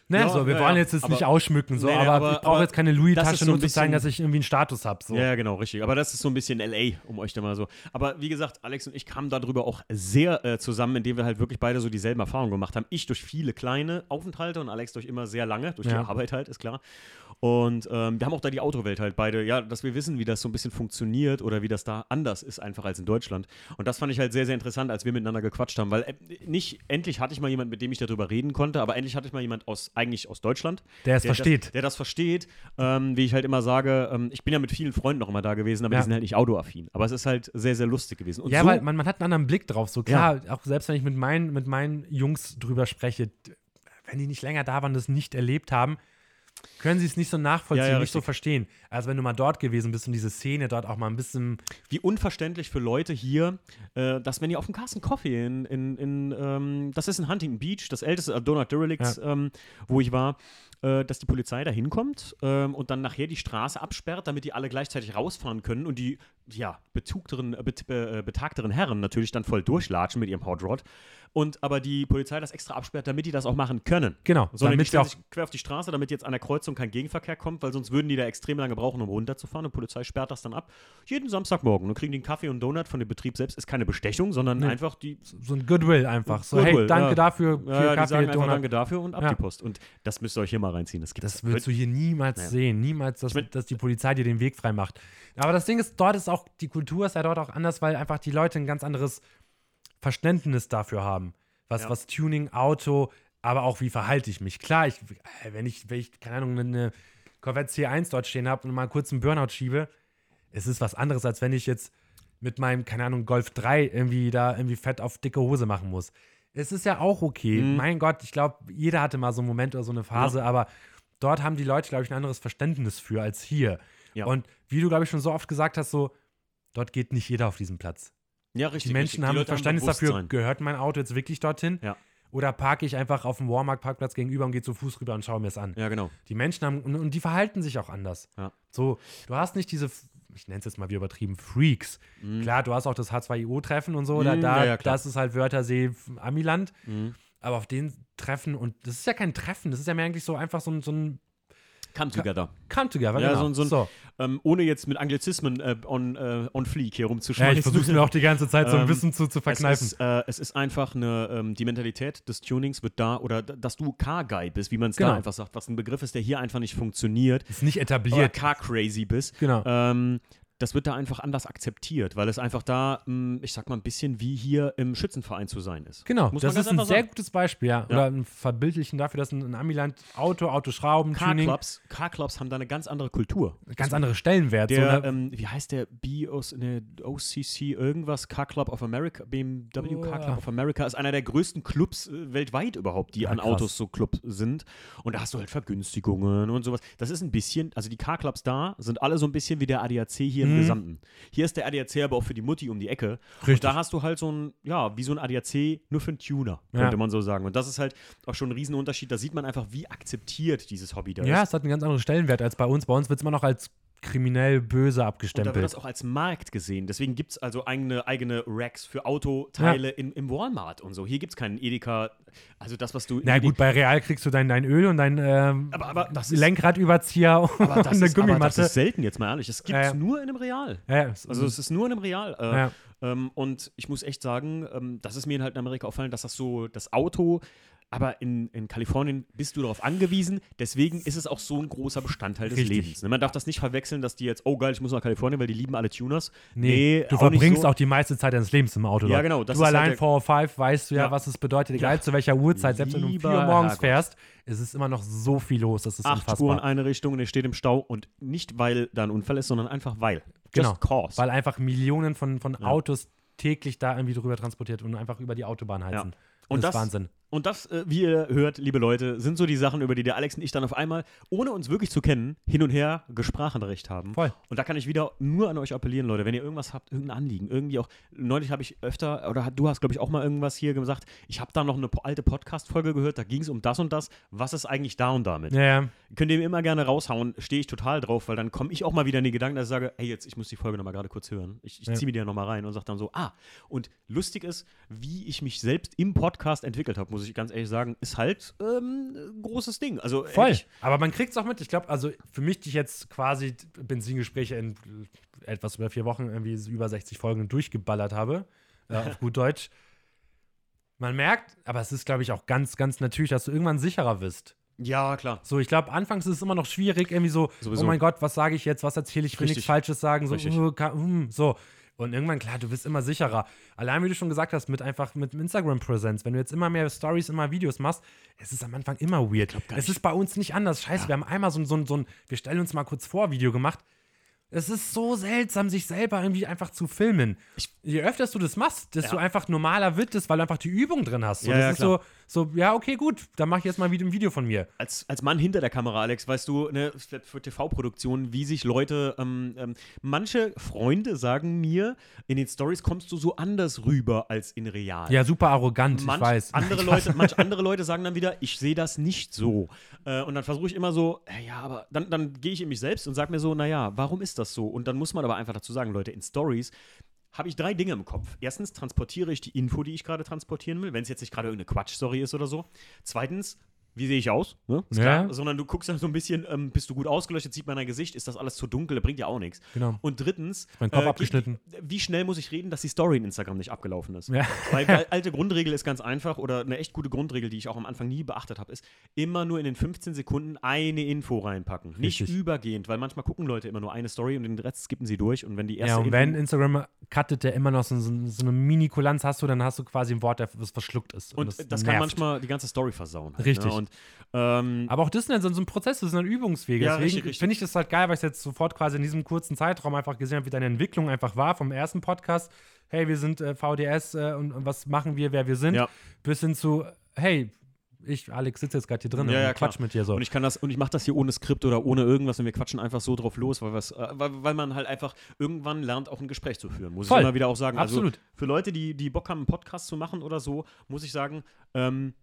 Ne, Ja, so, wir ja, wollen jetzt das Aber- nicht ausschmücken, so, Nee, aber, aber- ich brauche jetzt keine Louis-Tasche ist so nur zu zeigen, dass ich irgendwie einen Status habe. So. Ja, ja, genau, richtig. Aber das ist so ein bisschen LA, um euch da mal so. Aber wie gesagt, Alex und ich kamen darüber auch sehr äh, zusammen, indem wir halt wirklich beide so dieselben Erfahrungen gemacht haben. Ich durch viele kleine Aufenthalte und Alex durch immer sehr lange, durch Ja. die Arbeit halt, ist klar. Und ähm, wir haben auch da die Autowelt halt beide, ja, dass wir wissen, wie das so ein bisschen funktioniert oder wie das da anders ist einfach als in Deutschland. Und das fand ich halt sehr, sehr interessant, als wir miteinander gequatscht haben, weil äh, nicht, endlich hatte ich mal jemanden, mit dem ich darüber reden konnte, aber endlich hatte ich mal jemand aus, eigentlich aus Deutschland, Der es das, versteht. der das versteht. Ähm, wie ich halt immer sage, ähm, ich bin ja mit vielen Freunden noch immer da gewesen, aber Ja. die sind halt nicht autoaffin. Aber es ist halt sehr, sehr lustig gewesen. Und ja, so, weil man, man hat einen anderen Blick drauf. So klar, auch selbst wenn ich mit meinen, mit meinen Jungs drüber spreche, wenn die nicht länger da waren, das nicht erlebt haben, können sie es nicht so nachvollziehen, Ja, ja, nicht so verstehen. Also wenn du mal dort gewesen bist und diese Szene dort auch mal ein bisschen wie unverständlich für Leute hier, äh, dass wenn ihr auf dem Carsten Coffee in, in, in ähm, das ist in Huntington Beach, das älteste äh, Donut Derelicts, ähm, wo ich war, äh, dass die Polizei da hinkommt ähm, und dann nachher die Straße absperrt, damit die alle gleichzeitig rausfahren können und die ja, betugteren, äh, bet, äh, betagteren Herren natürlich dann voll durchlatschen mit ihrem Hot Rod. Und aber die Polizei das extra absperrt, damit die das auch machen können. Genau, Sondern die damit stellen auch- sich quer auf die Straße, damit jetzt an der Kreuzung kein Gegenverkehr kommt, weil sonst würden die da extrem lange brauchen, um runterzufahren. Und die Polizei sperrt das dann ab. Jeden Samstagmorgen. Dann kriegen die einen Kaffee und Donut von dem Betrieb selbst. Ist keine Bestechung, sondern Nee. einfach die. so ein Goodwill einfach. So, Goodwill, hey, danke ja. dafür für Ja, ja, die Kaffee, sagen einfach Donut. Danke dafür und ab Ja. die Post. Und das müsst ihr euch hier mal reinziehen. Das, gibt's- Das würdest du hier niemals Naja. sehen. Niemals, dass, Ich mein- dass die Polizei dir den Weg frei macht. Aber das Ding ist, dort ist auch, die Kultur ist ja dort auch anders, weil einfach die Leute ein ganz anderes Verständnis dafür haben. Was, Ja. was Tuning, Auto, aber auch wie verhalte ich mich. Klar, ich, äh, wenn, ich, wenn ich, keine Ahnung, eine Corvette C1 dort stehen habe und mal kurz einen Burnout schiebe, es ist was anderes, als wenn ich jetzt mit meinem, keine Ahnung, Golf 3 irgendwie da irgendwie fett auf dicke Hose machen muss. Es ist ja auch okay. Mhm. Mein Gott, ich glaube, jeder hatte mal so einen Moment oder so eine Phase, aber dort haben die Leute, glaube ich, ein anderes Verständnis für als hier. Ja. Und wie du, glaube ich, schon so oft gesagt hast, so, dort geht nicht jeder auf diesen Platz. ja, richtig. Die Menschen richtig. haben ein Leute Verständnis dafür, Bewusstsein. gehört mein Auto jetzt wirklich dorthin? Ja. Oder parke ich einfach auf dem Walmart-Parkplatz gegenüber und gehe zu Fuß rüber und schaue mir es an? Ja, genau. Die Menschen haben, und, und die verhalten sich auch anders. Ja. So, du hast nicht diese ich nenne es jetzt mal wie übertrieben, Freaks. Klar, du hast auch das H2IO-Treffen und so, da, Mhm, da ja, ja, das ist halt Wörthersee, Amiland. Mhm. Aber auf den Treffen, und das ist ja kein Treffen, das ist ja mehr eigentlich so einfach so ein, so ein Come together. Come-Together. Ja, genau. so so ein- Ähm, ohne jetzt mit Anglizismen äh, on, äh, on fleek hier Ja, rumzuschmeißen. ich versuche mir auch die ganze Zeit so ein Ähm, bisschen zu, zu verkneifen. Es ist, äh, es ist einfach eine, ähm, die Mentalität des Tunings wird da, oder dass du Car-Guy bist, wie man es Genau. da einfach sagt, was ein Begriff ist, der hier einfach nicht funktioniert. ist nicht etabliert. Car-Crazy bist. Genau. Das wird da einfach anders akzeptiert, weil es einfach da, mh, ich sag mal, ein bisschen wie hier im Schützenverein zu sein ist. Genau, Muss das ist ein sehr gutes Beispiel, ja. Oder ein Verbildlichen dafür, dass ein, ein Amiland Auto, Autoschrauben, Tuning, Car-Clubs Car haben da eine ganz andere Kultur. ganz andere Stellenwert. so, Der, ne? ähm, wie heißt der BOS, ne, OCC irgendwas, Car Club of America, BMW Car Club of America ist einer der größten Clubs äh, weltweit überhaupt, die Ja, an krass. Autos so Club sind. Und da hast du halt Vergünstigungen und sowas. Das ist ein bisschen, also die Car Clubs da sind alle so ein bisschen wie der ADAC hier im Mhm. Gesamten. Hier ist der ADAC aber auch für die Mutti um die Ecke. Und Richtig. da hast du halt so ein, ja, wie so ein ADAC nur für einen Tuner, Ja. könnte man so sagen. Und das ist halt auch schon ein Riesenunterschied. Da sieht man einfach, wie akzeptiert dieses Hobby da ja, ist. es hat einen ganz anderen Stellenwert als bei uns. Bei uns wird es immer noch als kriminell böse Und da wird abgestempelt. das auch als Markt gesehen. Deswegen gibt es also eigene, eigene Racks für Autoteile in, im Walmart und so. Hier gibt es keinen Edeka. Also das, was du. Na gut, bei Real kriegst du dein, dein Öl und dein ähm, Aber- aber das ist- Lenkradüberzieher <laughs> und aber eine ist, aber das Gummimatte. ist selten, jetzt mal ehrlich. Es gibt es Ja, ja. nur in einem Real. ja, ja, es- Also es ist nur in einem Real. Äh, Ja. ähm, und ich muss echt sagen, ähm, das ist mir halt in Amerika auffallen, dass das so das Auto. Aber in, in Kalifornien bist du darauf angewiesen, deswegen ist es auch so ein großer Bestandteil des Richtig. Lebens. Ne? Man darf das nicht verwechseln, dass die jetzt, oh geil, ich muss nach Kalifornien, weil die lieben alle Tuners. Nee, du auch verbringst so. auch die meiste Zeit deines Lebens im Auto. Ja, dort. genau, das Du ist halt allein der- vor 5 weißt du ja, Ja. was es bedeutet, egal Ja. zu welcher Uhrzeit, selbst wenn du um 4 Lieber Uhr morgens fährst, ist es immer noch so viel los, das ist acht unfassbar. Spuren eine Richtung und er steht im Stau und nicht, weil da ein Unfall ist, sondern einfach weil. Genau, Just cause. Weil einfach Millionen von, von Ja. Autos täglich da irgendwie drüber transportiert und einfach über die Autobahn heizen. Und das das- ist Wahnsinn. Und das, äh, wie ihr hört, liebe Leute, sind so die Sachen, über die der Alex und ich dann auf einmal, ohne uns wirklich zu kennen, hin und her Gesprachenrecht haben. Voll. Und da kann ich wieder nur an euch appellieren, Leute, wenn ihr irgendwas habt, irgendein Anliegen, irgendwie auch, neulich habe ich öfter, oder du hast, glaube ich, auch mal irgendwas hier gesagt, ich habe da noch eine alte Podcast-Folge gehört, da ging es um das und das, was ist eigentlich da und damit? Ja, ja. Könnt ihr mir immer gerne raushauen, stehe ich total drauf, weil dann komme ich auch mal wieder in die Gedanken, dass ich sage, ey, jetzt, ich muss die Folge nochmal gerade kurz hören. Ich, ich Ja. ziehe mir die ja nochmal rein und sage dann so, ah, und lustig ist, wie ich mich selbst im Podcast entwickelt habe, muss ich ganz ehrlich sagen, ist halt ähm, ein großes Ding. Also Voll. ehrlich, Aber man kriegt es auch mit. Ich glaube, also für mich, die ich jetzt quasi Benzingespräche in etwas über vier Wochen irgendwie über 60 Folgen durchgeballert habe, äh, auf gut Deutsch. Man merkt, aber es ist, glaube ich, auch ganz, ganz natürlich, dass du irgendwann sicherer wirst. Ja, klar. So, ich glaube, anfangs ist es immer noch schwierig, irgendwie so, Sowieso. oh mein Gott, was sage ich jetzt, was erzähle ich, will nichts Richtig. Falsches sagen, so, uh, so. Und irgendwann, klar, du wirst immer sicherer. Allein, wie du schon gesagt hast, mit einfach mit Instagram-Präsenz. Wenn du jetzt immer mehr Stories, immer Videos machst, es ist am Anfang immer weird. Es ist bei uns nicht anders. Scheiße, wir haben einmal so ein, so ein, so ein, wir stellen uns mal kurz vor, Video gemacht. Es ist so seltsam, sich selber irgendwie einfach zu filmen. Je öfter du das machst, desto Ja. einfach normaler wird es, weil du einfach die Übung drin hast. So, Ja, das ja, ist klar. so, so, ja, okay, gut, dann mach ich jetzt mal wieder ein Video von mir. Als, als Mann hinter der Kamera, Alex, weißt du, ne, für, für TV-Produktionen, wie sich Leute, ähm, ähm, manche Freunde sagen mir, in den Stories kommst du so anders rüber als in real. Ja, super arrogant, Manch ich weiß. Andere Leute, manch andere <laughs> Leute sagen dann wieder, ich sehe das nicht so. Äh, und dann versuche ich immer so, äh, ja, aber dann, dann gehe ich in mich selbst und sage mir so, naja, warum ist das so? Und dann muss man aber einfach dazu sagen, Leute, in Stories habe ich drei Dinge im Kopf. Erstens transportiere ich die Info, die ich gerade transportieren will, wenn es jetzt nicht gerade irgendeine Quatsch-Story ist oder so. Zweitens, wie sehe ich aus? Ne? Ist Ja. klar. Sondern du guckst dann so ein bisschen, ähm, bist du gut ausgeleuchtet, sieht man dein Gesicht, ist das alles zu dunkel, bringt ja auch nichts. Genau. Und drittens, Mein Kopf äh, abgeschnitten. Wie schnell muss ich reden, dass die Story in Instagram nicht abgelaufen ist? Ja. Weil die <laughs> alte Grundregel ist ganz einfach oder eine echt gute Grundregel, die ich auch am Anfang nie beachtet habe, ist immer nur in den 15 Sekunden eine Info reinpacken. Nicht Richtig. übergehend, weil manchmal gucken Leute immer nur eine Story und den Rest skippen sie durch und wenn die erste Ja, und Info wenn Instagram cuttet, der immer noch so, so, so eine Mini-Kulanz hast du, dann hast du quasi ein Wort, das verschluckt ist. und das, kann nervt. manchmal die ganze Story versauen. Halt, Richtig. Ne? Und ähm, Aber auch das ist dann so so ein Prozess, das sind dann Übungswege. Ja, Deswegen finde ich das halt geil, weil ich jetzt sofort quasi in diesem kurzen Zeitraum einfach gesehen habe, wie deine Entwicklung einfach war vom ersten Podcast. Hey, wir sind äh, VDS äh, und, und was machen wir, wer wir sind, Ja. bis hin zu, hey, ich, Alex, sitze jetzt gerade hier drin Ja, ja, und quatsch klar. mit dir so. Und ich kann das, und ich mache das hier ohne Skript oder ohne irgendwas und wir quatschen einfach so drauf los, weil, was, äh, weil, weil man halt einfach irgendwann lernt, auch ein Gespräch zu führen. Muss Voll. ich immer wieder auch sagen. Absolut. Also für Leute, die, die Bock haben, einen Podcast zu machen oder so, muss ich sagen, ähm,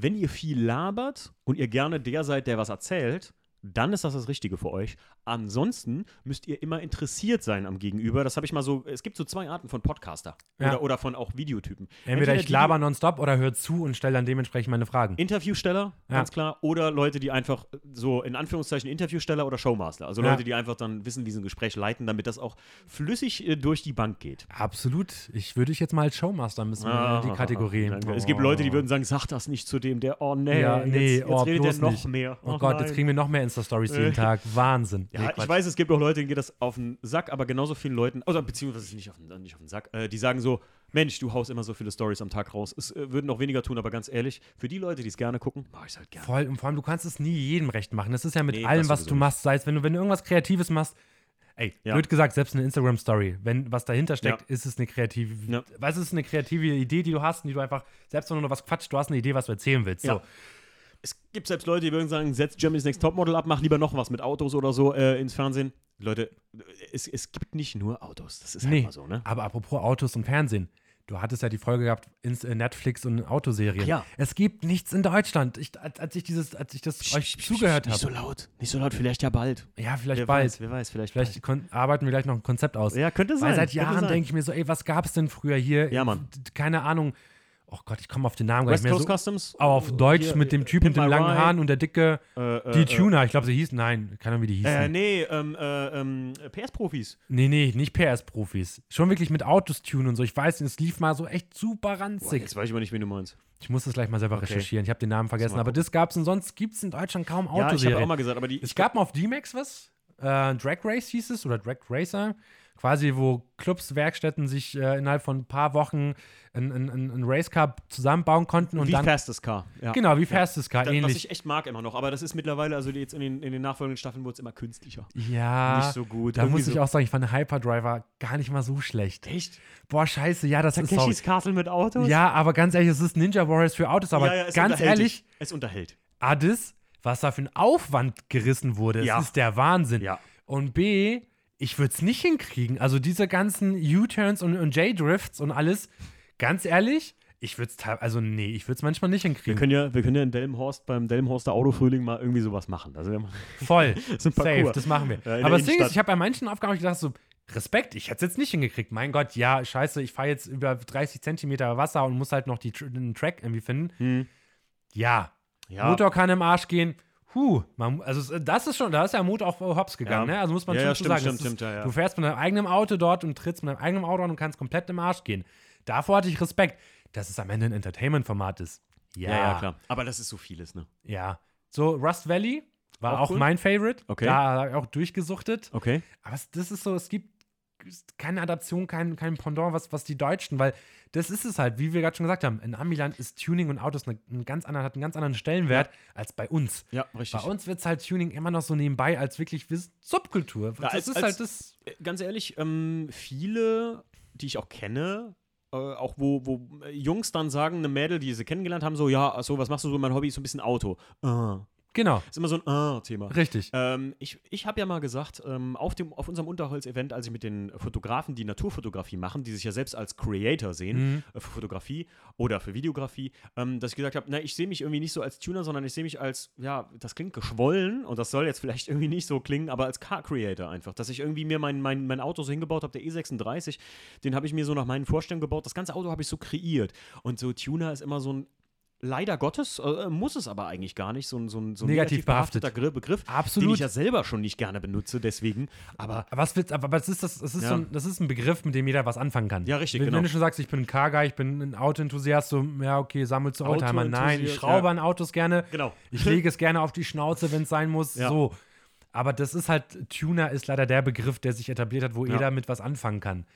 wenn ihr viel labert und ihr gerne der seid, der was erzählt, dann ist das das Richtige für euch. Ansonsten müsst ihr immer interessiert sein am Gegenüber. Das habe ich mal so, es gibt so zwei Arten von Podcaster Ja. oder, oder von auch Videotypen. Entweder ich die, laber nonstop oder höre zu und stelle dann dementsprechend meine Fragen. Interviewsteller, Ja. ganz klar, oder Leute, die einfach so in Anführungszeichen Interviewsteller oder Showmaster, also Ja. Leute, die einfach dann wissen, wie sie ein Gespräch leiten, damit das auch flüssig äh, durch die Bank geht. Absolut. Ich würde dich jetzt mal als Showmaster müssen in die Ah, Kategorie. danke. Es gibt Leute, die würden sagen, sag das nicht zu dem, der, oh nee, Ja, nee, jetzt, jetzt oh, redet der noch nicht. mehr. Oh Ach Gott, jetzt nein. kriegen wir noch mehr Insta-Stories jeden. <laughs> Tag. Wahnsinn. Ja, Nee, ich weiß, es gibt auch Leute, denen geht das auf den Sack, aber genauso vielen Leuten, also beziehungsweise nicht auf den, nicht auf den Sack, äh, die sagen so, Mensch, du haust immer so viele Stories am Tag raus. Es äh, würden noch weniger tun, aber ganz ehrlich, für die Leute, die es gerne gucken, mache ich es halt gerne. Voll, und vor allem, du kannst es nie jedem recht machen. Das ist ja mit Nee, allem, was du machst, sei es, wenn du, wenn du irgendwas Kreatives machst, ey, Ja. blöd gesagt, selbst eine Instagram-Story, wenn was dahinter steckt, Ja. ist es eine kreative, Ja. weißt du, es ist eine kreative Idee, die du hast, und die du einfach, selbst wenn du nur was quatscht, du hast eine Idee, was du erzählen willst. Ja. So. Es gibt selbst Leute, die würden sagen, setz Germany's Next Topmodel ab, mach lieber noch was mit Autos oder so äh, ins Fernsehen. Leute, es, es gibt nicht nur Autos. Das ist halt Nee, mal so, ne? aber apropos Autos und Fernsehen. Du hattest ja die Folge gehabt, ins, äh, Netflix und Autoserien. Ach ja. Es gibt nichts in Deutschland. Ich, als, als ich dieses, als ich das euch zugehört Nicht so habe. laut. Nicht so laut, vielleicht ja bald. ja, vielleicht wer bald. Weiß, wer weiß, vielleicht, Vielleicht kon- arbeiten wir gleich noch ein Konzept aus. bald. Ja, könnte sein. Weil seit Jahren denke ich mir so, ey, was gab es denn früher hier? Ja, Mann. Keine Ahnung. Oh Gott, ich komme auf den Namen gar nicht West mehr. Coast So, Customs. aber auf Deutsch Hier, mit dem Typ Pimp mit den langen Haaren und der dicke, äh, die äh, Tuner. Ich glaube, sie hießen, nein, keine Ahnung, wie die hießen. Äh, nee, ähm, äh, ähm, PS-Profis. Nee, nee, nicht PS-Profis. Schon wirklich mit Autos tunen und so. Ich weiß, es lief mal so echt super ranzig. Jetzt weiß ich aber nicht, wen du meinst. Ich muss das gleich mal selber Okay. recherchieren. Ich habe den Namen vergessen. Aber das gab es und sonst gibt es in Deutschland kaum Ja, ich habe auch mal gesagt, aber die. es gab mal auf D-Max was. Äh, Drag Race hieß es oder Drag Racer. Quasi, wo Clubs, Werkstätten sich äh, innerhalb von ein paar Wochen ein, ein, ein, Racecar zusammenbauen konnten und wie dann. Fastest Car. Ja. Genau, wie Fastest Car, Das, was ähnlich. ich echt mag immer noch, aber das ist mittlerweile, also jetzt in den, in den nachfolgenden Staffeln wurde es immer künstlicher. Ja, Nicht so gut. da muss ich so- auch sagen, ich fand Hyperdriver gar nicht mal so schlecht. Echt? Boah, scheiße, ja, das ist sorry. Takeshis Castle mit Autos? Ja, aber ganz ehrlich, es ist Ninja Warriors für Autos, aber ja, ja, ganz ehrlich, Dich. Es unterhält. Adis, was da für ein Aufwand gerissen wurde, Ja. das ist der Wahnsinn. Ja. Und B, ich würde es nicht hinkriegen. Also diese ganzen U-Turns und, und J-Drifts und alles, ganz ehrlich, ich würde es also nee, ich würde es manchmal nicht Wir hinkriegen. können ja, wir können ja in Delmenhorst beim Delmenhorster Autofrühling mal irgendwie sowas machen. Also wir- <laughs> Voll. so Safe, das machen wir. Ja, Aber das Ding ist, ich habe bei manchen Aufgaben gedacht so, Respekt, ich hätte es jetzt nicht hingekriegt. Mein Gott, ja, scheiße, ich fahre jetzt über 30 Zentimeter Wasser und muss halt noch die, den Track irgendwie finden. Hm. Ja, Ja. Motor kann im Arsch gehen. Huh, man, also das ist schon, da ist der Motor auf Hops gegangen, Ja. ne? Also muss man Ja, schon ja, stimmt, sagen. stimmt, ist, stimmt, ja, ja. Du fährst mit deinem eigenen Auto dort und trittst mit deinem eigenen Auto an und kannst komplett im Arsch gehen. Davor hatte ich Respekt, dass es am Ende ein Entertainment-Format ist. Ja, ja, ja, klar. Aber das ist so vieles, ne? Ja. So, Rust Valley war Auch auch, cool. mein Favorite. Okay. Da habe ich auch durchgesuchtet. Okay. Aber das ist so, es gibt keine Adaption, kein, kein Pendant, was, was die Deutschen, weil das ist es halt, wie wir gerade schon gesagt haben, in Amiland ist Tuning und Autos eine, einen ganz anderen, hat einen ganz anderen Stellenwert als bei uns. Ja, richtig. Bei uns wird es halt Tuning immer noch so nebenbei als wirklich Wiss- Subkultur. das als- ist als- halt das. Äh, Ganz ehrlich, ähm, viele, die ich auch kenne, äh, auch wo, wo äh, Jungs dann sagen, eine Mädel, die sie kennengelernt haben, so, ja, so, was machst du so? Mein Hobby ist so ein bisschen Auto. Ah. Genau, Ist immer so ein Ah-Thema. richtig. Ähm, ich ich habe ja mal gesagt, ähm, auf, dem, auf unserem Unterholz-Event, als ich mit den Fotografen, die Naturfotografie machen, die sich ja selbst als Creator sehen, Mhm. äh, für Fotografie oder für Videografie, ähm, dass ich gesagt habe, na, ich sehe mich irgendwie nicht so als Tuner, sondern ich sehe mich als, ja, das klingt geschwollen und das soll jetzt vielleicht <laughs> irgendwie nicht so klingen, aber als Car-Creator einfach, dass ich irgendwie mir mein, mein, mein Auto so hingebaut habe, der E36, den habe ich mir so nach meinen Vorstellungen gebaut, das ganze Auto habe ich so kreiert und so Tuner ist immer so ein Leider Gottes, äh, muss es aber eigentlich gar nicht, so ein, so so ein Negativ behafteter Gr- Begriff, den Absolut. ich ja selber schon nicht gerne benutze, deswegen. Aber Aber was willst, aber aber das ist das, das ist Ja. so ein, das ist ein Begriff, mit dem jeder was anfangen kann. Ja, richtig, wenn, genau. Wenn du schon sagst, ich bin ein Car-Guy, ich bin ein Autoenthusiast, so, ja, okay, sammelst du Oldtimer. Nein, ich schraube ja. an Autos gerne. genau. Ich lege es gerne auf die Schnauze, wenn es sein muss. Ja. So. Aber das ist halt, Tuner ist leider der Begriff, der sich etabliert hat, wo jeder mit was anfangen kann.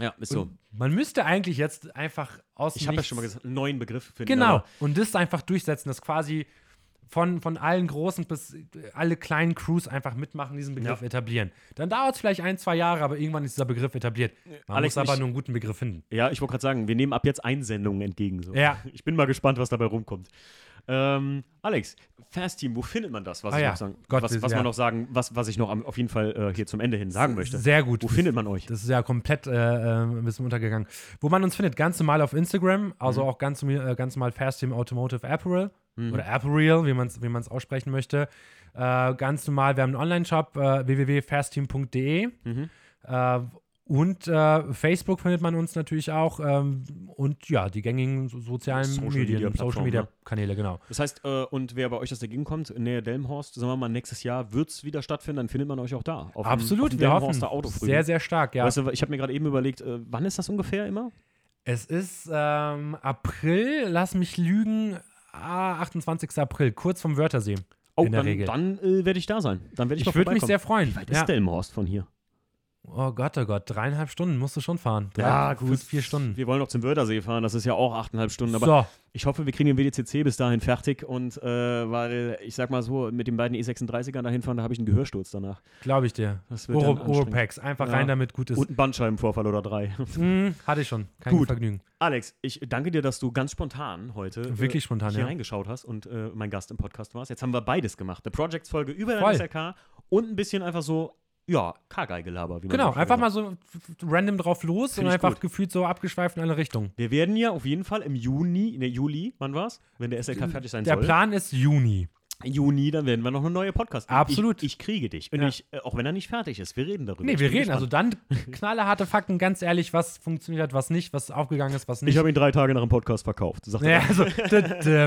Ja, ist so. Und man müsste eigentlich jetzt einfach aus Ich habe ja schon mal gesagt, einen neuen Begriff finden. Genau. aber- Und das einfach durchsetzen, dass quasi von, von allen großen bis äh, alle kleinen Crews einfach mitmachen, diesen Begriff Ja. etablieren. Dann dauert es vielleicht ein, zwei Jahre, aber irgendwann ist dieser Begriff etabliert. Man Alex, muss aber mich- nur einen guten Begriff finden. Ja, ich wollte gerade sagen, wir nehmen ab jetzt Einsendungen entgegen. So. Ja. Ich bin mal gespannt, was dabei rumkommt. Ähm, Alex, Fast Team, wo findet man das? Was, Ah ich ja. noch sagen, Gott, was, was ja. man noch sagen, was, was ich noch am, auf jeden Fall äh, hier zum Ende hin sagen möchte. Sehr gut. Wo findet man euch? Das ist ja komplett äh, äh, ein bisschen untergegangen. Wo man uns findet, ganz normal auf Instagram, also Mhm. auch ganz, äh, ganz normal Fast Team Automotive Apparel. Mhm. Oder Apparel, wie man es wie man's aussprechen möchte. Äh, ganz normal, wir haben einen Online-Shop, äh, www.fastteam.de. Mhm. Und äh, Facebook findet man uns natürlich auch. Ähm, und ja, die gängigen so- sozialen Social Medien, Media Social Media ne? Kanäle, genau. Das heißt, äh, und wer bei euch aus der Gegend kommt, in Nähe Delmenhorst, sagen wir mal, nächstes Jahr wird es wieder stattfinden, dann findet man euch auch da. Auf dem- auf Absolut, dem wir hoffen. Autofrühling. Sehr, sehr stark, ja. Weißt du, ich habe mir gerade eben überlegt, äh, wann ist das ungefähr immer? Es ist ähm, April, lass mich lügen, ah, 28. April, kurz vom Wörthersee. Oh, in der dann, Regel. dann äh, werde ich da sein. Dann werde ich, Ich würde mich sehr freuen. Wie weit ja. ist Delmenhorst von hier? Oh Gott, oh Gott, dreieinhalb Stunden musst du schon fahren. Drei, Ja, gut. fast Vier Stunden. Wir wollen noch zum Wörthersee fahren, das ist ja auch achteinhalb Stunden. Aber so, ich hoffe, wir kriegen den WDCC bis dahin fertig. Und äh, weil, ich sag mal so, mit den beiden E36ern dahin fahren, da habe ich einen Gehörsturz danach. glaube ich dir. Das wird Oro. Oropax, einfach Ja. rein damit, gut ist. Und einen Bandscheibenvorfall oder drei. Hm, hatte ich schon. Kein Gut. Vergnügen. Alex, ich danke dir, dass du ganz spontan heute Wirklich äh, spontan, hier ja. reingeschaut hast und äh, mein Gast im Podcast warst. Jetzt haben wir beides gemacht. Eine Projects-Folge über Voll. dein SRK und ein bisschen einfach so, ja, K-Geigelaber. wie man Genau, einfach sagt. mal so random drauf los Find und einfach gut. gefühlt so abgeschweift in alle Richtungen. Wir werden ja auf jeden Fall im Juni, ne, Juli, wann war's? Wenn der SRK fertig sein Der soll. Plan ist Juni. Juni, dann werden wir noch eine neue Podcast. Absolut. Ich, ich kriege dich. Und Ja. ich, äh, auch wenn er nicht fertig ist, wir reden darüber. Nee, wir reden also dann <laughs> knallharte Fakten, ganz ehrlich, was funktioniert hat, was nicht, was aufgegangen ist, was nicht. Ich habe ihn drei Tage nach dem Podcast verkauft. Sagt ja, er. also,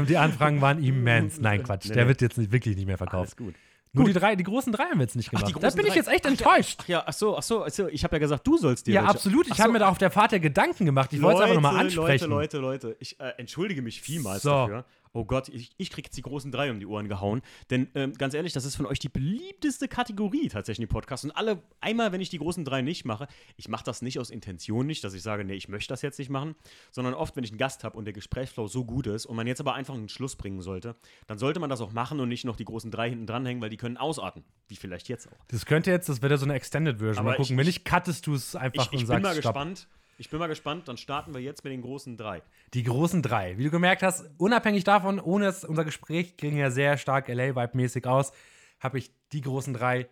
die Anfragen waren immens. Nein, <laughs> Quatsch. Nee, Der nee. wird jetzt nicht, wirklich nicht mehr verkauft. Alles gut. Nur die, drei, die großen drei haben wir jetzt nicht Ach, gemacht. da großen bin ich jetzt echt Ach, enttäuscht. Ach ja, ach so, ach so, ach so. Ich habe ja gesagt, du sollst dir Ja, welche- absolut. Ich Ach habe so. mir da auf der Fahrt ja Gedanken gemacht. Ich wollte es einfach nochmal ansprechen. Leute, Leute, Leute. Ich äh, entschuldige mich vielmals So. dafür. Oh Gott, ich, ich krieg jetzt die großen drei um die Ohren gehauen. Denn ähm, ganz ehrlich, das ist von euch die beliebteste Kategorie tatsächlich im Podcast. Und alle, einmal, wenn ich die großen drei nicht mache, ich mache das nicht aus Intention nicht, dass ich sage, nee, ich möchte das jetzt nicht machen, sondern oft, wenn ich einen Gast habe und der Gesprächsflow so gut ist und man jetzt aber einfach einen Schluss bringen sollte, dann sollte man das auch machen und nicht noch die großen drei hinten dranhängen, weil die können ausarten. Wie vielleicht jetzt auch. Das könnte jetzt, das wäre ja so eine Extended Version. Aber Mal gucken. ich- Wenn nicht, cuttest du es einfach Ich, und ich sagst bin mal Stopp. gespannt. Ich bin mal gespannt, dann starten wir jetzt mit den großen drei. Die großen drei. Wie du gemerkt hast, unabhängig davon, ohne das, unser Gespräch ging ja sehr stark LA-Vibe-mäßig aus, habe ich die großen drei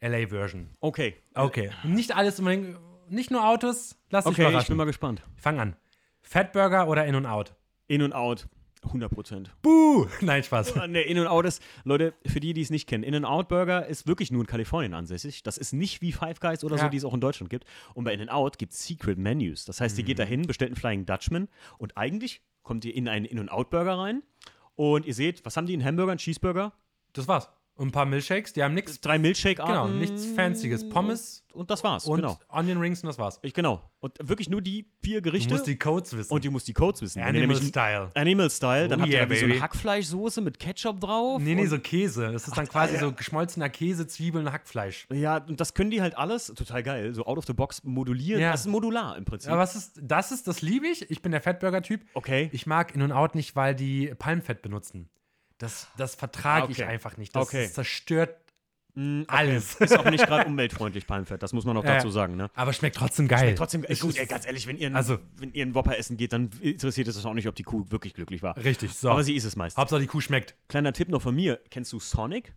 LA-Version. Okay. Okay. Nicht alles unbedingt, nicht nur Autos, lass dich Okay, ich bin überraschen. mal gespannt. Fang an. Fatburger oder In und Out? In und Out. 100 Prozent. Buh! <laughs> Nein, Spaß. Ne, In und Out ist, Leute, für die, die es nicht kennen, In und Out Burger ist wirklich nur in Kalifornien ansässig. Das ist nicht wie Five Guys oder so, Ja. die es auch in Deutschland gibt. Und bei In und Out gibt es Secret Menus. Das heißt, ihr Mhm. geht dahin, bestellt einen Flying Dutchman und eigentlich kommt ihr in einen In und Out Burger rein und ihr seht, was haben die? Einen Hamburger, einen Cheeseburger? Das war's. Und ein paar Milkshakes, die haben nichts. Drei Milkshake-Arten. Genau, nichts Fancyes. Pommes Und das war's, und genau. Onion Rings und das war's. Ich, genau. Und wirklich nur die vier Du Gerichte. musst die Codes wissen. und ihr musst die Codes wissen. Animal Style. Animal Style, dann Oh habt ihr yeah, so eine Hackfleischsoße mit Ketchup drauf. Nee, nee, so Käse. Das ist dann quasi so geschmolzener Käse, Zwiebeln, Hackfleisch. Ja, und das können die halt alles, total geil, so out of the box modulieren. Ja. Das ist modular im Prinzip. Aber was ist, das ist, das liebe ich. Ich bin der Fettburger-Typ. okay. Ich mag In und Out nicht, weil die Palmfett benutzen. Das, das vertrage Ah, okay. ich einfach nicht. Das Okay. zerstört Mm, okay. alles. <laughs> Ist auch nicht gerade umweltfreundlich, Palmfett, das muss man auch Ja. dazu sagen, ne? Aber schmeckt trotzdem geil. Trotzdem, ey, Es gut, ey, ganz ehrlich, wenn ihr, einen, Also- wenn ihr einen Whopper essen geht, dann interessiert es auch nicht, ob die Kuh wirklich glücklich war. Richtig, so. Aber sie ist es meist. Hauptsache die Kuh schmeckt. Kleiner Tipp noch von mir, kennst du Sonic?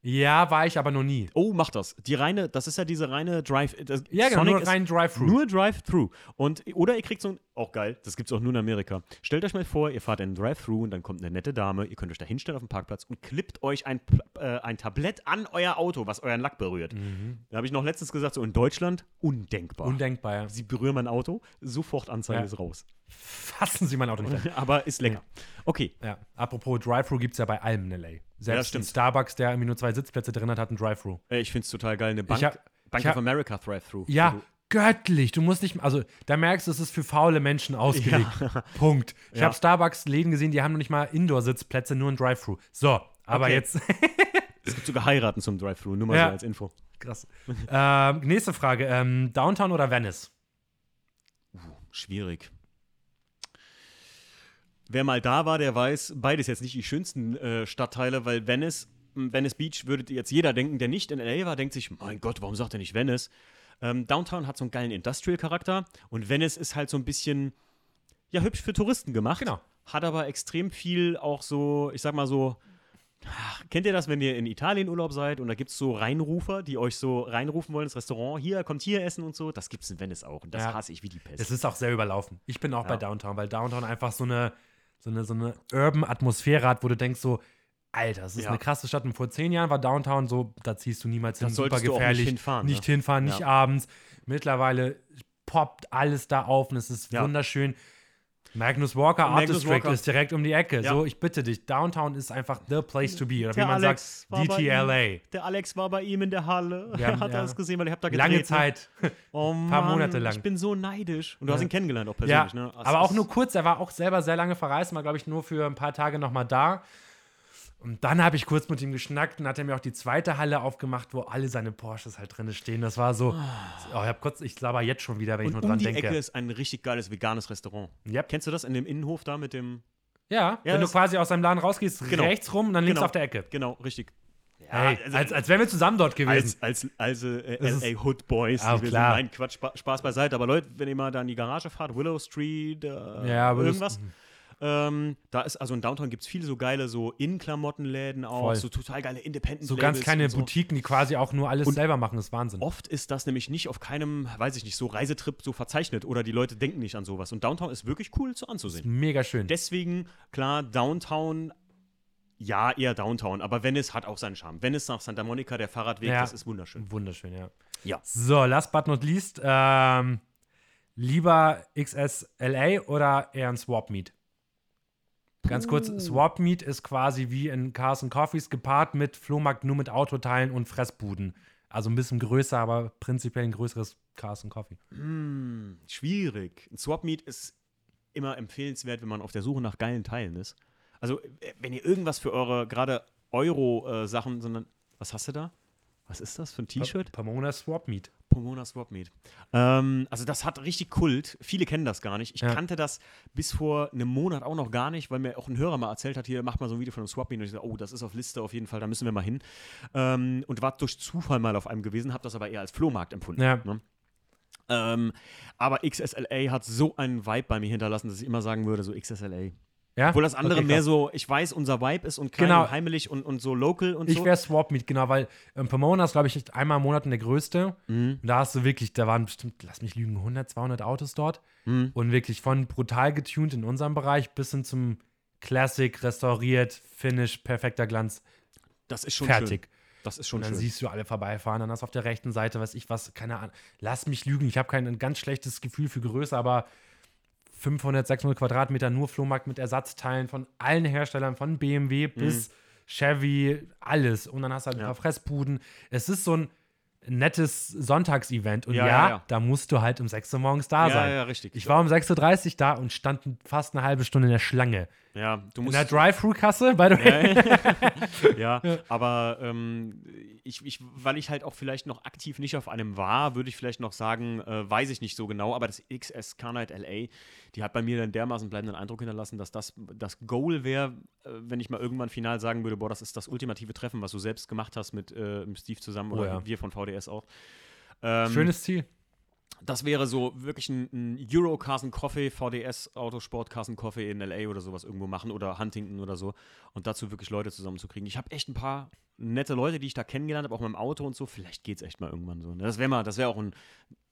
Ja, war ich aber noch nie. Oh, mach das. Die reine, das ist ja diese reine Drive. Das, Ja, genau, Sonic nur rein Drive-Thru. Nur Drive-Thru. Und, oder ihr kriegt so ein, auch geil, das gibt's auch nur in Amerika. Stellt euch mal vor, ihr fahrt in einen Drive-Thru und dann kommt eine nette Dame, ihr könnt euch da hinstellen auf dem Parkplatz und klippt euch ein, äh, ein Tablett an euer Auto, was euren Lack berührt. Da habe ich noch letztens gesagt, so in Deutschland, undenkbar. Undenkbar, ja. Sie berühren mein Auto, sofort Anzeige Ja. ist raus. Fassen Sie mein Auto nicht an. <laughs> Aber ist lecker. Okay. Ja, apropos Drive-Thru gibt es ja bei allem in LA. Selbst stimmt. ein Starbucks, der irgendwie nur zwei Sitzplätze drin hat, hat einen Drive-Thru. Äh, Ich finde es total geil. Eine Bank, hab- Bank hab- of America Drive-Thru. Ja, du- göttlich. Du musst nicht, also da merkst du, es ist für faule Menschen ausgelegt. <laughs> Punkt. Ich Ja. habe Starbucks-Läden gesehen, die haben noch nicht mal Indoor-Sitzplätze, nur ein Drive-Thru. So, aber Okay. jetzt, <laughs> Es gibt sogar Heiraten zum Drive-Thru, nur mal Ja. so als Info. krass. ähm, nächste Frage, ähm, Downtown oder Venice? Schwierig. Wer mal da war, der weiß, beides jetzt nicht die schönsten äh, Stadtteile, weil Venice, m, Venice Beach würde jetzt jeder denken, der nicht in LA war, denkt sich, mein Gott, warum sagt er nicht Venice? Ähm, Downtown hat so einen geilen Industrial-Charakter und Venice ist halt so ein bisschen, ja, hübsch für Touristen gemacht. Genau. Hat aber extrem viel auch so, ich sag mal so, ach, kennt ihr das, wenn ihr in Italien Urlaub seid und da gibt es so Reinrufer, die euch so reinrufen wollen ins Restaurant, hier, kommt hier essen und so? Das gibt es in Venice auch und das Ja. hasse ich wie die Pest. Es ist auch sehr überlaufen. Ich bin auch bei Ja. Downtown, weil Downtown einfach so eine, so eine, so eine Urban-Atmosphäre hat, wo du denkst so, Alter, das ist Ja. eine krasse Stadt. Und vor zehn Jahren war Downtown so, da ziehst du niemals hin, Das super solltest du auch nicht gefährlich. hinfahren, Nicht ne? hinfahren, nicht Ja. abends. Mittlerweile poppt alles da auf und es ist Ja. wunderschön. Magnus Walker Art District ist direkt um die Ecke. Ja. So, ich bitte dich, Downtown ist einfach the place to be. Oder wie Der man Alex war sagt, bei DTLA. Der Alex war bei ihm in der Halle. Wir haben- <laughs> hat ja. er das gesehen, weil ich hab da gedreht. Lange? Zeit. <laughs> Oh Mann, Paar Monate lang. Ich bin so neidisch. Und du hast Ja. ihn kennengelernt auch Ja, persönlich, ne? Aber auch nur kurz. Er war auch selber sehr lange verreist, war, glaube ich, nur für ein paar Tage nochmal da. Und dann habe ich kurz mit ihm geschnackt und hat er mir auch die zweite Halle aufgemacht, wo alle seine Porsches halt drin stehen. Das war so. Oh, ich habe kurz, ich laber jetzt schon wieder, wenn ich Und nur um dran die denke. Ecke ist ein richtig geiles veganes Restaurant. Yep. Kennst du das in dem Innenhof da mit dem. Ja, Ja, wenn du quasi aus deinem Laden rausgehst, Genau. rechts rum und dann links Genau. auf der Ecke. Genau, richtig. Hey, also- als, als wären wir zusammen dort gewesen. Als, als, als äh, ist- LA Hood Boys. Die wir klar. Nein, Quatsch, Spa Spaß beiseite. Aber Leute, wenn ihr mal da in die Garage fahrt, Willow Street, äh, Ja, irgendwas. Ähm, da ist, also in Downtown gibt es viele so geile so In-Klamottenläden auch, Voll. so total geile Independent so ganz kleine so. Boutiquen, die quasi auch nur alles Und selber machen, das ist Wahnsinn. Oft ist das nämlich nicht auf keinem, weiß ich nicht, so Reisetrip so verzeichnet oder die Leute denken nicht an sowas. Und Downtown ist wirklich cool zu anzusehen. Mega schön. Deswegen, klar, Downtown, ja, eher Downtown, aber Venice hat auch seinen Charme. Venice nach Santa Monica, der Fahrradweg, Ja. das ist wunderschön. Wunderschön, ja. Ja. So, last but not least, ähm, lieber XSLA oder eher ein Swap Meet? Ganz kurz, Swap Meet ist quasi wie in Cars and Coffees gepaart mit Flohmarkt nur mit Autoteilen und Fressbuden. Also ein bisschen größer, aber prinzipiell ein größeres Cars and Coffee. Hm, schwierig. Ein Swap Meet ist immer empfehlenswert, wenn man auf der Suche nach geilen Teilen ist. Also, äh, wenn ihr irgendwas für eure gerade Euro-Sachen, sondern, was hast du da? Was ist das für ein T-Shirt? Pomona Swap Meet. Pomona Swap Meet. Ähm, also das hat richtig Kult. Viele kennen das gar nicht. Ich Ja. kannte das bis vor einem Monat auch noch gar nicht, weil mir auch ein Hörer mal erzählt hat, hier, macht mal so ein Video von einem Swap Meet. Und ich so, oh, das ist auf Liste auf jeden Fall, da müssen wir mal hin. Ähm, und war durch Zufall mal auf einem gewesen, habe das aber eher als Flohmarkt empfunden. Ja. Ne? Ähm, aber XSLA hat so einen Vibe bei mir hinterlassen, dass ich immer sagen würde, so XSLA. Ja? Obwohl das andere Okay, mehr so, ich weiß, unser Vibe ist und klein Genau. und heimelig und, und so local und Ich so. wäre Swap Meet, genau, weil ähm, Pomona ist, glaube ich, einmal im Monat der größte. Mhm. Und da hast du wirklich, da waren bestimmt, lass mich lügen, 100, 200 Autos dort. Mhm. Und wirklich von brutal getuned in unserem Bereich bis hin zum Classic, restauriert, Finish, perfekter Glanz, Das ist schon fertig. schön. Das ist schon Und dann schön. siehst du alle vorbeifahren, dann hast du auf der rechten Seite, weiß ich was, keine Ahnung. Lass mich lügen, ich habe kein ein ganz schlechtes Gefühl für Größe, aber 500, 600 Quadratmeter nur Flohmarkt mit Ersatzteilen von allen Herstellern, von BMW bis Chevy, alles. Und dann hast du halt ein Mhm. Ja. paar Fressbuden. Es ist so ein nettes Sonntagsevent. Und ja, Ja, ja, ja. da musst du halt um 6 Uhr morgens da ja, sein. ja, richtig. Ich war um 6.30 Uhr da und stand fast eine halbe Stunde in der Schlange. Ja, du In musst der Drive-Thru-Kasse, by the way. <laughs> ja, aber ähm, ich, ich, weil ich halt auch vielleicht noch aktiv nicht auf einem war, würde ich vielleicht noch sagen, äh, weiß ich nicht so genau, aber das XS Carnight LA, die hat bei mir dann dermaßen bleibenden Eindruck hinterlassen, dass das das Goal wäre, äh, wenn ich mal irgendwann final sagen würde, boah, das ist das ultimative Treffen, was du selbst gemacht hast mit äh, Steve zusammen Oh oder ja. wir von VDS auch. Ähm, Schönes Ziel. Das wäre so wirklich ein, ein Euro Carson Coffee, VDS Autosport Carson Coffee in LA oder sowas irgendwo machen oder Huntington oder so und dazu wirklich Leute zusammenzukriegen. Ich habe echt ein paar nette Leute, die ich da kennengelernt habe, auch mit dem Auto und so. Vielleicht geht es echt mal irgendwann so. ne? Das wäre mal, das wäre auch ein,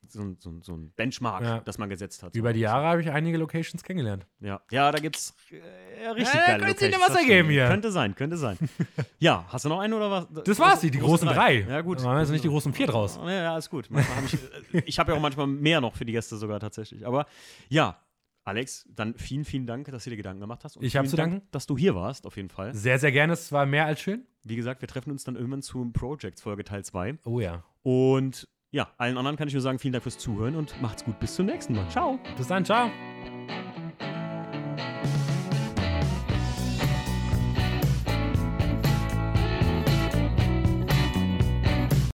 so, ein, so, ein, so ein Benchmark, Ja. das man gesetzt hat. Über die Jahre habe ich einige Locations kennengelernt. Ja, ja da gibt es äh, richtig Ja, geile Locations, was ergeben hier. Könnte sein, könnte sein. <laughs> ja, hast du noch einen oder was? Das war's, die, die großen drei. Ja, gut. Da waren jetzt nicht die großen vier draus. Ja, ja, alles gut. Hab ich äh, ich habe ja auch manchmal mehr noch für die Gäste sogar tatsächlich. Aber ja, Alex, dann vielen, vielen Dank, dass du dir Gedanken gemacht hast. Und Ich hab vielen zu Dank, danken. dass du hier warst, auf jeden Fall. Sehr, sehr gerne. Es war mehr als schön. Wie gesagt, wir treffen uns dann irgendwann zum Projects Folge Teil 2. Oh ja. Und ja, allen anderen kann ich nur sagen, vielen Dank fürs Zuhören und macht's gut. Bis zum nächsten Mal. Ciao. Bis dann, ciao.